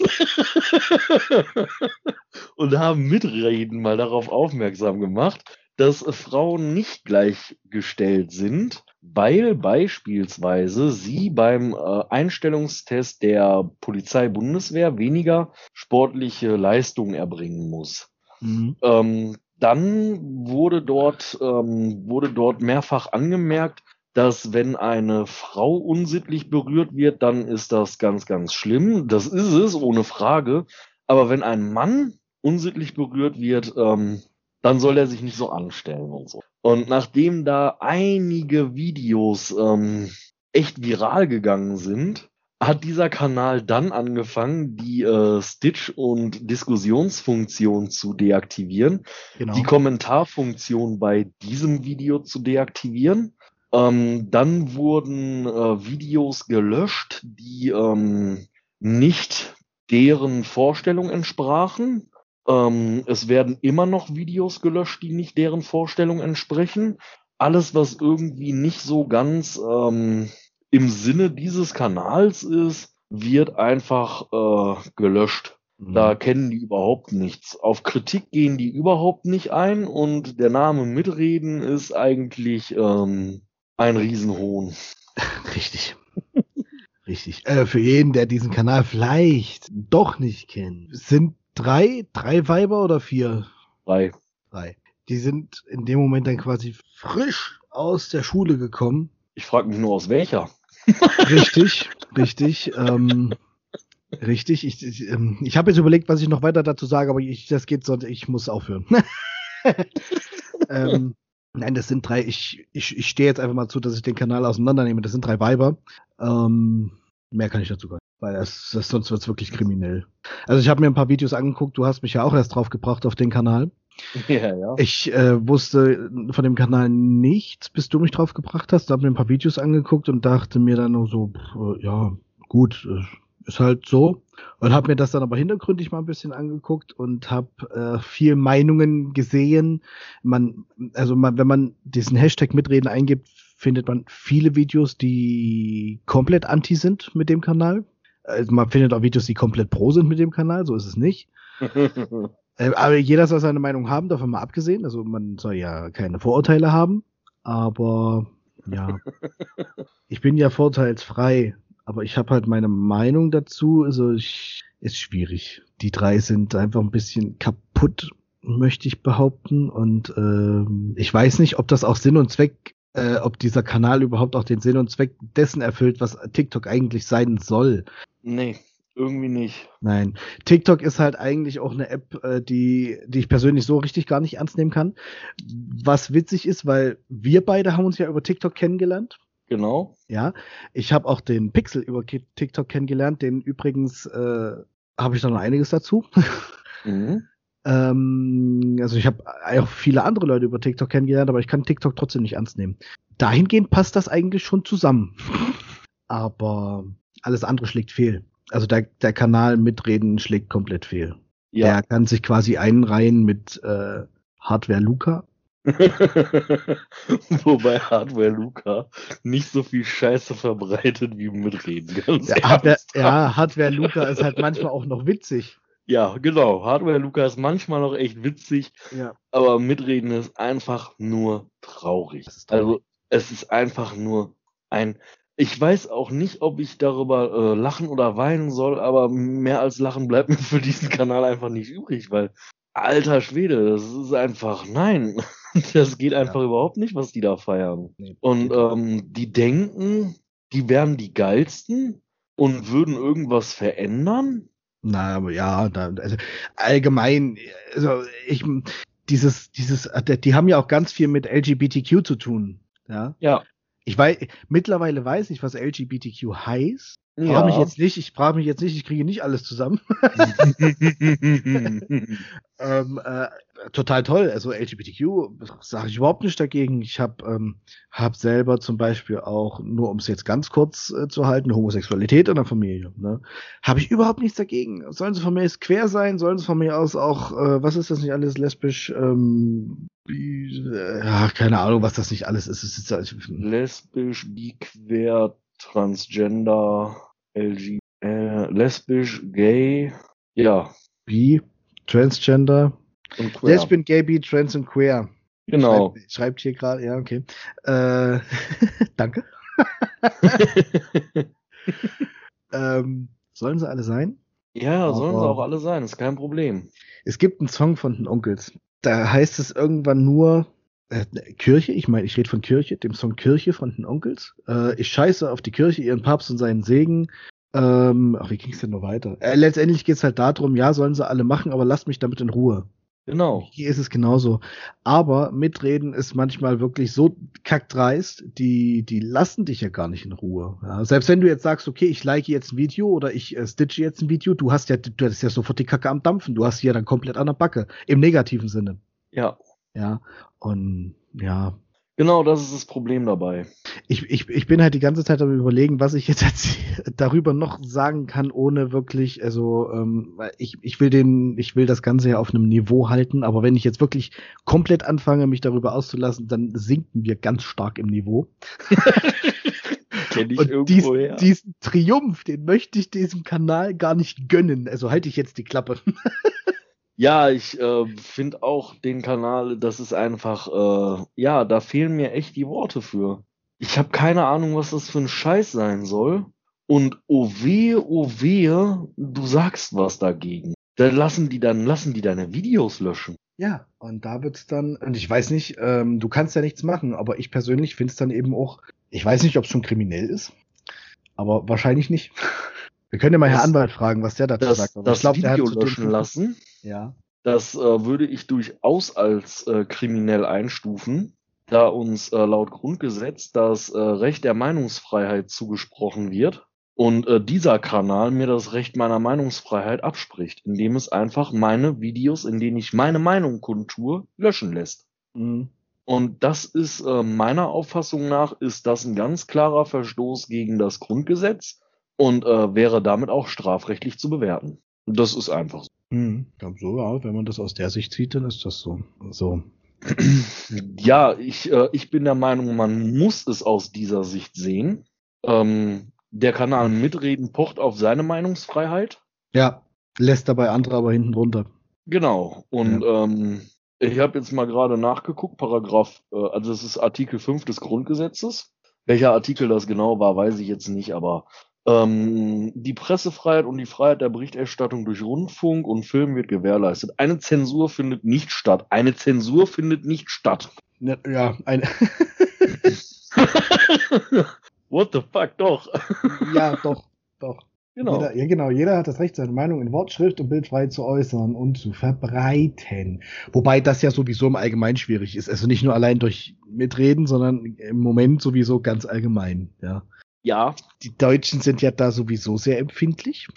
und haben mitreden mal darauf aufmerksam gemacht, dass Frauen nicht gleichgestellt sind weil beispielsweise sie beim äh, Einstellungstest der Polizei-Bundeswehr weniger sportliche Leistungen erbringen muss. Mhm. Ähm, dann wurde dort, ähm, wurde dort mehrfach angemerkt, dass wenn eine Frau unsittlich berührt wird, dann ist das ganz, ganz schlimm. Das ist es, ohne Frage. Aber wenn ein Mann unsittlich berührt wird, ähm, dann soll er sich nicht so anstellen und so. Und nachdem da einige Videos ähm, echt viral gegangen sind, hat dieser Kanal dann angefangen, die äh, Stitch- und Diskussionsfunktion zu deaktivieren, genau. die Kommentarfunktion bei diesem Video zu deaktivieren. Ähm, dann wurden äh, Videos gelöscht, die ähm, nicht deren Vorstellung entsprachen. Ähm, es werden immer noch Videos gelöscht, die nicht deren Vorstellung entsprechen. Alles, was irgendwie nicht so ganz ähm, im Sinne dieses Kanals ist, wird einfach äh, gelöscht. Mhm. Da kennen die überhaupt nichts. Auf Kritik gehen die überhaupt nicht ein und der Name Mitreden ist eigentlich ähm, ein Riesenhohn. Richtig. Richtig. Äh, für jeden, der diesen Kanal vielleicht doch nicht kennt, sind drei, drei Weiber oder vier? Drei. Drei. Die sind in dem Moment dann quasi frisch aus der Schule gekommen. Ich frage mich nur aus welcher. Richtig, richtig. Ähm, richtig. Ich, ich, ähm, ich habe jetzt überlegt, was ich noch weiter dazu sage, aber ich, das geht sonst, ich muss aufhören. ähm, nein, das sind drei. Ich, ich, ich stehe jetzt einfach mal zu, dass ich den Kanal auseinandernehme. Das sind drei Weiber. Ähm, mehr kann ich dazu gar nicht. Weil das, das sonst wird's wirklich kriminell. Also ich habe mir ein paar Videos angeguckt, du hast mich ja auch erst drauf gebracht auf den Kanal. Ja, ja. Ich äh, wusste von dem Kanal nichts, bis du mich drauf gebracht hast. Da habe mir ein paar Videos angeguckt und dachte mir dann nur so, pff, ja, gut, äh, ist halt so. Und habe mir das dann aber hintergründig mal ein bisschen angeguckt und habe äh, viel Meinungen gesehen. Man, also man, wenn man diesen Hashtag Mitreden eingibt, findet man viele Videos, die komplett anti sind mit dem Kanal. Also man findet auch Videos, die komplett pro sind mit dem Kanal, so ist es nicht. äh, aber jeder soll seine Meinung haben, davon mal abgesehen. Also man soll ja keine Vorurteile haben. Aber ja, ich bin ja vorteilsfrei. Aber ich habe halt meine Meinung dazu. Also ich, ist schwierig. Die drei sind einfach ein bisschen kaputt, möchte ich behaupten. Und ähm, ich weiß nicht, ob das auch Sinn und Zweck äh, ob dieser Kanal überhaupt auch den Sinn und Zweck dessen erfüllt, was TikTok eigentlich sein soll. Nee, irgendwie nicht. Nein. TikTok ist halt eigentlich auch eine App, äh, die, die ich persönlich so richtig gar nicht ernst nehmen kann. Was witzig ist, weil wir beide haben uns ja über TikTok kennengelernt. Genau. Ja. Ich habe auch den Pixel über TikTok kennengelernt, den übrigens äh, habe ich da noch einiges dazu. Mhm. ähm, also ich habe auch viele andere Leute über TikTok kennengelernt, aber ich kann TikTok trotzdem nicht ernst nehmen. Dahingehend passt das eigentlich schon zusammen. aber alles andere schlägt fehl. Also der, der Kanal mitreden schlägt komplett fehl. Ja. Der kann sich quasi einreihen mit äh, Hardware Luca. Wobei Hardware Luca nicht so viel Scheiße verbreitet wie mitreden. Ganz ja, Hardware, ja, Hardware Luca ist halt manchmal auch noch witzig. Ja, genau. Hardware Luca ist manchmal noch echt witzig, ja. aber mitreden ist einfach nur traurig. traurig. Also es ist einfach nur ein ich weiß auch nicht, ob ich darüber äh, lachen oder weinen soll, aber mehr als lachen bleibt mir für diesen Kanal einfach nicht übrig, weil alter Schwede, das ist einfach nein. Das geht einfach ja. überhaupt nicht, was die da feiern. Nee, und ähm, die denken, die wären die geilsten und würden irgendwas verändern. Na, aber ja, da, also allgemein, also ich dieses, dieses, die haben ja auch ganz viel mit LGBTQ zu tun. Ja. Ja. Ich weiß, mittlerweile weiß ich, was LGBTQ heißt. Ja. Frage mich jetzt nicht, ich frage mich jetzt nicht, ich kriege nicht alles zusammen. ähm, äh, total toll. Also LGBTQ sage ich überhaupt nicht dagegen. Ich habe ähm, hab selber zum Beispiel auch, nur um es jetzt ganz kurz äh, zu halten, Homosexualität in der Familie. Ne? Habe ich überhaupt nichts dagegen. Sollen sie von mir aus quer sein? Sollen sie von mir aus auch, äh, was ist das nicht alles, lesbisch, ähm, äh, ja, keine Ahnung, was das nicht alles ist. Ist halt, lesbisch, biquer, transgender, LG, äh, lesbisch, gay, ja. Bi, transgender, und queer. Lesbian, gay, bi, trans und queer. Genau. Schreibt, schreibt hier gerade, ja, okay. Äh, danke. ähm, sollen sie alle sein? Ja, sollen sie auch alle sein, ist kein Problem. Es gibt einen Song von den Onkels. Da heißt es irgendwann nur, äh, Kirche, ich meine, ich rede von Kirche, dem Song Kirche von den Onkels. Äh, ich scheiße auf die Kirche, ihren Papst und seinen Segen. Ähm, ach, wie ging es denn noch weiter? Äh, letztendlich geht es halt darum, ja, sollen sie alle machen, aber lasst mich damit in Ruhe. Genau. Hier ist es genauso. Aber mitreden ist manchmal wirklich so kackdreist, die, die lassen dich ja gar nicht in Ruhe. Ja, selbst wenn du jetzt sagst, okay, ich like jetzt ein Video oder ich äh, stitche jetzt ein Video, du hast ja, du hast ja sofort die Kacke am Dampfen. Du hast sie ja dann komplett an der Backe. Im negativen Sinne. Ja. Ja. Und ja, Genau, das ist das Problem dabei. Ich, ich, ich bin halt die ganze Zeit am überlegen, was ich jetzt darüber noch sagen kann, ohne wirklich, also ähm, ich, ich will den, ich will das Ganze ja auf einem Niveau halten, aber wenn ich jetzt wirklich komplett anfange, mich darüber auszulassen, dann sinken wir ganz stark im Niveau. Kenn ich Und dies, diesen Triumph, den möchte ich diesem Kanal gar nicht gönnen. Also halte ich jetzt die Klappe. Ja, ich äh, finde auch den Kanal, das ist einfach, äh, ja, da fehlen mir echt die Worte für. Ich habe keine Ahnung, was das für ein Scheiß sein soll. Und oh wehe, oh wehe, du sagst was dagegen. Dann lassen die dann lassen die deine Videos löschen. Ja, und da wird's dann, und ich weiß nicht, ähm, du kannst ja nichts machen, aber ich persönlich finde es dann eben auch, ich weiß nicht, ob es schon kriminell ist, aber wahrscheinlich nicht. Wir können ja mal das, Herr Anwalt fragen, was der dazu das, sagt. Aber das ich glaub, Video löschen lassen. Ja. Das äh, würde ich durchaus als äh, kriminell einstufen, da uns äh, laut Grundgesetz das äh, Recht der Meinungsfreiheit zugesprochen wird und äh, dieser Kanal mir das Recht meiner Meinungsfreiheit abspricht, indem es einfach meine Videos, in denen ich meine Meinung kundtue, löschen lässt. Mhm. Und das ist äh, meiner Auffassung nach ist das ein ganz klarer Verstoß gegen das Grundgesetz und wäre damit auch strafrechtlich zu bewerten. Das ist einfach so. Hm, so, ja, wenn man das aus der Sicht sieht, dann ist das so. so. Ja, ich, äh, ich bin der Meinung, man muss es aus dieser Sicht sehen. Ähm, der Kanal Mitreden pocht auf seine Meinungsfreiheit. Ja, lässt dabei andere aber hinten runter. Genau. Und ja. ähm, ich habe jetzt mal gerade nachgeguckt, Paragraph, äh, also es ist Artikel 5 des Grundgesetzes. Welcher Artikel das genau war, weiß ich jetzt nicht, aber ähm, die Pressefreiheit und die Freiheit der Berichterstattung durch Rundfunk und Film wird gewährleistet. Eine Zensur findet nicht statt. Eine Zensur findet nicht statt. Ja, ein. What the fuck, doch. ja, doch, doch. Genau. Jeder, ja, genau. Jeder hat das Recht, seine Meinung in Wort, Schrift und Bild frei zu äußern und zu verbreiten. Wobei das ja sowieso im Allgemeinen schwierig ist. Also nicht nur allein durch Mitreden, sondern im Moment sowieso ganz allgemein, ja. Ja. Die Deutschen sind ja da sowieso sehr empfindlich.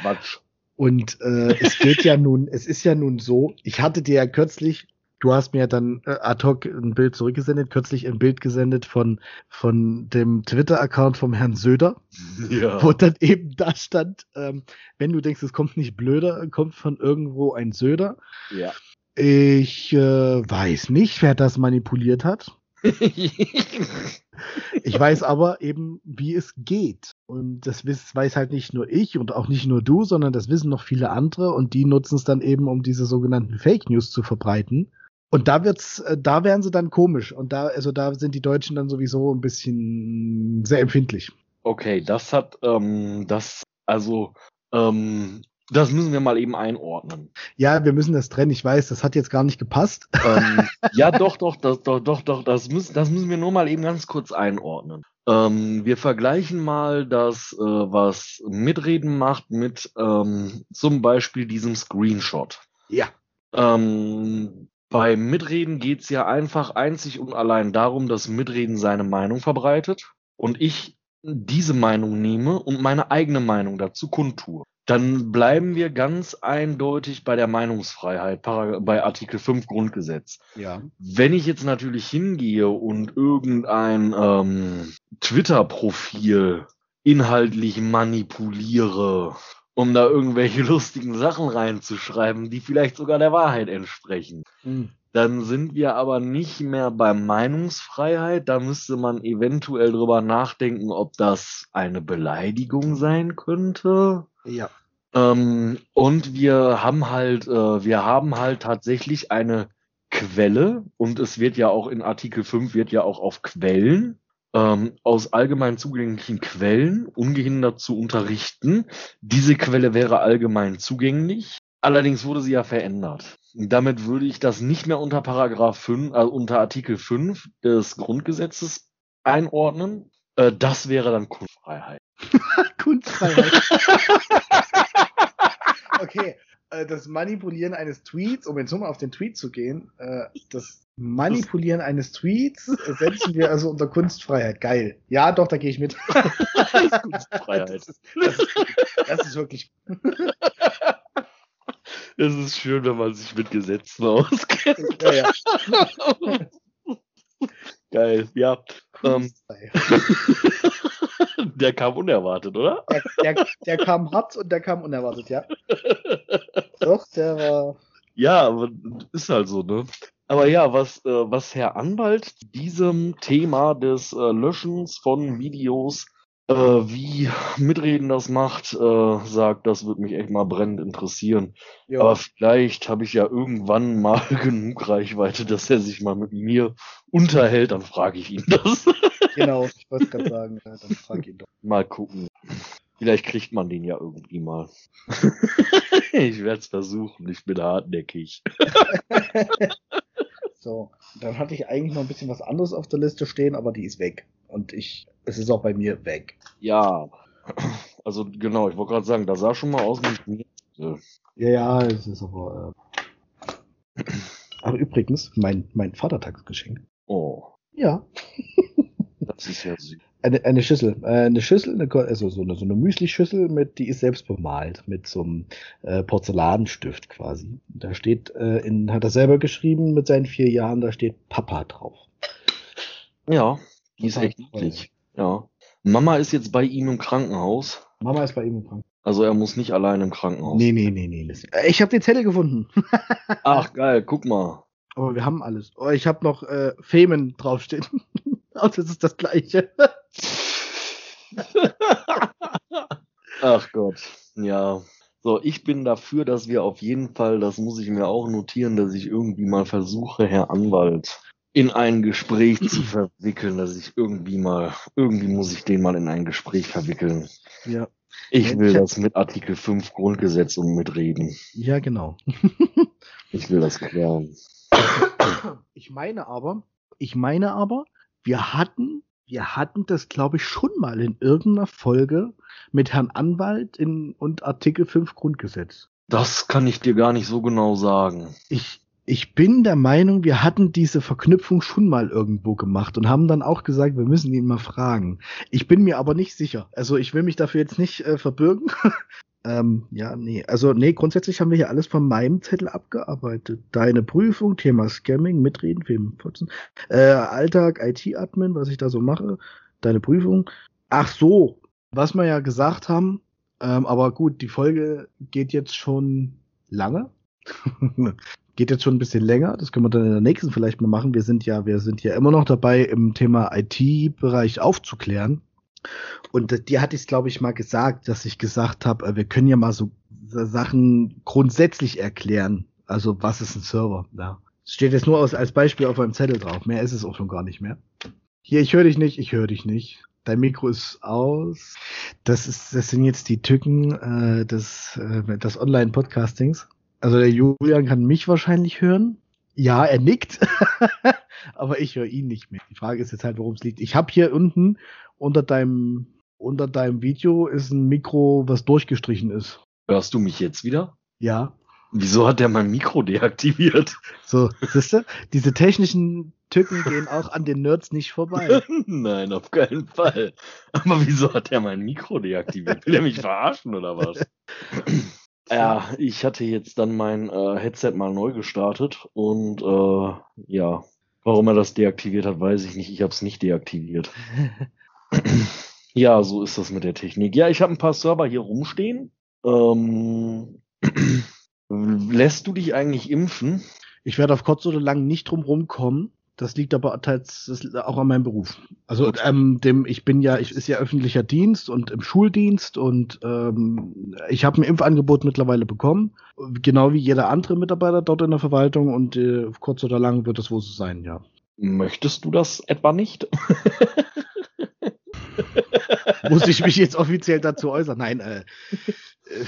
Quatsch. Und äh, es geht ja nun, es ist ja nun so, ich hatte dir ja kürzlich Du hast mir dann äh, ad hoc ein Bild zurückgesendet, kürzlich ein Bild gesendet von, von dem Twitter-Account vom Herrn Söder, ja. wo dann eben da stand, ähm, wenn du denkst, es kommt nicht blöder, kommt von irgendwo ein Söder. Ja. Ich äh, weiß nicht, wer das manipuliert hat. ich weiß aber eben, wie es geht. Und das weiß halt nicht nur ich und auch nicht nur du, sondern das wissen noch viele andere und die nutzen es dann eben, um diese sogenannten Fake News zu verbreiten. Und da wird's, äh, da werden sie dann komisch. Und da, also da sind die Deutschen dann sowieso ein bisschen sehr empfindlich. Okay, das hat, ähm, das, also, ähm, das müssen wir mal eben einordnen. Ja, wir müssen das trennen. Ich weiß, das hat jetzt gar nicht gepasst. Ähm, ja, doch, doch, das, doch, doch, doch, das müssen, das müssen wir nur mal eben ganz kurz einordnen. Ähm, wir vergleichen mal das, äh, was Mitreden macht, mit ähm, zum Beispiel diesem Screenshot. Ja. Ähm, beim Mitreden geht's ja einfach einzig und allein darum, dass Mitreden seine Meinung verbreitet und ich diese Meinung nehme und meine eigene Meinung dazu kundtue. Dann bleiben wir ganz eindeutig bei der Meinungsfreiheit, bei Artikel 5 Grundgesetz. Ja. Wenn ich jetzt natürlich hingehe und irgendein ähm, Twitter-Profil inhaltlich manipuliere um da irgendwelche lustigen Sachen reinzuschreiben, die vielleicht sogar der Wahrheit entsprechen. Mhm. Dann sind wir aber nicht mehr bei Meinungsfreiheit. Da müsste man eventuell drüber nachdenken, ob das eine Beleidigung sein könnte. Ja. Ähm, und wir haben halt, äh, wir haben halt tatsächlich eine Quelle und es wird ja auch in Artikel 5 wird ja auch auf Quellen ähm, aus allgemein zugänglichen Quellen ungehindert zu unterrichten. Diese Quelle wäre allgemein zugänglich. Allerdings wurde sie ja verändert. Damit würde ich das nicht mehr unter Paragraph 5, also unter Artikel 5 des Grundgesetzes einordnen. Äh, das wäre dann Kunstfreiheit. Kunstfreiheit. okay, äh, das Manipulieren eines Tweets, um jetzt nochmal auf den Tweet zu gehen, äh, das Manipulieren eines Tweets setzen wir also unter Kunstfreiheit. Geil. Ja, doch, da gehe ich mit. Kunstfreiheit. Das ist, das, ist, das ist wirklich. Es ist schön, wenn man sich mit Gesetzen auskennt. Ja, ja. Geil, ja. Ähm, der kam unerwartet, oder? Der, der, der, kam hart und der kam unerwartet, ja. Doch, der war. Ja, aber ist halt so, ne? Aber ja, was, äh, was Herr Anwalt diesem Thema des äh, Löschens von Videos, äh, wie Mitreden das macht, äh, sagt, das würde mich echt mal brennend interessieren. Ja. Aber vielleicht habe ich ja irgendwann mal genug Reichweite, dass er sich mal mit mir unterhält, dann frage ich ihn das. genau, ich wollte gerade sagen, dann frage ihn doch. Mal gucken. Vielleicht kriegt man den ja irgendwie mal. ich werde es versuchen, ich bin hartnäckig. So, dann hatte ich eigentlich noch ein bisschen was anderes auf der Liste stehen, aber die ist weg. Und ich, es ist auch bei mir weg. Ja, also genau, ich wollte gerade sagen, da sah schon mal aus wie ja. ja, ja, es ist aber. Äh... Aber übrigens, mein, mein Vatertagsgeschenk. Oh. Ja. das ist ja süß eine, eine Schüssel, äh, eine Schüssel, eine, also so eine, so eine Müsli-Schüssel mit, die ist selbst bemalt mit so einem äh, Porzellanstift quasi. Da steht, äh, in, hat er selber geschrieben mit seinen vier Jahren, da steht Papa drauf. Ja, die ist echt niedlich. Ja. Mama ist jetzt bei ihm im Krankenhaus. Mama ist bei ihm im Krankenhaus. Also er muss nicht allein im Krankenhaus. Nee, nee, nee, nee. Ich habe den Zettel gefunden. Ach geil, guck mal. Aber wir haben alles. Oh, ich habe noch äh, Femen draufstehen. Und das ist das gleiche. Ach Gott, ja. So, ich bin dafür, dass wir auf jeden Fall, das muss ich mir auch notieren, dass ich irgendwie mal versuche, Herr Anwalt in ein Gespräch zu verwickeln, dass ich irgendwie mal, irgendwie muss ich den mal in ein Gespräch verwickeln. Ja. Ich will ich das mit Artikel 5 Grundgesetz und mitreden. Ja, genau. ich will das klären. Ich meine aber, ich meine aber, wir hatten, wir hatten das, glaube ich, schon mal in irgendeiner Folge mit Herrn Anwalt in, und Artikel 5 Grundgesetz. Das kann ich dir gar nicht so genau sagen. Ich, ich bin der Meinung, wir hatten diese Verknüpfung schon mal irgendwo gemacht und haben dann auch gesagt, wir müssen ihn mal fragen. Ich bin mir aber nicht sicher. Also ich will mich dafür jetzt nicht äh, verbürgen. ähm, ja, nee. Also nee, grundsätzlich haben wir hier alles von meinem Zettel abgearbeitet. Deine Prüfung, Thema Scamming, Mitreden, Filmputzen, äh, Alltag, IT-Admin, was ich da so mache, deine Prüfung. Ach so, was wir ja gesagt haben, ähm, aber gut, die Folge geht jetzt schon lange. geht jetzt schon ein bisschen länger. Das können wir dann in der nächsten vielleicht mal machen. Wir sind ja, wir sind ja immer noch dabei, im Thema IT-Bereich aufzuklären. Und die hatte ich, glaube ich, mal gesagt, dass ich gesagt habe, äh, wir können ja mal so Sachen grundsätzlich erklären. Also was ist ein Server? Ja. Steht jetzt nur als Beispiel auf meinem Zettel drauf. Mehr ist es auch schon gar nicht mehr. Hier, ich höre dich nicht, ich höre dich nicht. Dein Mikro ist aus. Das ist, das sind jetzt die Tücken äh, des, äh, des Online-Podcastings. Also der Julian kann mich wahrscheinlich hören. Ja, er nickt, aber ich höre ihn nicht mehr. Die Frage ist jetzt halt, worum es liegt. Ich habe hier unten unter deinem unter deinem Video ist ein Mikro, was durchgestrichen ist. Hörst du mich jetzt wieder? Ja. Wieso hat der mein Mikro deaktiviert? So, siehst du? Diese technischen Tücken gehen auch an den Nerds nicht vorbei. Nein, auf keinen Fall. Aber wieso hat der mein Mikro deaktiviert? Will er mich verarschen oder was? Ja, ich hatte jetzt dann mein äh, Headset mal neu gestartet und äh, ja, warum er das deaktiviert hat, weiß ich nicht. Ich habe es nicht deaktiviert. ja, so ist das mit der Technik. Ja, ich habe ein paar Server hier rumstehen. Ähm, lässt du dich eigentlich impfen? Ich werde auf kurz oder lang nicht drum rumkommen. Das liegt aber teils auch an meinem Beruf. Also ähm, dem, ich bin ja, ich ist ja öffentlicher Dienst und im Schuldienst und ähm, ich habe ein Impfangebot mittlerweile bekommen, genau wie jeder andere Mitarbeiter dort in der Verwaltung und äh, kurz oder lang wird es wohl so sein, ja. Möchtest du das etwa nicht? Muss ich mich jetzt offiziell dazu äußern? Nein, äh, äh,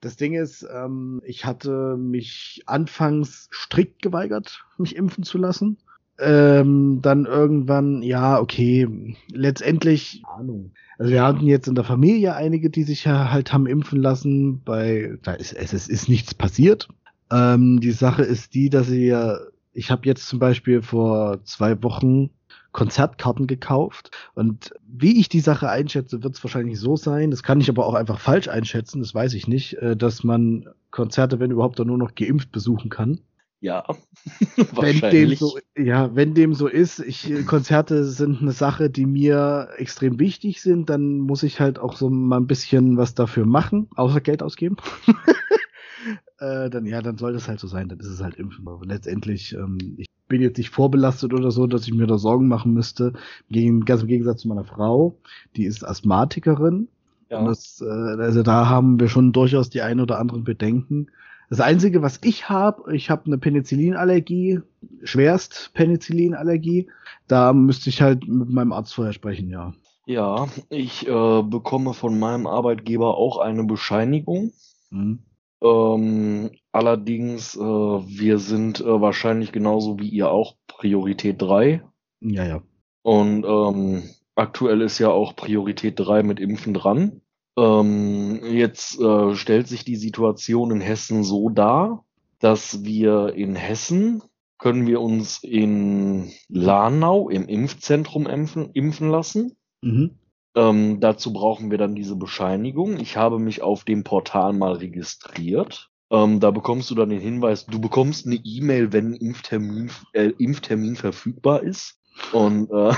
das Ding ist, ähm, ich hatte mich anfangs strikt geweigert, mich impfen zu lassen ähm, dann irgendwann, ja, okay, letztendlich, Ahnung. Also wir hatten jetzt in der Familie einige, die sich ja halt haben impfen lassen. Bei, da ist es, es ist nichts passiert. Ähm, die Sache ist die, dass ich ja, ich habe jetzt zum Beispiel vor zwei Wochen Konzertkarten gekauft. Und wie ich die Sache einschätze, wird es wahrscheinlich so sein. Das kann ich aber auch einfach falsch einschätzen, das weiß ich nicht, äh, dass man Konzerte, wenn überhaupt, dann nur noch geimpft besuchen kann. Ja, wenn dem so, ja, wenn dem so ist, ich, Konzerte sind eine Sache, die mir extrem wichtig sind, dann muss ich halt auch so mal ein bisschen was dafür machen, außer Geld ausgeben. äh, dann ja, dann soll das halt so sein, dann ist es halt impfen. Aber letztendlich, ähm, ich bin jetzt nicht vorbelastet oder so, dass ich mir da Sorgen machen müsste. Gegen, ganz im Gegensatz zu meiner Frau, die ist Asthmatikerin. Ja. Und das, äh, also da haben wir schon durchaus die ein oder anderen Bedenken. Das Einzige, was ich habe, ich habe eine Penicillinallergie, schwerst Penicillinallergie. Da müsste ich halt mit meinem Arzt vorher sprechen, ja. Ja, ich äh, bekomme von meinem Arbeitgeber auch eine Bescheinigung. Mhm. Ähm, allerdings, äh, wir sind äh, wahrscheinlich genauso wie ihr auch Priorität 3. Ja, ja. Und ähm, aktuell ist ja auch Priorität 3 mit Impfen dran. Ähm, jetzt äh, stellt sich die Situation in Hessen so dar, dass wir in Hessen können wir uns in Lahnau im Impfzentrum impfen, impfen lassen. Mhm. Ähm, dazu brauchen wir dann diese Bescheinigung. Ich habe mich auf dem Portal mal registriert. Ähm, da bekommst du dann den Hinweis, du bekommst eine E-Mail, wenn Impftermin, äh, Impftermin verfügbar ist. Und äh,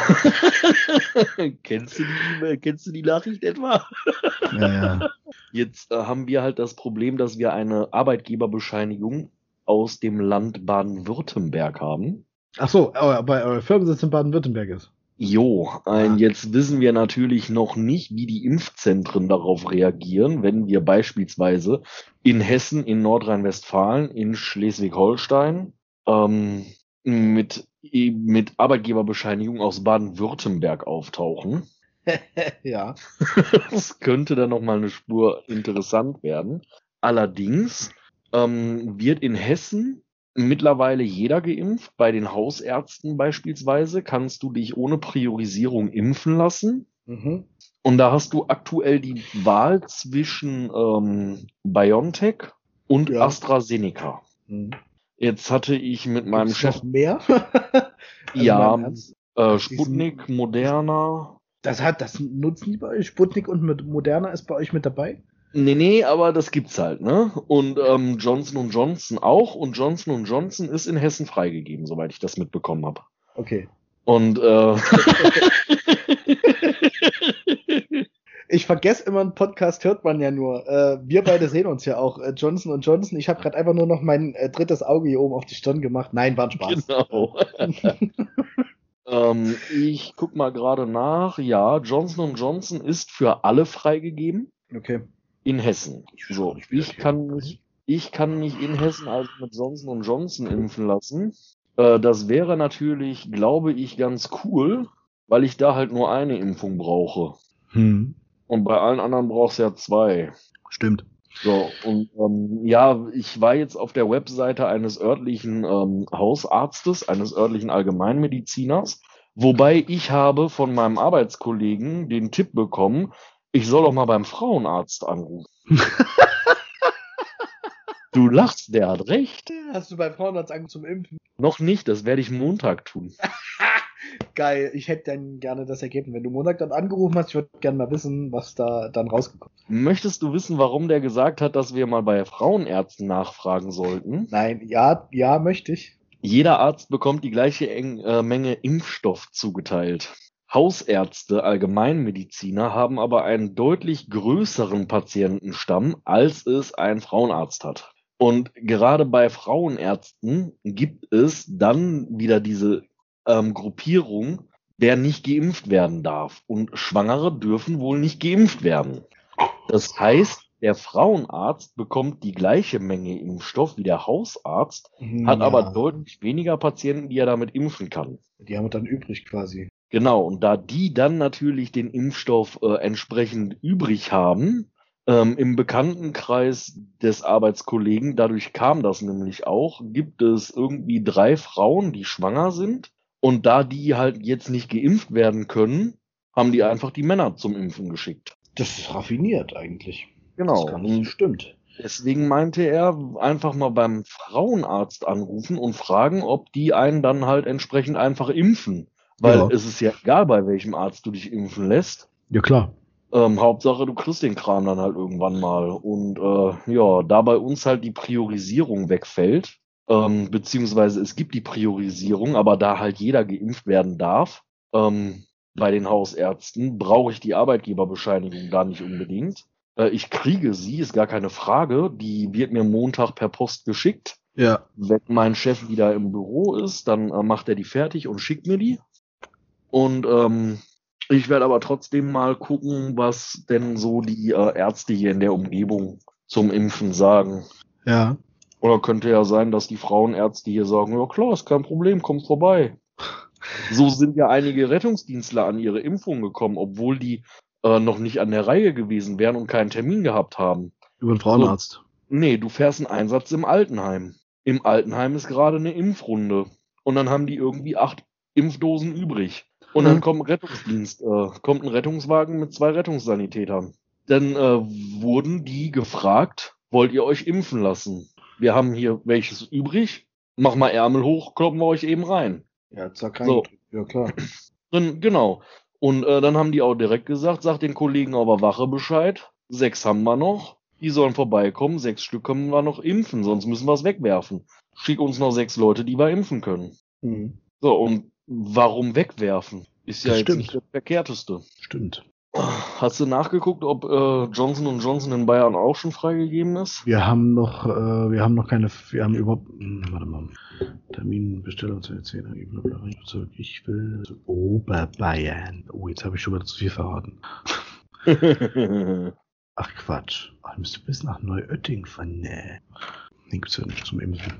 kennst, du die, kennst du die Nachricht etwa? ja, ja. Jetzt äh, haben wir halt das Problem, dass wir eine Arbeitgeberbescheinigung aus dem Land Baden-Württemberg haben. Ach so, aber euer Firmensitz in Baden-Württemberg ist. Jo, ein, jetzt wissen wir natürlich noch nicht, wie die Impfzentren darauf reagieren, wenn wir beispielsweise in Hessen, in Nordrhein-Westfalen, in Schleswig-Holstein ähm, mit mit Arbeitgeberbescheinigung aus Baden-Württemberg auftauchen. ja. das könnte dann nochmal eine Spur interessant werden. Allerdings ähm, wird in Hessen mittlerweile jeder geimpft. Bei den Hausärzten beispielsweise kannst du dich ohne Priorisierung impfen lassen. Mhm. Und da hast du aktuell die Wahl zwischen ähm, BioNTech und ja. AstraZeneca. Mhm. Jetzt hatte ich mit meinem Gibt's Chef mehr. also ja, äh, Sputnik, Moderna. Das hat, das nutzen die bei euch. Sputnik und mit Moderna ist bei euch mit dabei? Nee, nee, aber das gibt's halt, ne? Und ähm, Johnson Johnson auch. Und Johnson Johnson ist in Hessen freigegeben, soweit ich das mitbekommen habe. Okay. Und äh, ich vergesse immer, einen Podcast hört man ja nur. Äh, wir beide sehen uns ja auch. Äh, Johnson Johnson. Ich habe gerade einfach nur noch mein äh, drittes Auge hier oben auf die Stirn gemacht. Nein, war ein Spaß. Genau. ähm, ich guck mal gerade nach. Ja, Johnson Johnson ist für alle freigegeben. Okay. In Hessen. So, ich kann mich, ich kann mich in Hessen also mit Johnson Johnson impfen lassen. Äh, das wäre natürlich, glaube ich, ganz cool, weil ich da halt nur eine Impfung brauche. Hm. Und bei allen anderen brauchst du ja zwei. Stimmt. So, und ähm, ja, ich war jetzt auf der Webseite eines örtlichen ähm, Hausarztes, eines örtlichen Allgemeinmediziners, wobei ich habe von meinem Arbeitskollegen den Tipp bekommen, ich soll doch mal beim Frauenarzt anrufen. du lachst, der hat recht. Hast du beim Frauenarzt angerufen zum Impfen? Noch nicht, das werde ich Montag tun. Geil, ich hätte dann gerne das Ergebnis. Wenn du Montag dann angerufen hast, ich würde gerne mal wissen, was da dann rausgekommen ist. Möchtest du wissen, warum der gesagt hat, dass wir mal bei Frauenärzten nachfragen sollten? Nein, ja, ja, möchte ich. Jeder Arzt bekommt die gleiche Eng äh, Menge Impfstoff zugeteilt. Hausärzte, Allgemeinmediziner haben aber einen deutlich größeren Patientenstamm, als es ein Frauenarzt hat. Und gerade bei Frauenärzten gibt es dann wieder diese ähm, Gruppierung, wer nicht geimpft werden darf. Und Schwangere dürfen wohl nicht geimpft werden. Das heißt, der Frauenarzt bekommt die gleiche Menge Impfstoff wie der Hausarzt, ja. hat aber deutlich weniger Patienten, die er damit impfen kann. Die haben dann übrig quasi. Genau, und da die dann natürlich den Impfstoff äh, entsprechend übrig haben, ähm, im Bekanntenkreis des Arbeitskollegen, dadurch kam das nämlich auch, gibt es irgendwie drei Frauen, die schwanger sind und da die halt jetzt nicht geimpft werden können, haben die einfach die Männer zum Impfen geschickt. Das ist raffiniert eigentlich. Genau. Das nicht, stimmt. Deswegen meinte er, einfach mal beim Frauenarzt anrufen und fragen, ob die einen dann halt entsprechend einfach impfen. Weil ja. es ist ja egal, bei welchem Arzt du dich impfen lässt. Ja, klar. Ähm, Hauptsache, du kriegst den Kram dann halt irgendwann mal. Und äh, ja, da bei uns halt die Priorisierung wegfällt, ähm, beziehungsweise es gibt die Priorisierung, aber da halt jeder geimpft werden darf, ähm, bei den Hausärzten, brauche ich die Arbeitgeberbescheinigung da nicht unbedingt. Äh, ich kriege sie, ist gar keine Frage. Die wird mir Montag per Post geschickt. Ja. Wenn mein Chef wieder im Büro ist, dann äh, macht er die fertig und schickt mir die. Und ähm, ich werde aber trotzdem mal gucken, was denn so die äh, Ärzte hier in der Umgebung zum Impfen sagen. Ja. Oder könnte ja sein, dass die Frauenärzte hier sagen, ja klar, ist kein Problem, kommt vorbei. So sind ja einige Rettungsdienstler an ihre Impfung gekommen, obwohl die äh, noch nicht an der Reihe gewesen wären und keinen Termin gehabt haben. Über den Frauenarzt? So, nee, du fährst einen Einsatz im Altenheim. Im Altenheim ist gerade eine Impfrunde. Und dann haben die irgendwie acht Impfdosen übrig. Und dann mhm. kommt ein Rettungsdienst, äh, kommt ein Rettungswagen mit zwei Rettungssanitätern. Dann äh, wurden die gefragt, wollt ihr euch impfen lassen? Wir haben hier welches übrig, mach mal Ärmel hoch, kloppen wir euch eben rein. Ja, zack, rein. So. Ja, klar. Dann, genau. Und äh, dann haben die auch direkt gesagt, sagt den Kollegen aber Wache Bescheid, sechs haben wir noch, die sollen vorbeikommen, sechs Stück können wir noch impfen, sonst müssen wir es wegwerfen. Schick uns noch sechs Leute, die wir impfen können. Mhm. So, und warum wegwerfen? Ist ja das jetzt stimmt. nicht das Verkehrteste. Stimmt. Hast du nachgeguckt, ob äh, Johnson Johnson in Bayern auch schon freigegeben ist? Wir haben noch, äh, wir haben noch keine, wir haben überhaupt, hm, warte mal, Terminbestellung zu erzählen. Ich will Oberbayern. Oh, jetzt habe ich schon wieder zu viel verraten. Ach Quatsch. Ich müsste bis nach Neuötting fahren. Nee. Den gibt's ja nicht zum Impfen.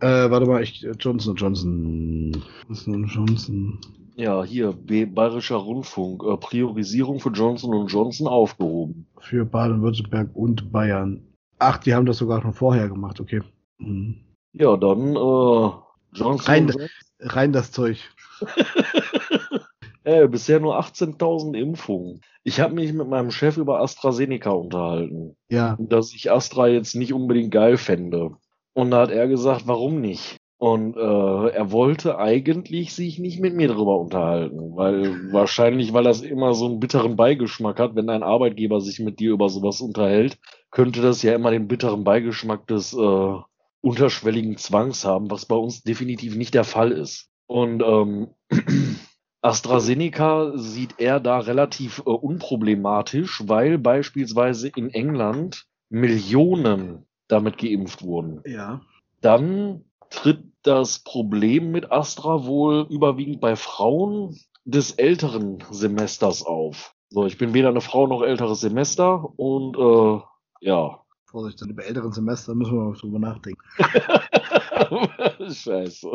Äh, warte mal, ich, Johnson Johnson. Johnson Johnson. Ja, hier, Bayerischer Rundfunk, äh, Priorisierung für Johnson Johnson aufgehoben. Für Baden-Württemberg und Bayern. Ach, die haben das sogar schon vorher gemacht, okay. Mhm. Ja, dann äh, Johnson rein, rein das Zeug. äh, bisher nur 18.000 Impfungen. Ich habe mich mit meinem Chef über AstraZeneca unterhalten. Ja. Dass ich Astra jetzt nicht unbedingt geil fände. Und da hat er gesagt, warum nicht? Und äh, er wollte eigentlich sich nicht mit mir darüber unterhalten, weil wahrscheinlich, weil das immer so einen bitteren Beigeschmack hat, wenn ein Arbeitgeber sich mit dir über sowas unterhält, könnte das ja immer den bitteren Beigeschmack des äh, unterschwelligen Zwangs haben, was bei uns definitiv nicht der Fall ist. Und ähm, AstraZeneca sieht er da relativ äh, unproblematisch, weil beispielsweise in England Millionen damit geimpft wurden. Ja. Dann tritt das Problem mit Astra wohl überwiegend bei Frauen des älteren Semesters auf. So, ich bin weder eine Frau noch älteres Semester und äh, ja. Vorsicht, dann über älteren Semester müssen wir mal drüber nachdenken. Scheiße.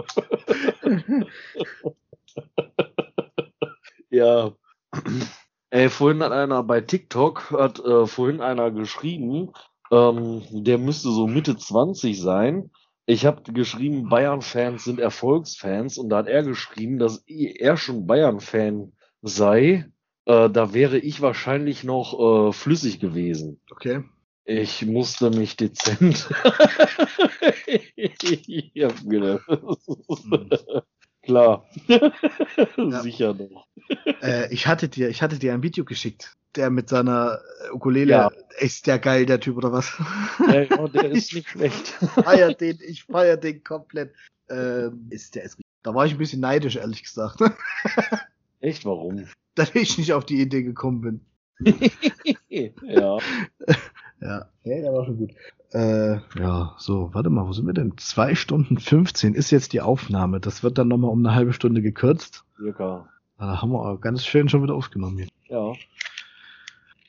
ja. Ey, vorhin hat einer bei TikTok, hat äh, vorhin einer geschrieben, ähm, der müsste so Mitte 20 sein ich habe geschrieben, Bayern-Fans sind Erfolgsfans und da hat er geschrieben, dass er schon Bayern-Fan sei. Äh, da wäre ich wahrscheinlich noch äh, flüssig gewesen. Okay. Ich musste mich dezent. ich hab gedacht. Klar. Ja. Sicher doch. Äh, ich hatte dir, ich hatte dir ein Video geschickt der mit seiner Ukulele, ja. ist der geil, der Typ, oder was? Ja, ja der ist nicht schlecht. Feier den, ich feier den komplett. Ähm, ist der ist, da war ich ein bisschen neidisch, ehrlich gesagt. Echt, warum? Da ich nicht auf die Idee gekommen bin. ja. ja, hey, der war schon gut. Äh, ja, so, warte mal, wo sind wir denn? Zwei Stunden 15 ist jetzt die Aufnahme. Das wird dann nochmal um eine halbe Stunde gekürzt. Circa. Da haben wir ganz schön schon wieder aufgenommen hier. Ja.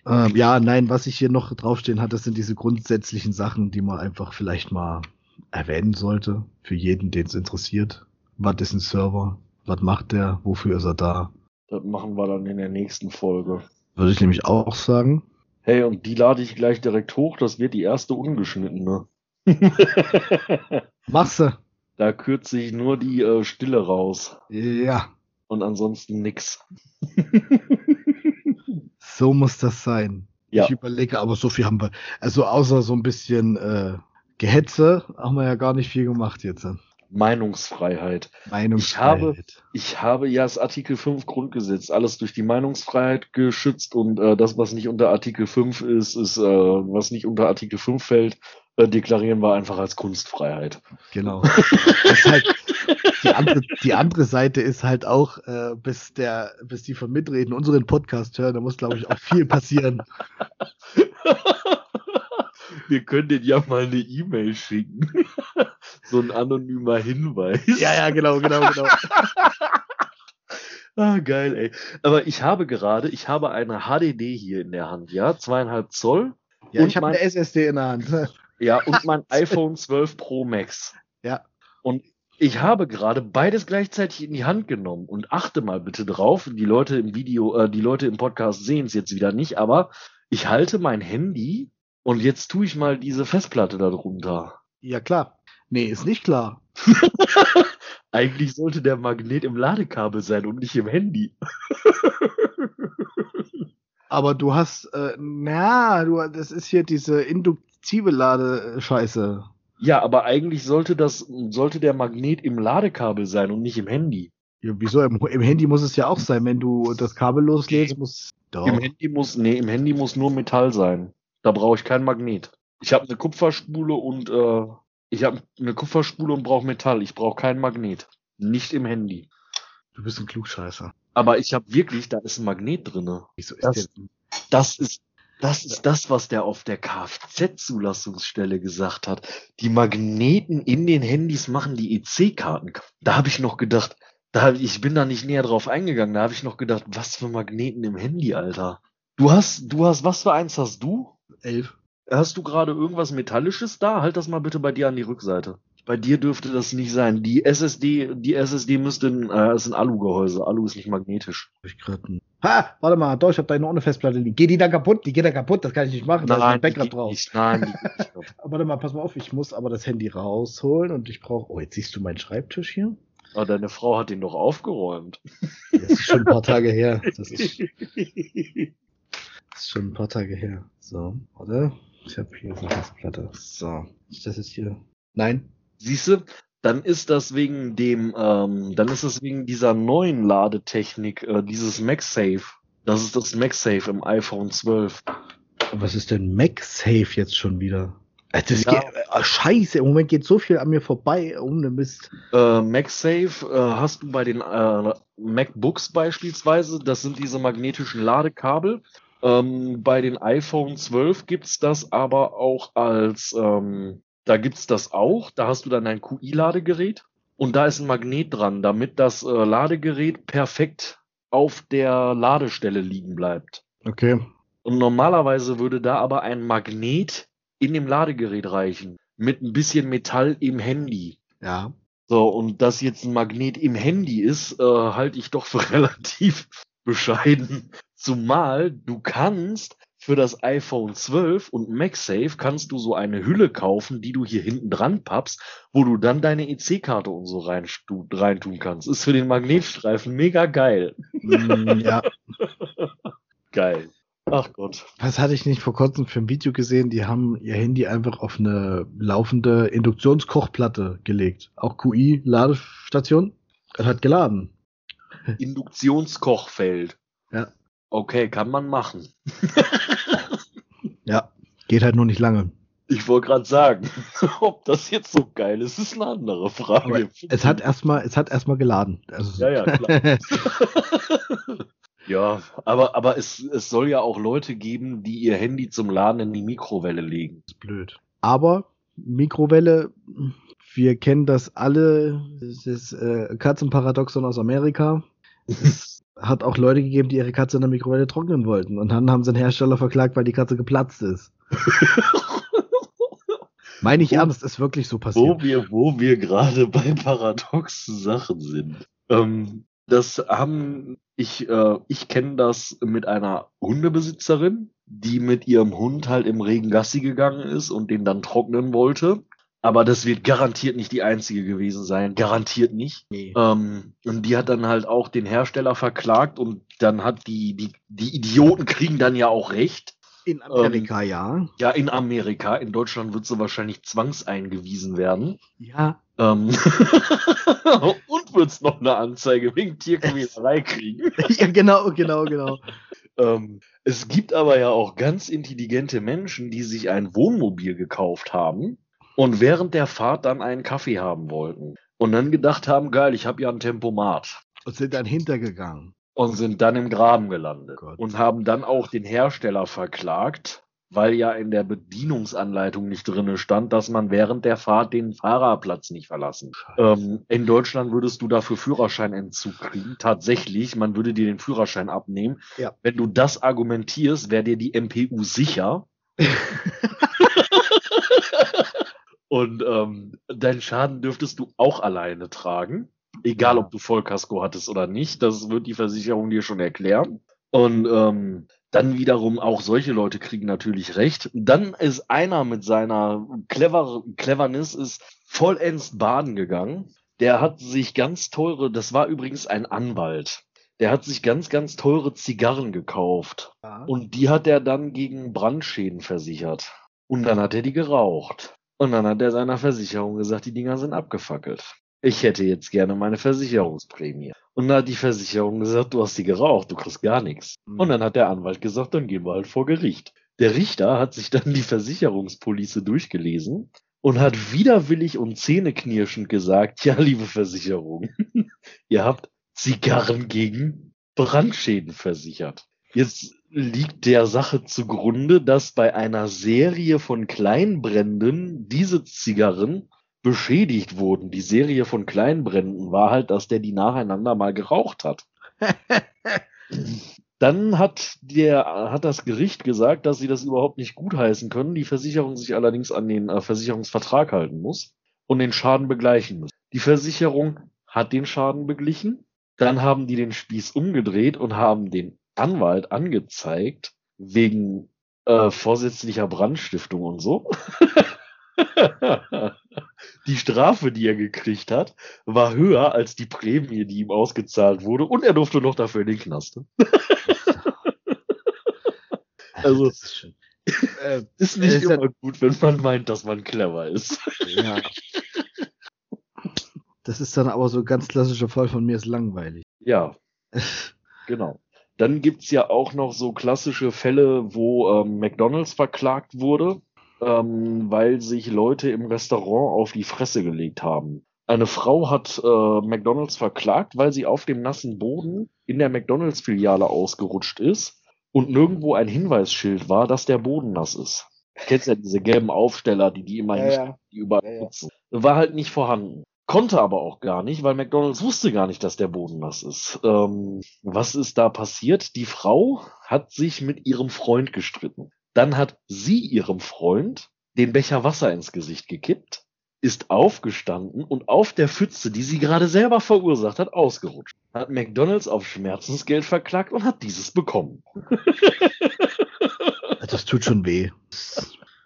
Ähm, ja, nein, was ich hier noch draufstehen hatte, sind diese grundsätzlichen Sachen, die man einfach vielleicht mal erwähnen sollte. Für jeden, den es interessiert. Was ist ein Server? Was macht der? Wofür ist er da? Das machen wir dann in der nächsten Folge. Würde ich nämlich auch sagen. Hey, und die lade ich gleich direkt hoch. Das wird die erste ungeschnittene. Masse. Da kürze ich nur die äh, Stille raus. Ja. Und ansonsten nix. So muss das sein. Ja. Ich überlege, aber so viel haben wir. Also außer so ein bisschen äh, Gehetze haben wir ja gar nicht viel gemacht jetzt. Meinungsfreiheit. Meinungsfreiheit. Ich habe, ich habe ja das Artikel 5 Grundgesetz, alles durch die Meinungsfreiheit geschützt und äh, das, was nicht unter Artikel 5 ist, ist, äh, was nicht unter Artikel 5 fällt, äh, deklarieren wir einfach als Kunstfreiheit. Genau. halt, die andere, die andere Seite ist halt auch, äh, bis der, bis die von mitreden, unseren Podcast hören, da muss, glaube ich, auch viel passieren. Wir können den ja mal eine E-Mail schicken. so ein anonymer Hinweis. Ja, ja, genau, genau, genau. ah, geil, ey. Aber ich habe gerade, ich habe eine HDD hier in der Hand, ja, zweieinhalb Zoll. Ja, ich habe eine SSD in der Hand. Ja, und mein iPhone 12 Pro Max. Ja. Und ich habe gerade beides gleichzeitig in die Hand genommen und achte mal bitte drauf. Die Leute im Video, äh, die Leute im Podcast sehen es jetzt wieder nicht, aber ich halte mein Handy und jetzt tue ich mal diese Festplatte darunter. Ja klar. Nee, ist nicht klar. Eigentlich sollte der Magnet im Ladekabel sein und nicht im Handy. aber du hast, äh, na, du, das ist hier diese induktive Ladescheiße. Ja, aber eigentlich sollte das, sollte der Magnet im Ladekabel sein und nicht im Handy. Ja, wieso? Im, Im, Handy muss es ja auch sein, wenn du das Kabel loslädst, muss. Doch. Im Handy muss, nee, im Handy muss nur Metall sein. Da brauche ich kein Magnet. Ich habe eine Kupferspule und äh, ich habe eine Kupferspule und brauche Metall. Ich brauche kein Magnet. Nicht im Handy. Du bist ein Klugscheißer. Aber ich habe wirklich, da ist ein Magnet drinne. Wieso ist das, der? Das ist das ist das, was der auf der Kfz-Zulassungsstelle gesagt hat. Die Magneten in den Handys machen die EC-Karten. Da habe ich noch gedacht, da hab, ich bin da nicht näher drauf eingegangen. Da habe ich noch gedacht, was für Magneten im Handy, Alter. Du hast, du hast, was für eins hast du? Elf. Hast du gerade irgendwas Metallisches da? Halt das mal bitte bei dir an die Rückseite. Bei dir dürfte das nicht sein. Die SSD, die SSD müsste, äh, ist ein Alu-Gehäuse. Alu ist nicht magnetisch. Ich grad ha, warte mal, doch, ich habe da eine ohne Festplatte liegen. Geht die da kaputt? Die geht da kaputt, das kann ich nicht machen. Nein, da ist ein Backup drauf. Nicht. Nein, die geht nicht warte mal, pass mal auf, ich muss aber das Handy rausholen und ich brauche. Oh, jetzt siehst du meinen Schreibtisch hier. Aber deine Frau hat ihn doch aufgeräumt. Das ist schon ein paar Tage her. Das ist, das ist schon ein paar Tage her. So, warte. Ich habe hier eine Festplatte. So, ist das jetzt hier? Nein, Siehst du, dann ist das wegen dem, ähm, dann ist das wegen dieser neuen Ladetechnik, äh, dieses MagSafe. Das ist das MagSafe im iPhone 12. Was ist denn MagSafe jetzt schon wieder? Äh, das ja. geht, äh, scheiße, im Moment geht so viel an mir vorbei, ohne Mist. Äh, MagSafe äh, hast du bei den äh, MacBooks beispielsweise, das sind diese magnetischen Ladekabel. Ähm, bei den iPhone 12 gibt's das aber auch als ähm, da gibt's das auch. Da hast du dann ein QI-Ladegerät und da ist ein Magnet dran, damit das äh, Ladegerät perfekt auf der Ladestelle liegen bleibt. Okay. Und normalerweise würde da aber ein Magnet in dem Ladegerät reichen. Mit ein bisschen Metall im Handy. Ja. So, und dass jetzt ein Magnet im Handy ist, äh, halte ich doch für relativ bescheiden. Zumal du kannst für das iPhone 12 und MagSafe kannst du so eine Hülle kaufen, die du hier hinten dran pappst, wo du dann deine EC-Karte und so rein, reintun kannst. Ist für den Magnetstreifen mega geil. Mm, ja. geil. Ach Gott. Was hatte ich nicht vor kurzem für ein Video gesehen? Die haben ihr Handy einfach auf eine laufende Induktionskochplatte gelegt. Auch QI-Ladestation. Es hat geladen. Induktionskochfeld. Ja. Okay, kann man machen. ja, geht halt nur nicht lange. Ich wollte gerade sagen, ob das jetzt so geil ist, ist eine andere Frage. Aber es hat erstmal, es hat erstmal geladen. Also ja, ja, klar. ja, aber, aber es, es soll ja auch Leute geben, die ihr Handy zum Laden in die Mikrowelle legen. Das ist blöd. Aber Mikrowelle, wir kennen das alle, das ist äh, Katzenparadoxon aus Amerika. Hat auch Leute gegeben, die ihre Katze in der Mikrowelle trocknen wollten. Und dann haben sie einen Hersteller verklagt, weil die Katze geplatzt ist. Meine ich wo, ernst, ist wirklich so passiert. Wo wir, wo wir gerade bei paradoxen Sachen sind. Ähm, das haben, ich, äh, ich kenne das mit einer Hundebesitzerin, die mit ihrem Hund halt im Regen Gassi gegangen ist und den dann trocknen wollte. Aber das wird garantiert nicht die einzige gewesen sein. Garantiert nicht. Nee. Ähm, und die hat dann halt auch den Hersteller verklagt und dann hat die, die, die Idioten kriegen dann ja auch recht. In Amerika, ähm, ja. Ja, in Amerika. In Deutschland wird sie wahrscheinlich zwangseingewiesen werden. Ja. Ähm und wird es noch eine Anzeige wegen Tierquälerei kriegen. ja, genau, genau, genau. ähm, es gibt aber ja auch ganz intelligente Menschen, die sich ein Wohnmobil gekauft haben und während der Fahrt dann einen Kaffee haben wollten. Und dann gedacht haben, geil, ich habe ja ein Tempomat. Und sind dann hintergegangen. Und sind dann im Graben gelandet. Oh und haben dann auch den Hersteller verklagt, weil ja in der Bedienungsanleitung nicht drinne stand, dass man während der Fahrt den Fahrerplatz nicht verlassen. Ähm, in Deutschland würdest du dafür Führerscheinentzug kriegen. Tatsächlich, man würde dir den Führerschein abnehmen. Ja. Wenn du das argumentierst, wäre dir die MPU sicher. Und ähm, deinen Schaden dürftest du auch alleine tragen. Egal, ob du Vollkasko hattest oder nicht. Das wird die Versicherung dir schon erklären. Und ähm, dann wiederum auch solche Leute kriegen natürlich recht. Dann ist einer mit seiner Clever Cleverness ist vollends baden gegangen. Der hat sich ganz teure, das war übrigens ein Anwalt. Der hat sich ganz, ganz teure Zigarren gekauft. Ja. Und die hat er dann gegen Brandschäden versichert. Und dann hat er die geraucht. Und dann hat er seiner Versicherung gesagt, die Dinger sind abgefackelt. Ich hätte jetzt gerne meine Versicherungsprämie. Und dann hat die Versicherung gesagt, du hast sie geraucht, du kriegst gar nichts. Mhm. Und dann hat der Anwalt gesagt, dann gehen wir halt vor Gericht. Der Richter hat sich dann die Versicherungspolice durchgelesen und hat widerwillig und zähneknirschend gesagt, ja, liebe Versicherung, ihr habt Zigarren gegen Brandschäden versichert. Jetzt liegt der Sache zugrunde, dass bei einer Serie von Kleinbränden diese Zigarren beschädigt wurden. Die Serie von Kleinbränden war halt, dass der die nacheinander mal geraucht hat. Dann hat der, hat das Gericht gesagt, dass sie das überhaupt nicht gutheißen können, die Versicherung sich allerdings an den äh, Versicherungsvertrag halten muss. und den Schaden begleichen müssen. Die Versicherung hat den Schaden beglichen, dann haben die den Spieß umgedreht und haben den Anwalt angezeigt wegen äh, vorsätzlicher Brandstiftung und so. die Strafe, die er gekriegt hat, war höher als die Prämie, die ihm ausgezahlt wurde und er durfte noch dafür in den Knast. also, ist, äh, ist, nicht ist immer ja, gut, wenn man meint, dass man clever ist. Ja. Das ist dann aber so ein ganz klassischer Fall von mir ist langweilig. Ja. genau. Dann gibt's ja auch noch so klassische Fälle, wo ähm, McDonalds verklagt wurde ähm, weil sich Leute im Restaurant auf die Fresse gelegt haben. Eine Frau hat äh, McDonald's verklagt, weil sie auf dem nassen Boden in der McDonald's-Filiale ausgerutscht ist und nirgendwo ein Hinweisschild war, dass der Boden nass ist. Du kennst ja diese gelben Aufsteller, die die immer ja, ja. die überall ja, nutzen. War halt nicht vorhanden. Konnte aber auch gar nicht, weil McDonald's wusste gar nicht, dass der Boden nass ist. Ähm, was ist da passiert? Die Frau hat sich mit ihrem Freund gestritten. Dann hat sie ihrem Freund den Becher Wasser ins Gesicht gekippt, ist aufgestanden und auf der Pfütze, die sie gerade selber verursacht hat, ausgerutscht. Hat McDonalds auf Schmerzensgeld verklagt und hat dieses bekommen. das tut schon weh.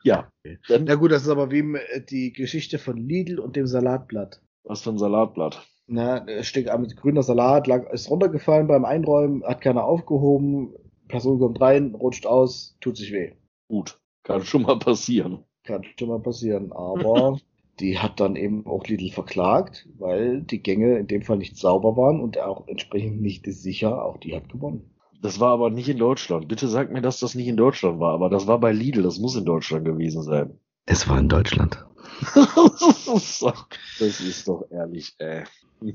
Ja. Dann, ja gut, das ist aber wie äh, die Geschichte von Lidl und dem Salatblatt. Was für ein Salatblatt? Na, steht mit grüner Salat, lag, ist runtergefallen beim Einräumen, hat keiner aufgehoben, Person kommt rein, rutscht aus, tut sich weh. Gut, kann schon mal passieren. Kann schon mal passieren, aber die hat dann eben auch Lidl verklagt, weil die Gänge in dem Fall nicht sauber waren und auch entsprechend nicht sicher. Auch die hat gewonnen. Das war aber nicht in Deutschland. Bitte sag mir, dass das nicht in Deutschland war, aber das war bei Lidl, das muss in Deutschland gewesen sein. Es war in Deutschland. das ist doch ehrlich, ey.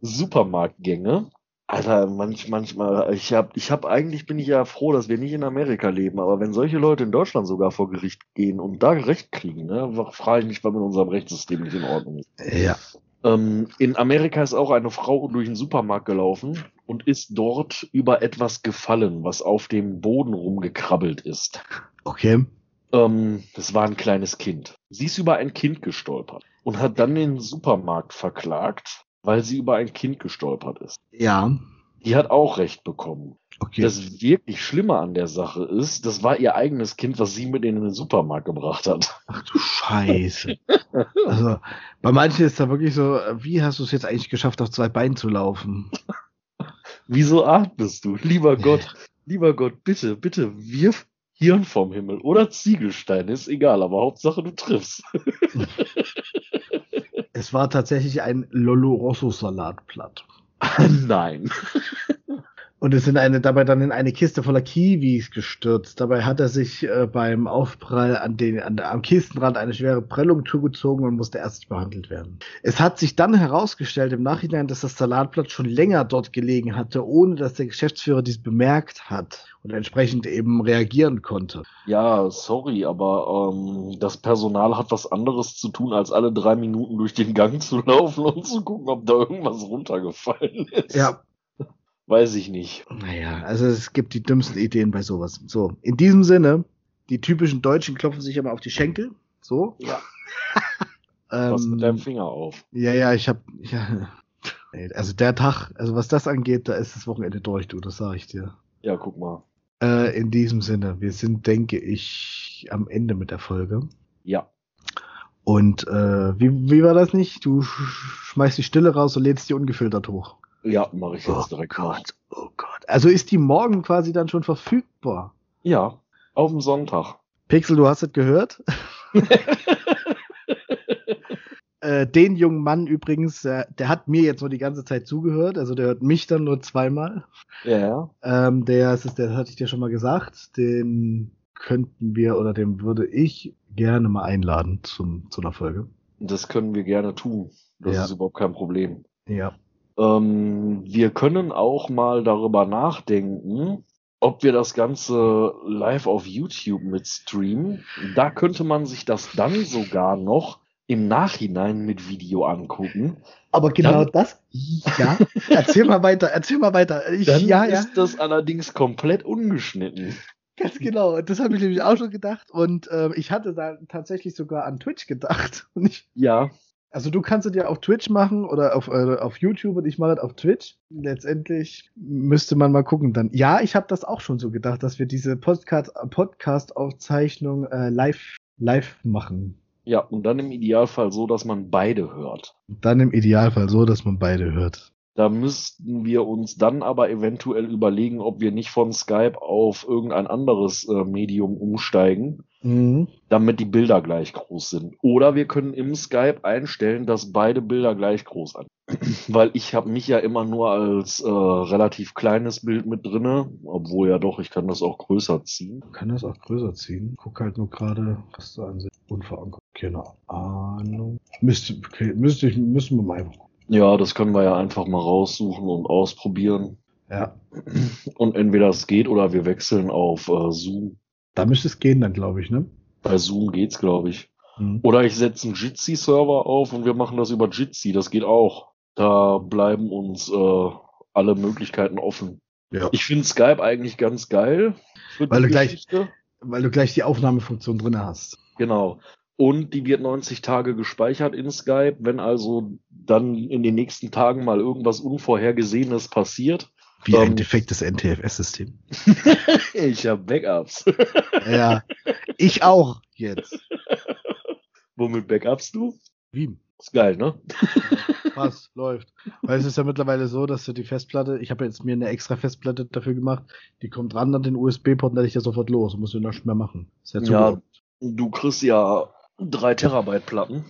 Supermarktgänge Alter, manch, manchmal, ich hab, ich hab, eigentlich bin ich ja froh, dass wir nicht in Amerika leben, aber wenn solche Leute in Deutschland sogar vor Gericht gehen und da Recht kriegen, ne, frage ich mich, was mit unserem Rechtssystem nicht in Ordnung ist. Ja. Ähm, in Amerika ist auch eine Frau durch den Supermarkt gelaufen und ist dort über etwas gefallen, was auf dem Boden rumgekrabbelt ist. Okay. Ähm, das war ein kleines Kind. Sie ist über ein Kind gestolpert und hat dann den Supermarkt verklagt, weil sie über ein Kind gestolpert ist. Ja. Die hat auch Recht bekommen. Okay. Das wirklich Schlimme an der Sache ist, das war ihr eigenes Kind, was sie mit in den Supermarkt gebracht hat. Ach du Scheiße. also, bei manchen ist da wirklich so, wie hast du es jetzt eigentlich geschafft, auf zwei Beinen zu laufen? Wieso atmest du? Lieber Gott, lieber Gott, bitte, bitte, wirf Hirn vom Himmel oder Ziegelstein, ist egal, aber Hauptsache du triffst. Es war tatsächlich ein Lolo Rosso Salatblatt. Nein. Und es sind eine, dabei dann in eine Kiste voller Kiwis gestürzt. Dabei hat er sich äh, beim Aufprall an den, an am Kistenrand eine schwere Prellung zugezogen und musste ärztlich behandelt werden. Es hat sich dann herausgestellt im Nachhinein, dass das Salatblatt schon länger dort gelegen hatte, ohne dass der Geschäftsführer dies bemerkt hat und entsprechend eben reagieren konnte. Ja, sorry, aber ähm, das Personal hat was anderes zu tun, als alle drei Minuten durch den Gang zu laufen und zu gucken, ob da irgendwas runtergefallen ist. Ja, Weiß ich nicht. Naja, also es gibt die dümmsten Ideen bei sowas. So, in diesem Sinne, die typischen Deutschen klopfen sich immer auf die Schenkel. So. Ja. Was mit deinem Finger auf. Ja, ja, ich hab. Ja, also der Tag, also was das angeht, da ist das Wochenende durch, du, das sage ich dir. Ja, guck mal. Äh, in diesem Sinne, wir sind, denke ich, am Ende mit der Folge. Ja. Und äh, wie, wie war das nicht? Du schmeißt die Stille raus und lädst die ungefiltert hoch. Ja, mache ich jetzt oh direkt. Gott, oh Gott. Also ist die morgen quasi dann schon verfügbar? Ja, auf dem Sonntag. Pixel, du hast es gehört? äh, den jungen Mann übrigens, äh, der hat mir jetzt nur die ganze Zeit zugehört, also der hört mich dann nur zweimal. Ja. Ähm, der, ist, der hatte ich dir schon mal gesagt, den könnten wir oder den würde ich gerne mal einladen zum, zu einer Folge. Das können wir gerne tun. Das ja. ist überhaupt kein Problem. Ja. Ähm, wir können auch mal darüber nachdenken, ob wir das Ganze live auf YouTube mit streamen. Da könnte man sich das dann sogar noch im Nachhinein mit Video angucken. Aber genau dann, das, ja. Erzähl mal weiter, erzähl mal weiter. Ich, dann ja, ist ja. das allerdings komplett ungeschnitten. Ganz genau. Das habe ich nämlich auch schon gedacht. Und äh, ich hatte da tatsächlich sogar an Twitch gedacht. Ich, ja. Also du kannst es ja auf Twitch machen oder auf, äh, auf YouTube und ich mache das auf Twitch. Letztendlich müsste man mal gucken dann. Ja, ich habe das auch schon so gedacht, dass wir diese Podcast-Aufzeichnung äh, live, live machen. Ja, und dann im Idealfall so, dass man beide hört. Dann im Idealfall so, dass man beide hört. Da müssten wir uns dann aber eventuell überlegen, ob wir nicht von Skype auf irgendein anderes äh, Medium umsteigen, mhm. damit die Bilder gleich groß sind. Oder wir können im Skype einstellen, dass beide Bilder gleich groß sind. Weil ich habe mich ja immer nur als äh, relativ kleines Bild mit drinne, obwohl ja doch, ich kann das auch größer ziehen. Ich kann das auch größer ziehen. Guck halt nur gerade, was da an sich unverankert. Keine Ahnung. Müsste, okay, müsste ich, müssen wir mal einfach gucken. Ja, das können wir ja einfach mal raussuchen und ausprobieren. Ja. Und entweder es geht oder wir wechseln auf äh, Zoom. Da müsste es gehen dann, glaube ich, ne? Bei Zoom geht's, glaube ich. Mhm. Oder ich setze einen Jitsi-Server auf und wir machen das über Jitsi. Das geht auch. Da bleiben uns äh, alle Möglichkeiten offen. Ja. Ich finde Skype eigentlich ganz geil. Weil du, gleich, weil du gleich die Aufnahmefunktion drin hast. Genau und die wird 90 Tage gespeichert in Skype. Wenn also dann in den nächsten Tagen mal irgendwas Unvorhergesehenes passiert. Wie ähm, ein defektes NTFS-System. ich habe Backups. ja, ich auch jetzt. Womit Backups du? Wie? Ist geil, ne? Passt, läuft. Weil es ist ja mittlerweile so, dass du die Festplatte, ich habe jetzt mir eine extra Festplatte dafür gemacht, die kommt ran an den USB-Port und dann ich ja sofort los, muss du nichts mehr machen. ja, ja du kriegst ja drei Terabyte Platten.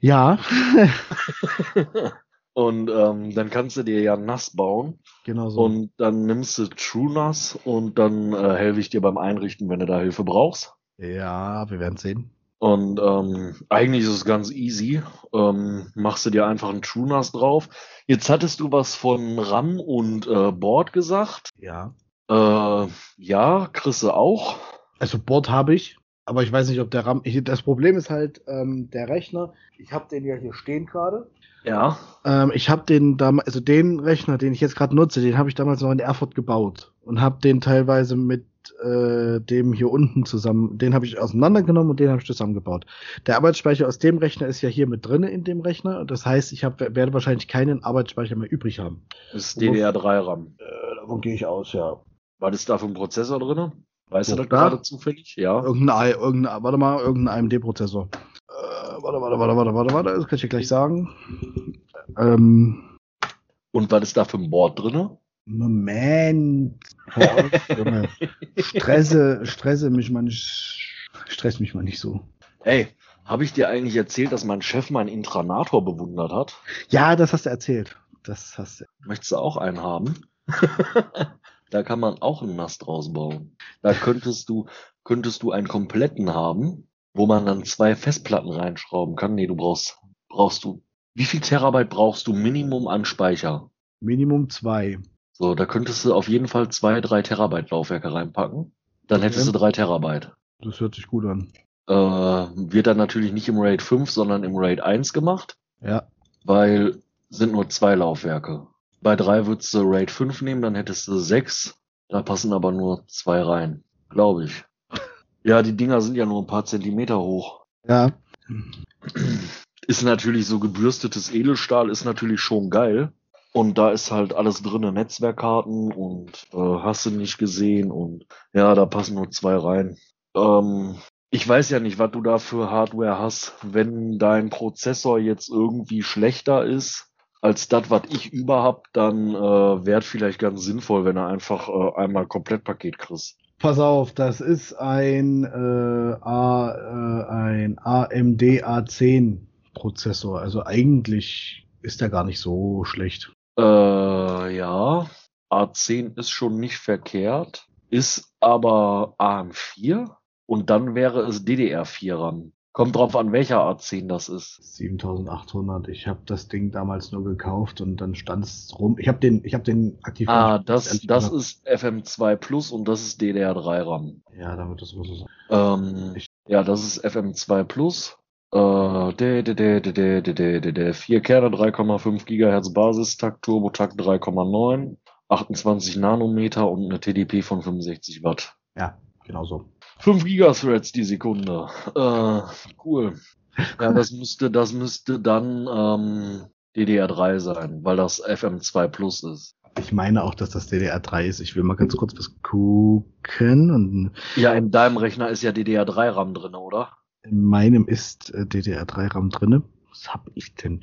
Ja. und ähm, dann kannst du dir ja nass bauen. Genau so. Und dann nimmst du True Nass und dann äh, helfe ich dir beim Einrichten, wenn du da Hilfe brauchst. Ja, wir werden sehen. Und ähm, eigentlich ist es ganz easy. Ähm, machst du dir einfach ein True Nass drauf. Jetzt hattest du was von RAM und äh, Board gesagt. Ja. Äh, ja, kriegst du auch. Also Board habe ich aber ich weiß nicht, ob der RAM. Ich, das Problem ist halt ähm, der Rechner. Ich habe den ja hier stehen gerade. Ja. Ähm, ich habe den damals, also den Rechner, den ich jetzt gerade nutze, den habe ich damals noch in Erfurt gebaut und habe den teilweise mit äh, dem hier unten zusammen, den habe ich auseinandergenommen und den habe ich zusammengebaut. Der Arbeitsspeicher aus dem Rechner ist ja hier mit drinne in dem Rechner. Das heißt, ich hab, werde wahrscheinlich keinen Arbeitsspeicher mehr übrig haben. Das ist DDR3 RAM. Äh, davon gehe ich aus, ja. War das da für ein Prozessor drinne? Weißt du das gerade zufällig? Ja. Irgendein, irgendein, warte mal, irgendein AMD-Prozessor. Warte, warte, warte, warte, warte, warte, das kann ich dir gleich sagen. Ähm, Und was ist da für ein Board drin? Moment. Junge. stresse, stresse mich mal nicht, stress mich mal nicht so. Hey, habe ich dir eigentlich erzählt, dass mein Chef meinen Intranator bewundert hat? Ja, das hast du erzählt. Das hast du. Möchtest du auch einen haben? Da kann man auch einen Mast draus bauen. Da könntest du, könntest du einen kompletten haben, wo man dann zwei Festplatten reinschrauben kann. Nee, du brauchst, brauchst du, wie viel Terabyte brauchst du Minimum an Speicher? Minimum zwei. So, da könntest du auf jeden Fall zwei, drei Terabyte Laufwerke reinpacken. Dann hättest du drei Terabyte. Das hört sich gut an. Äh, wird dann natürlich nicht im RAID 5, sondern im RAID 1 gemacht. Ja. Weil sind nur zwei Laufwerke. Bei drei würdest du Raid 5 nehmen, dann hättest du sechs. Da passen aber nur zwei rein. Glaube ich. Ja, die Dinger sind ja nur ein paar Zentimeter hoch. Ja. Ist natürlich so gebürstetes Edelstahl, ist natürlich schon geil. Und da ist halt alles drinne, Netzwerkkarten und äh, hast du nicht gesehen und ja, da passen nur zwei rein. Ähm, ich weiß ja nicht, was du da für Hardware hast. Wenn dein Prozessor jetzt irgendwie schlechter ist, als das, was ich überhaupt, dann äh, wäre vielleicht ganz sinnvoll, wenn er einfach äh, einmal Komplettpaket kriegst. Pass auf, das ist ein, äh, A, äh, ein AMD A10 Prozessor. Also eigentlich ist der gar nicht so schlecht. Äh, ja, A10 ist schon nicht verkehrt, ist aber AM4 und dann wäre es DDR4 RAM. Kommt drauf an, welcher Art Ziehen das ist. 7800. Ich habe das Ding damals nur gekauft und dann stand es rum. Ich habe den, ich den aktiv. Ah, das, das ist FM2 Plus und das ist DDR3 RAM. Ja, damit das muss es sein. Ähm, ja, das ist FM2 Plus. Äh, de, de, de, de, de, de, de, 4 Kerne, 3,5 GHz Basistakt, Turbotakt 3,9, 28 Nanometer und eine TDP von 65 Watt. Ja, genau so. 5 Gigathreads die Sekunde. Äh, cool. Ja, das müsste, das müsste dann ähm, DDR3 sein, weil das FM2 Plus ist. Ich meine auch, dass das DDR3 ist. Ich will mal ganz kurz was gucken. Und ja, in deinem Rechner ist ja DDR3 RAM drin, oder? In meinem ist äh, DDR3 RAM drin. Was hab ich denn?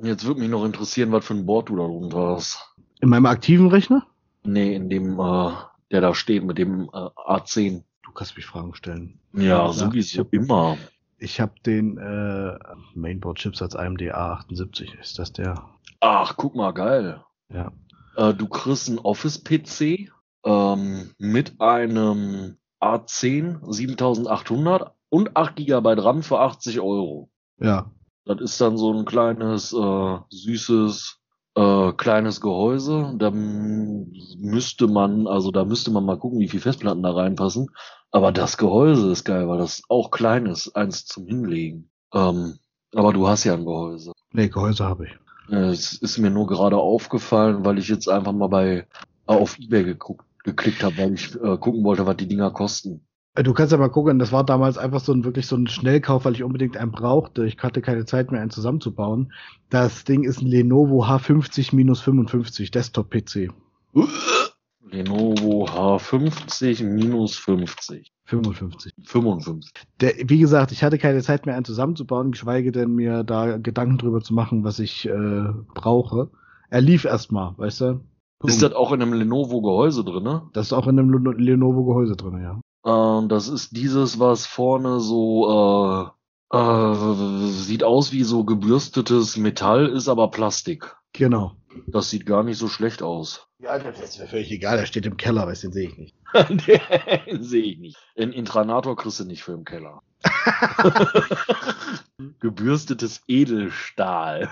Jetzt würde mich noch interessieren, was für ein Board du da drunter hast. In meinem aktiven Rechner? Nee, in dem, äh, der da steht, mit dem äh, A10. Du kannst mich Fragen stellen. Ja, so wie es immer. Ich habe den äh, Mainboard als AMD A78. Ist das der? Ach, guck mal, geil. Ja. Äh, du kriegst einen Office-PC ähm, mit einem A10 7800 und 8 GB RAM für 80 Euro. Ja. Das ist dann so ein kleines, äh, süßes, äh, kleines Gehäuse. Da müsste man, also da müsste man mal gucken, wie viele Festplatten da reinpassen. Aber das Gehäuse ist geil, weil das auch klein ist, eins zum Hinlegen. Ähm, aber du hast ja ein Gehäuse. Nee, Gehäuse habe ich. Es ist mir nur gerade aufgefallen, weil ich jetzt einfach mal bei auf eBay geguckt, geklickt habe, weil ich äh, gucken wollte, was die Dinger kosten. Äh, du kannst ja mal gucken, das war damals einfach so ein wirklich so ein Schnellkauf, weil ich unbedingt einen brauchte. Ich hatte keine Zeit mehr, einen zusammenzubauen. Das Ding ist ein Lenovo H50-55 Desktop-PC. Lenovo H50 minus 50. 55. 55. Der, wie gesagt, ich hatte keine Zeit mehr, einen zusammenzubauen, geschweige denn mir da Gedanken drüber zu machen, was ich äh, brauche. Er lief erstmal, weißt du? Boom. Ist das auch in einem Lenovo-Gehäuse drin, ne? Das ist auch in einem Lenovo-Gehäuse drin, ja. Ähm, das ist dieses, was vorne so äh, äh, sieht aus wie so gebürstetes Metall, ist aber Plastik. Genau. Das sieht gar nicht so schlecht aus. Ja, das ist mir völlig egal, der steht im Keller, weißt den sehe ich nicht. den sehe ich nicht. Den Intranator kriegst du nicht für im Keller. Gebürstetes Edelstahl.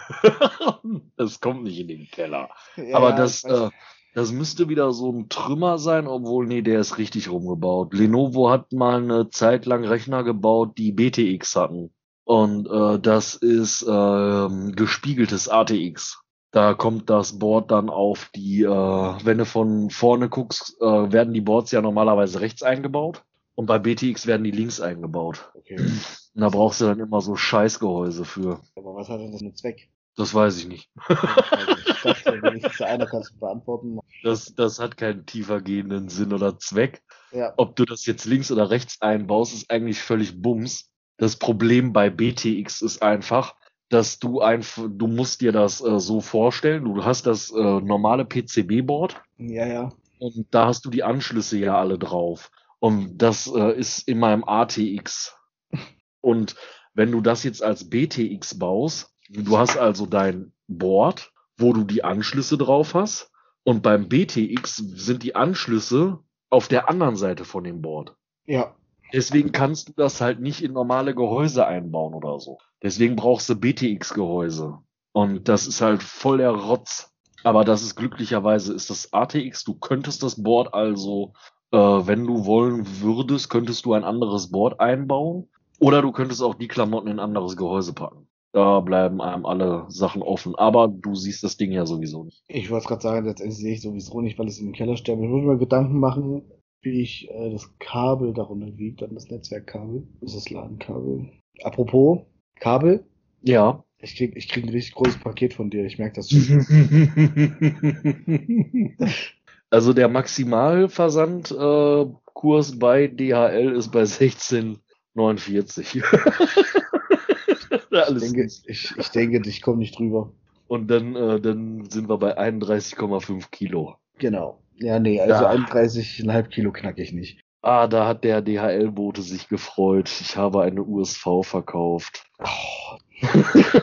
das kommt nicht in den Keller. Ja, Aber das, äh, das müsste wieder so ein Trümmer sein, obwohl, nee, der ist richtig rumgebaut. Lenovo hat mal eine Zeit lang Rechner gebaut, die BTX hatten. Und äh, das ist äh, gespiegeltes ATX. Da kommt das Board dann auf die, äh, wenn du von vorne guckst, äh, werden die Boards ja normalerweise rechts eingebaut. Und bei BTX werden die links eingebaut. Okay. Und da brauchst du dann immer so Scheißgehäuse für. Aber was hat denn das mit Zweck? Das weiß ich nicht. ich dachte, wenigstens einer kannst du beantworten. Das, das hat keinen tiefer gehenden Sinn oder Zweck. Ja. Ob du das jetzt links oder rechts einbaust, ist eigentlich völlig Bums. Das Problem bei BTX ist einfach, dass du einfach, du musst dir das äh, so vorstellen, du hast das äh, normale PCB-Board. Ja, ja. Und da hast du die Anschlüsse ja alle drauf. Und das äh, ist in meinem ATX. Und wenn du das jetzt als BTX baust, du hast also dein Board, wo du die Anschlüsse drauf hast. Und beim BTX sind die Anschlüsse auf der anderen Seite von dem Board. Ja. Deswegen kannst du das halt nicht in normale Gehäuse einbauen oder so. Deswegen brauchst du BTX-Gehäuse. Und das ist halt voll der Rotz. Aber das ist glücklicherweise ist das ATX. Du könntest das Board also, äh, wenn du wollen würdest, könntest du ein anderes Board einbauen. Oder du könntest auch die Klamotten in ein anderes Gehäuse packen. Da bleiben einem alle Sachen offen. Aber du siehst das Ding ja sowieso nicht. Ich wollte gerade sagen, letztendlich sehe ich sowieso nicht, weil es in den Keller sterbe. Ich muss mir Gedanken machen, wie ich äh, das Kabel darunter wiegt, dann das Netzwerkkabel. Das ist das Ladenkabel. Apropos, Kabel? Ja. Ich krieg, ich krieg ein richtig großes Paket von dir, ich merke das schon. also der Maximalversandkurs äh, bei DHL ist bei 16,49. ich, denke, ich, ich denke, ich komme nicht drüber. Und dann, äh, dann sind wir bei 31,5 Kilo. Genau. Ja, nee, also ja. 31,5 Kilo knack ich nicht. Ah, da hat der DHL-Bote sich gefreut. Ich habe eine USV verkauft. Oh.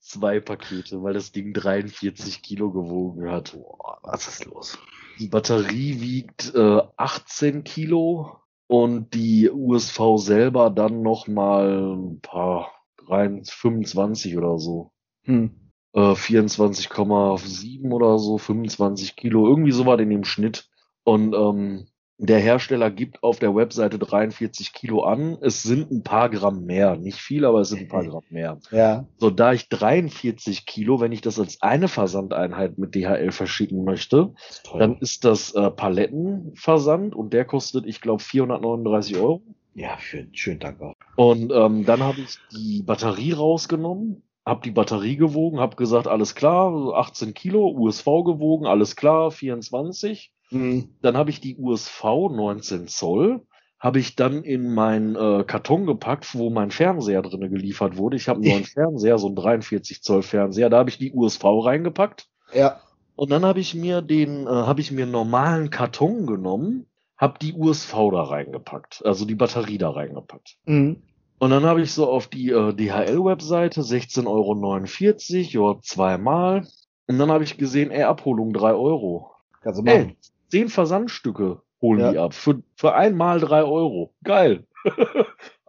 Zwei Pakete, weil das Ding 43 Kilo gewogen hat. Boah, was ist los? Die Batterie wiegt äh, 18 Kilo und die USV selber dann noch mal ein paar 25 oder so. Hm. Äh, 24,7 oder so, 25 Kilo, irgendwie so war in dem Schnitt. Und ähm, Der Hersteller gibt auf der Webseite 43 Kilo an. Es sind ein paar Gramm mehr. Nicht viel, aber es sind ein paar Gramm mehr. Ja. So, da ich 43 Kilo, wenn ich das als eine Versandeinheit mit DHL verschicken möchte, ist dann ist das äh, Palettenversand und der kostet, ich glaube, 439 Euro. Ja, schön, schön, danke. Und ähm, dann habe ich die Batterie rausgenommen, habe die Batterie gewogen, habe gesagt, alles klar, 18 Kilo, USV gewogen, alles klar, 24. Mhm. Dann habe ich die USV 19 Zoll, habe ich dann in meinen äh, Karton gepackt, wo mein Fernseher drinne geliefert wurde. Ich habe einen neuen Fernseher, so einen 43 Zoll Fernseher, da habe ich die USV reingepackt. Ja. Und dann habe ich mir den, äh, habe ich mir einen normalen Karton genommen, habe die USV da reingepackt, also die Batterie da reingepackt. Mhm. Und dann habe ich so auf die äh, DHL-Webseite 16,49 Euro, ja, zweimal. Und dann habe ich gesehen, ey, Abholung 3 Euro. Kannst du machen. Ey, 10 Versandstücke holen Ja. die ab. Für, für einmal 3 Euro. Geil.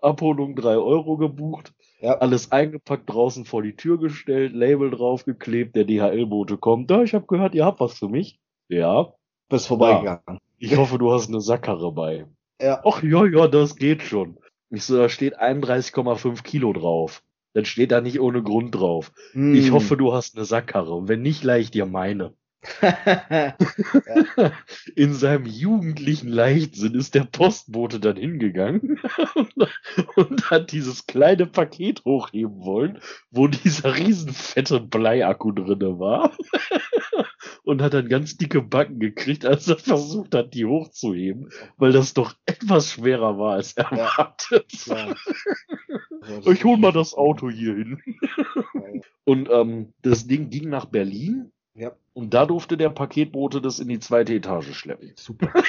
Abholung 3 Euro gebucht. Ja. Alles eingepackt, draußen vor die Tür gestellt, Label draufgeklebt, der DHL-Bote kommt. Da, ich habe gehört, ihr habt was für mich. Ja. Bist vorbeigegangen. Ich hoffe, du hast eine Sackkarre bei. Ja. Ach ja, ja, das geht schon. Ich so, da steht 31,5 Kilo drauf. Dann steht da nicht ohne Grund drauf. Hm. Ich hoffe, du hast eine Sackkarre. Und wenn nicht, leih ich dir meine. In seinem jugendlichen Leichtsinn ist der Postbote dann hingegangen und hat dieses kleine Paket hochheben wollen, wo dieser riesenfette Bleiakku drinne war. Und hat dann ganz dicke Backen gekriegt, als er versucht hat, die hochzuheben, weil das doch etwas schwerer war als erwartet. Ja. Ich hol mal das Auto hier hin. Und ähm, das Ding ging nach Berlin Ja. und da durfte der Paketbote das in die zweite Etage schleppen. Super.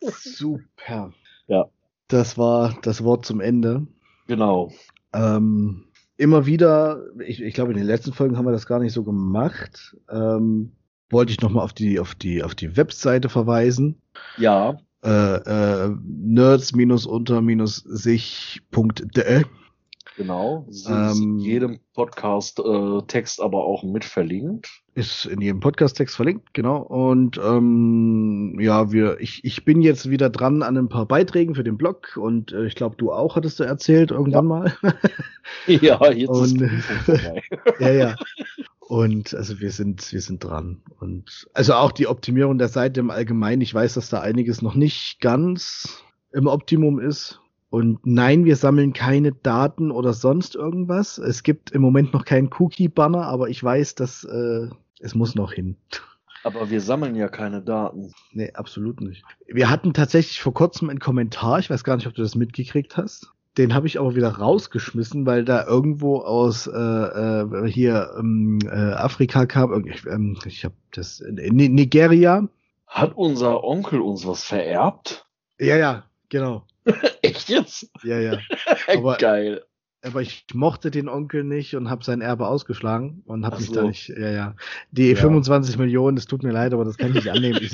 Super. Ja. Das war das Wort zum Ende. Genau. Ähm, immer wieder, ich, ich glaube, in den letzten Folgen haben wir das gar nicht so gemacht. Ähm, wollte ich nochmal auf die, auf die, auf die Webseite verweisen. Ja, Äh, äh, nerds-unter-sich.de. genau. Sind Ähm, in jedem Podcast-Text aber auch mit verlinkt. Ist in jedem Podcast-Text verlinkt, genau. Und ähm, ja, wir, ich, ich bin jetzt wieder dran an ein paar Beiträgen für den Blog und äh, ich glaube, du auch hattest du erzählt irgendwann mal. Ja, jetzt ist Und- Prüfung vorbei. ja, ja. Und also wir sind, wir sind dran. Und also auch die Optimierung der Seite im Allgemeinen. Ich weiß, dass da einiges noch nicht ganz im Optimum ist. Und nein, wir sammeln keine Daten oder sonst irgendwas. Es gibt im Moment noch keinen Cookie-Banner, aber ich weiß, dass äh, es muss noch hin. Aber wir sammeln ja keine Daten. Nee, absolut nicht. Wir hatten tatsächlich vor kurzem einen Kommentar, ich weiß gar nicht, ob du das mitgekriegt hast. Den habe ich aber wieder rausgeschmissen, weil da irgendwo aus äh, äh, hier ähm, äh, Afrika kam. Ich, ähm, ich habe das in Ni- Nigeria. Hat unser Onkel uns was vererbt? Ja, ja, genau. Echt jetzt? Ja, ja. Aber- Geil. Aber ich mochte den Onkel nicht und habe sein Erbe ausgeschlagen und habe mich so. da nicht. Ja, ja. Die Ja. 25 Millionen, das tut mir leid, aber das kann ich nicht annehmen. Ich,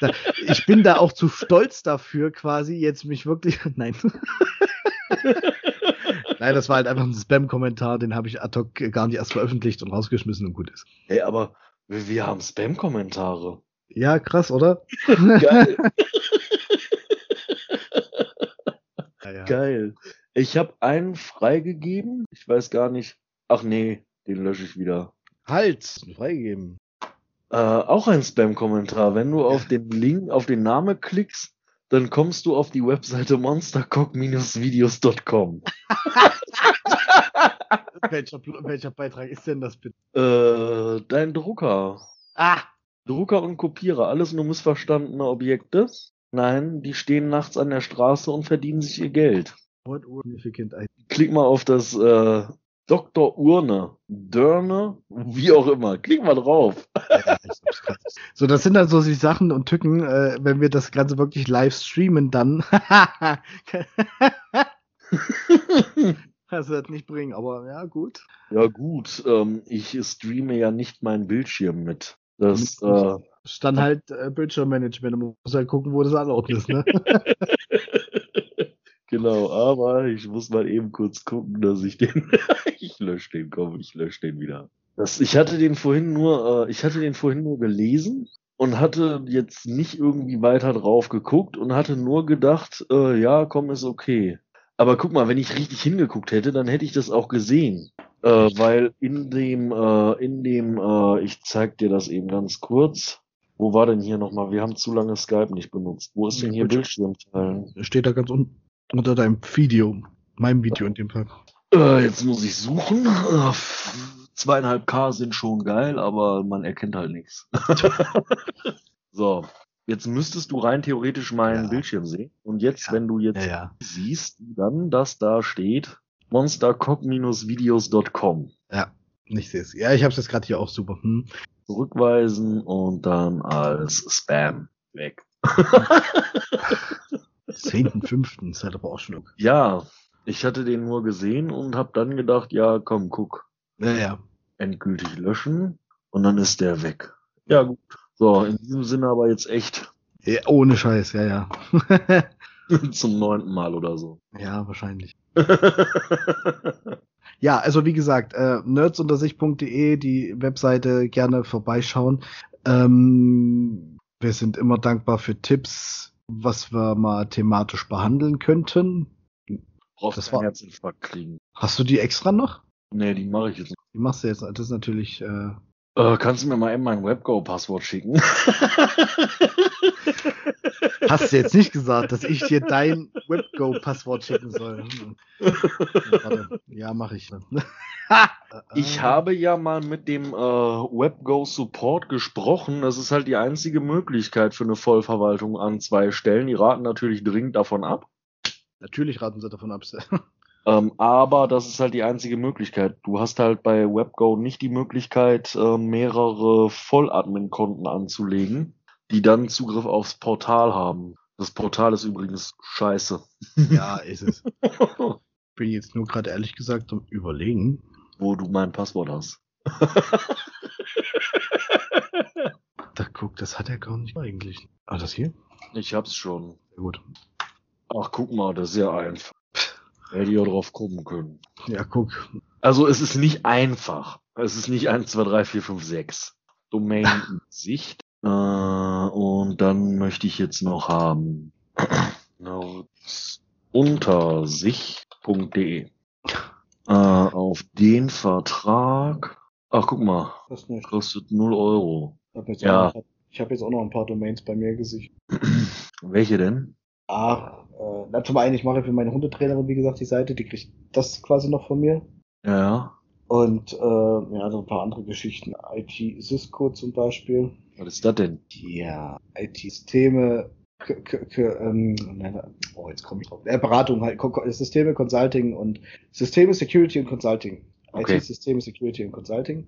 da, ich bin da auch zu stolz dafür, quasi jetzt mich wirklich. Nein. Nein, das war halt einfach ein Spam-Kommentar, den habe ich ad hoc gar nicht erst veröffentlicht und rausgeschmissen und gut ist. Ey, aber wir, wir haben Spam-Kommentare. Ja, krass, oder? Geil. Ja. Geil. Ich habe einen freigegeben. Ich weiß gar nicht. Ach nee, den lösche ich wieder. Halt, freigegeben. Äh, auch ein Spam-Kommentar. Wenn du auf den Link, auf den Namen klickst, dann kommst du auf die Webseite monstercock-videos.com. welcher, welcher Beitrag ist denn das bitte? Äh, dein Drucker. Ah! Drucker und Kopierer, alles nur missverstandene Objekte. Nein, die stehen nachts an der Straße und verdienen sich ihr Geld. What significant? Klick mal auf das äh, Dr. Urne, Dörne, wie auch immer. Klick mal drauf. So, das sind dann so die Sachen und Tücken, äh, wenn wir das Ganze wirklich live streamen, dann. das wird nicht bringen, aber ja, gut. Ja gut, ähm, ich streame ja nicht meinen Bildschirm mit. Das, äh, Ist dann halt äh, Bildschirmmanagement, man muss halt gucken, wo das anordnet ist, ne? genau, aber ich muss mal eben kurz gucken, dass ich den, ich lösche den, komm, ich lösche den wieder. Das, ich hatte den vorhin nur, äh, ich hatte den vorhin nur gelesen und hatte jetzt nicht irgendwie weiter drauf geguckt und hatte nur gedacht, äh, ja, komm, ist okay. Aber guck mal, wenn ich richtig hingeguckt hätte, dann hätte ich das auch gesehen. Äh, weil in dem, äh, in dem, äh, ich zeig dir das eben ganz kurz. Wo war denn hier nochmal? Wir haben zu lange Skype nicht benutzt. Wo ist denn hier Bildschirm teilen? Steht da ganz unten unter deinem Video. Meinem Video in dem Fall. Äh, jetzt muss ich suchen. Äh, zweieinhalb K sind schon geil, aber man erkennt halt nichts. so, jetzt müsstest du rein theoretisch meinen ja. Bildschirm sehen. Und jetzt, ja. wenn du jetzt ja, siehst, dann, dass da steht monstercop-videos.com. Ja, ich sehe es. Ja, ich habe es jetzt gerade hier auch super. Hm. Zurückweisen und dann als Spam weg. 10.5. ist halt aber auch schon okay. Ja, ich hatte den nur gesehen und habe dann gedacht, ja, komm, guck. Ja, ja. Endgültig löschen und dann ist der weg. Ja, gut. So, in diesem Sinne aber jetzt echt. Ja, ohne Scheiß, ja, ja. Zum neunten Mal oder so. Ja, wahrscheinlich. ja, also wie gesagt, äh, nerdsuntersicht.de, die Webseite gerne vorbeischauen. Ähm, wir sind immer dankbar für Tipps, was wir mal thematisch behandeln könnten. Brauchst das war Herzinfarkt kriegen. Hast du die extra noch? Nee, die mache ich jetzt nicht. Die machst du jetzt. Das ist natürlich. Äh, äh, kannst du mir mal eben mein WebGo-Passwort schicken? Hast du jetzt nicht gesagt, dass ich dir dein WebGo-Passwort schicken soll? Hm. Ja, mache ich. ich habe ja mal mit dem äh, WebGo Support gesprochen. Das ist halt die einzige Möglichkeit für eine Vollverwaltung an zwei Stellen. Die raten natürlich dringend davon ab. Natürlich raten sie davon ab. Ähm, aber das ist halt die einzige Möglichkeit. Du hast halt bei WebGo nicht die Möglichkeit, äh, mehrere Volladmin-Konten anzulegen die dann Zugriff aufs Portal haben. Das Portal ist übrigens scheiße. Ja, ist es. Bin jetzt nur gerade ehrlich gesagt am Überlegen. Wo du mein Passwort hast. da guck, das hat er gar nicht eigentlich. Ah, das hier? Ich hab's schon. Sehr gut. Ach, guck mal, das ist ja einfach. Hätte ich auch drauf kommen können. Ja, guck. Also es ist nicht einfach. Es ist nicht 1, 2, 3, 4, 5, 6. Domain Sicht äh, und dann möchte ich jetzt noch haben untersicht.de. Äh, auf den Vertrag. Ach, guck mal. Kostet 0 Euro. Ich habe jetzt, ja. hab jetzt, auch noch ein paar Domains bei mir gesichert. Welche denn? Ach, äh, na, zum einen, ich mache für meine Hundetrainerin, wie gesagt, die Seite, die kriegt das quasi noch von mir. Ja. Und äh, ja, so ein paar andere Geschichten. IT Cisco zum Beispiel. Was ist das denn? Ja, IT-Systeme, ähm, oh, jetzt komme ich drauf. Äh, Beratung halt, Systeme, Consulting und Systeme, Security und Consulting. Okay. IT-Systeme, Security und Consulting.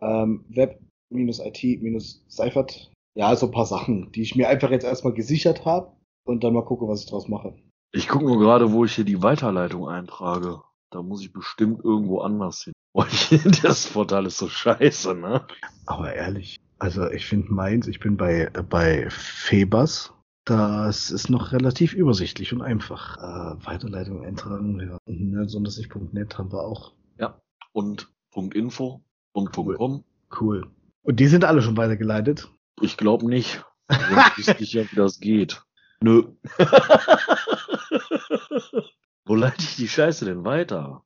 Ähm, Web minus IT minus Seifert. Ja, so ein paar Sachen, die ich mir einfach jetzt erstmal gesichert habe und dann mal gucke, was ich draus mache. Ich gucke nur gerade, wo ich hier die Weiterleitung eintrage. Da muss ich bestimmt irgendwo anders hin. das Portal ist so scheiße, ne? Aber ehrlich, also ich finde meins, ich bin bei, bei Febers. Das ist noch relativ übersichtlich und einfach. Äh, Weiterleitung eintragen, ja. Nerdsondersicht.net haben wir auch. Ja. Und .info und cool. .com. Cool. Und die sind alle schon weitergeleitet? Ich glaube nicht. Ich wüsste nicht, wie das geht. Nö. Wo leite ich die Scheiße denn weiter?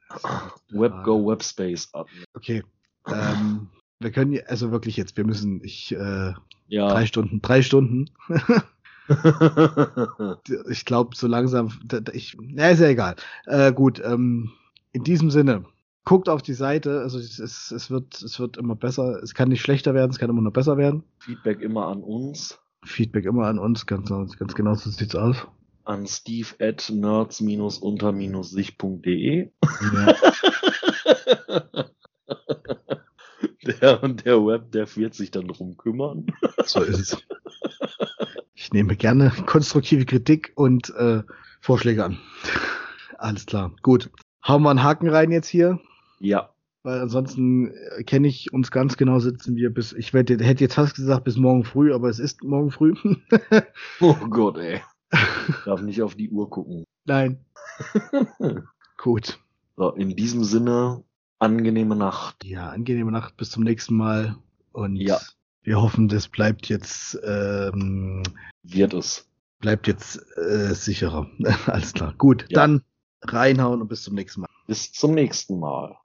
WebGo Webspace Admin. Okay. Ähm, wir können, also wirklich jetzt, wir müssen, ich, äh, ja. drei Stunden, drei Stunden. ich glaube, so langsam, ich, na, ist ja egal. Äh, gut, ähm, in diesem Sinne, guckt auf die Seite, also es, es, es, wird, es wird immer besser, es kann nicht schlechter werden, es kann immer noch besser werden. Feedback immer an uns. Feedback immer an uns, ganz, ganz genau so sieht's aus an steve at nerds-unter-sich.de. Ja. der und der Web, der wird sich dann drum kümmern. So ist es. Ich nehme gerne konstruktive Kritik und äh, Vorschläge an. Alles klar. Gut. Hauen wir einen Haken rein jetzt hier. Ja. Weil ansonsten äh, kenne ich uns ganz genau sitzen wir bis, ich hätte jetzt fast gesagt bis morgen früh, aber es ist morgen früh. oh Gott, ey. Darf nicht auf die Uhr gucken. Nein. Gut. So, in diesem Sinne, angenehme Nacht. Ja, angenehme Nacht. Bis zum nächsten Mal. Und ja. Wir hoffen, das bleibt jetzt. Ähm, Wird es. Bleibt jetzt äh, sicherer. Alles klar. Gut, ja. dann reinhauen und bis zum nächsten Mal. Bis zum nächsten Mal.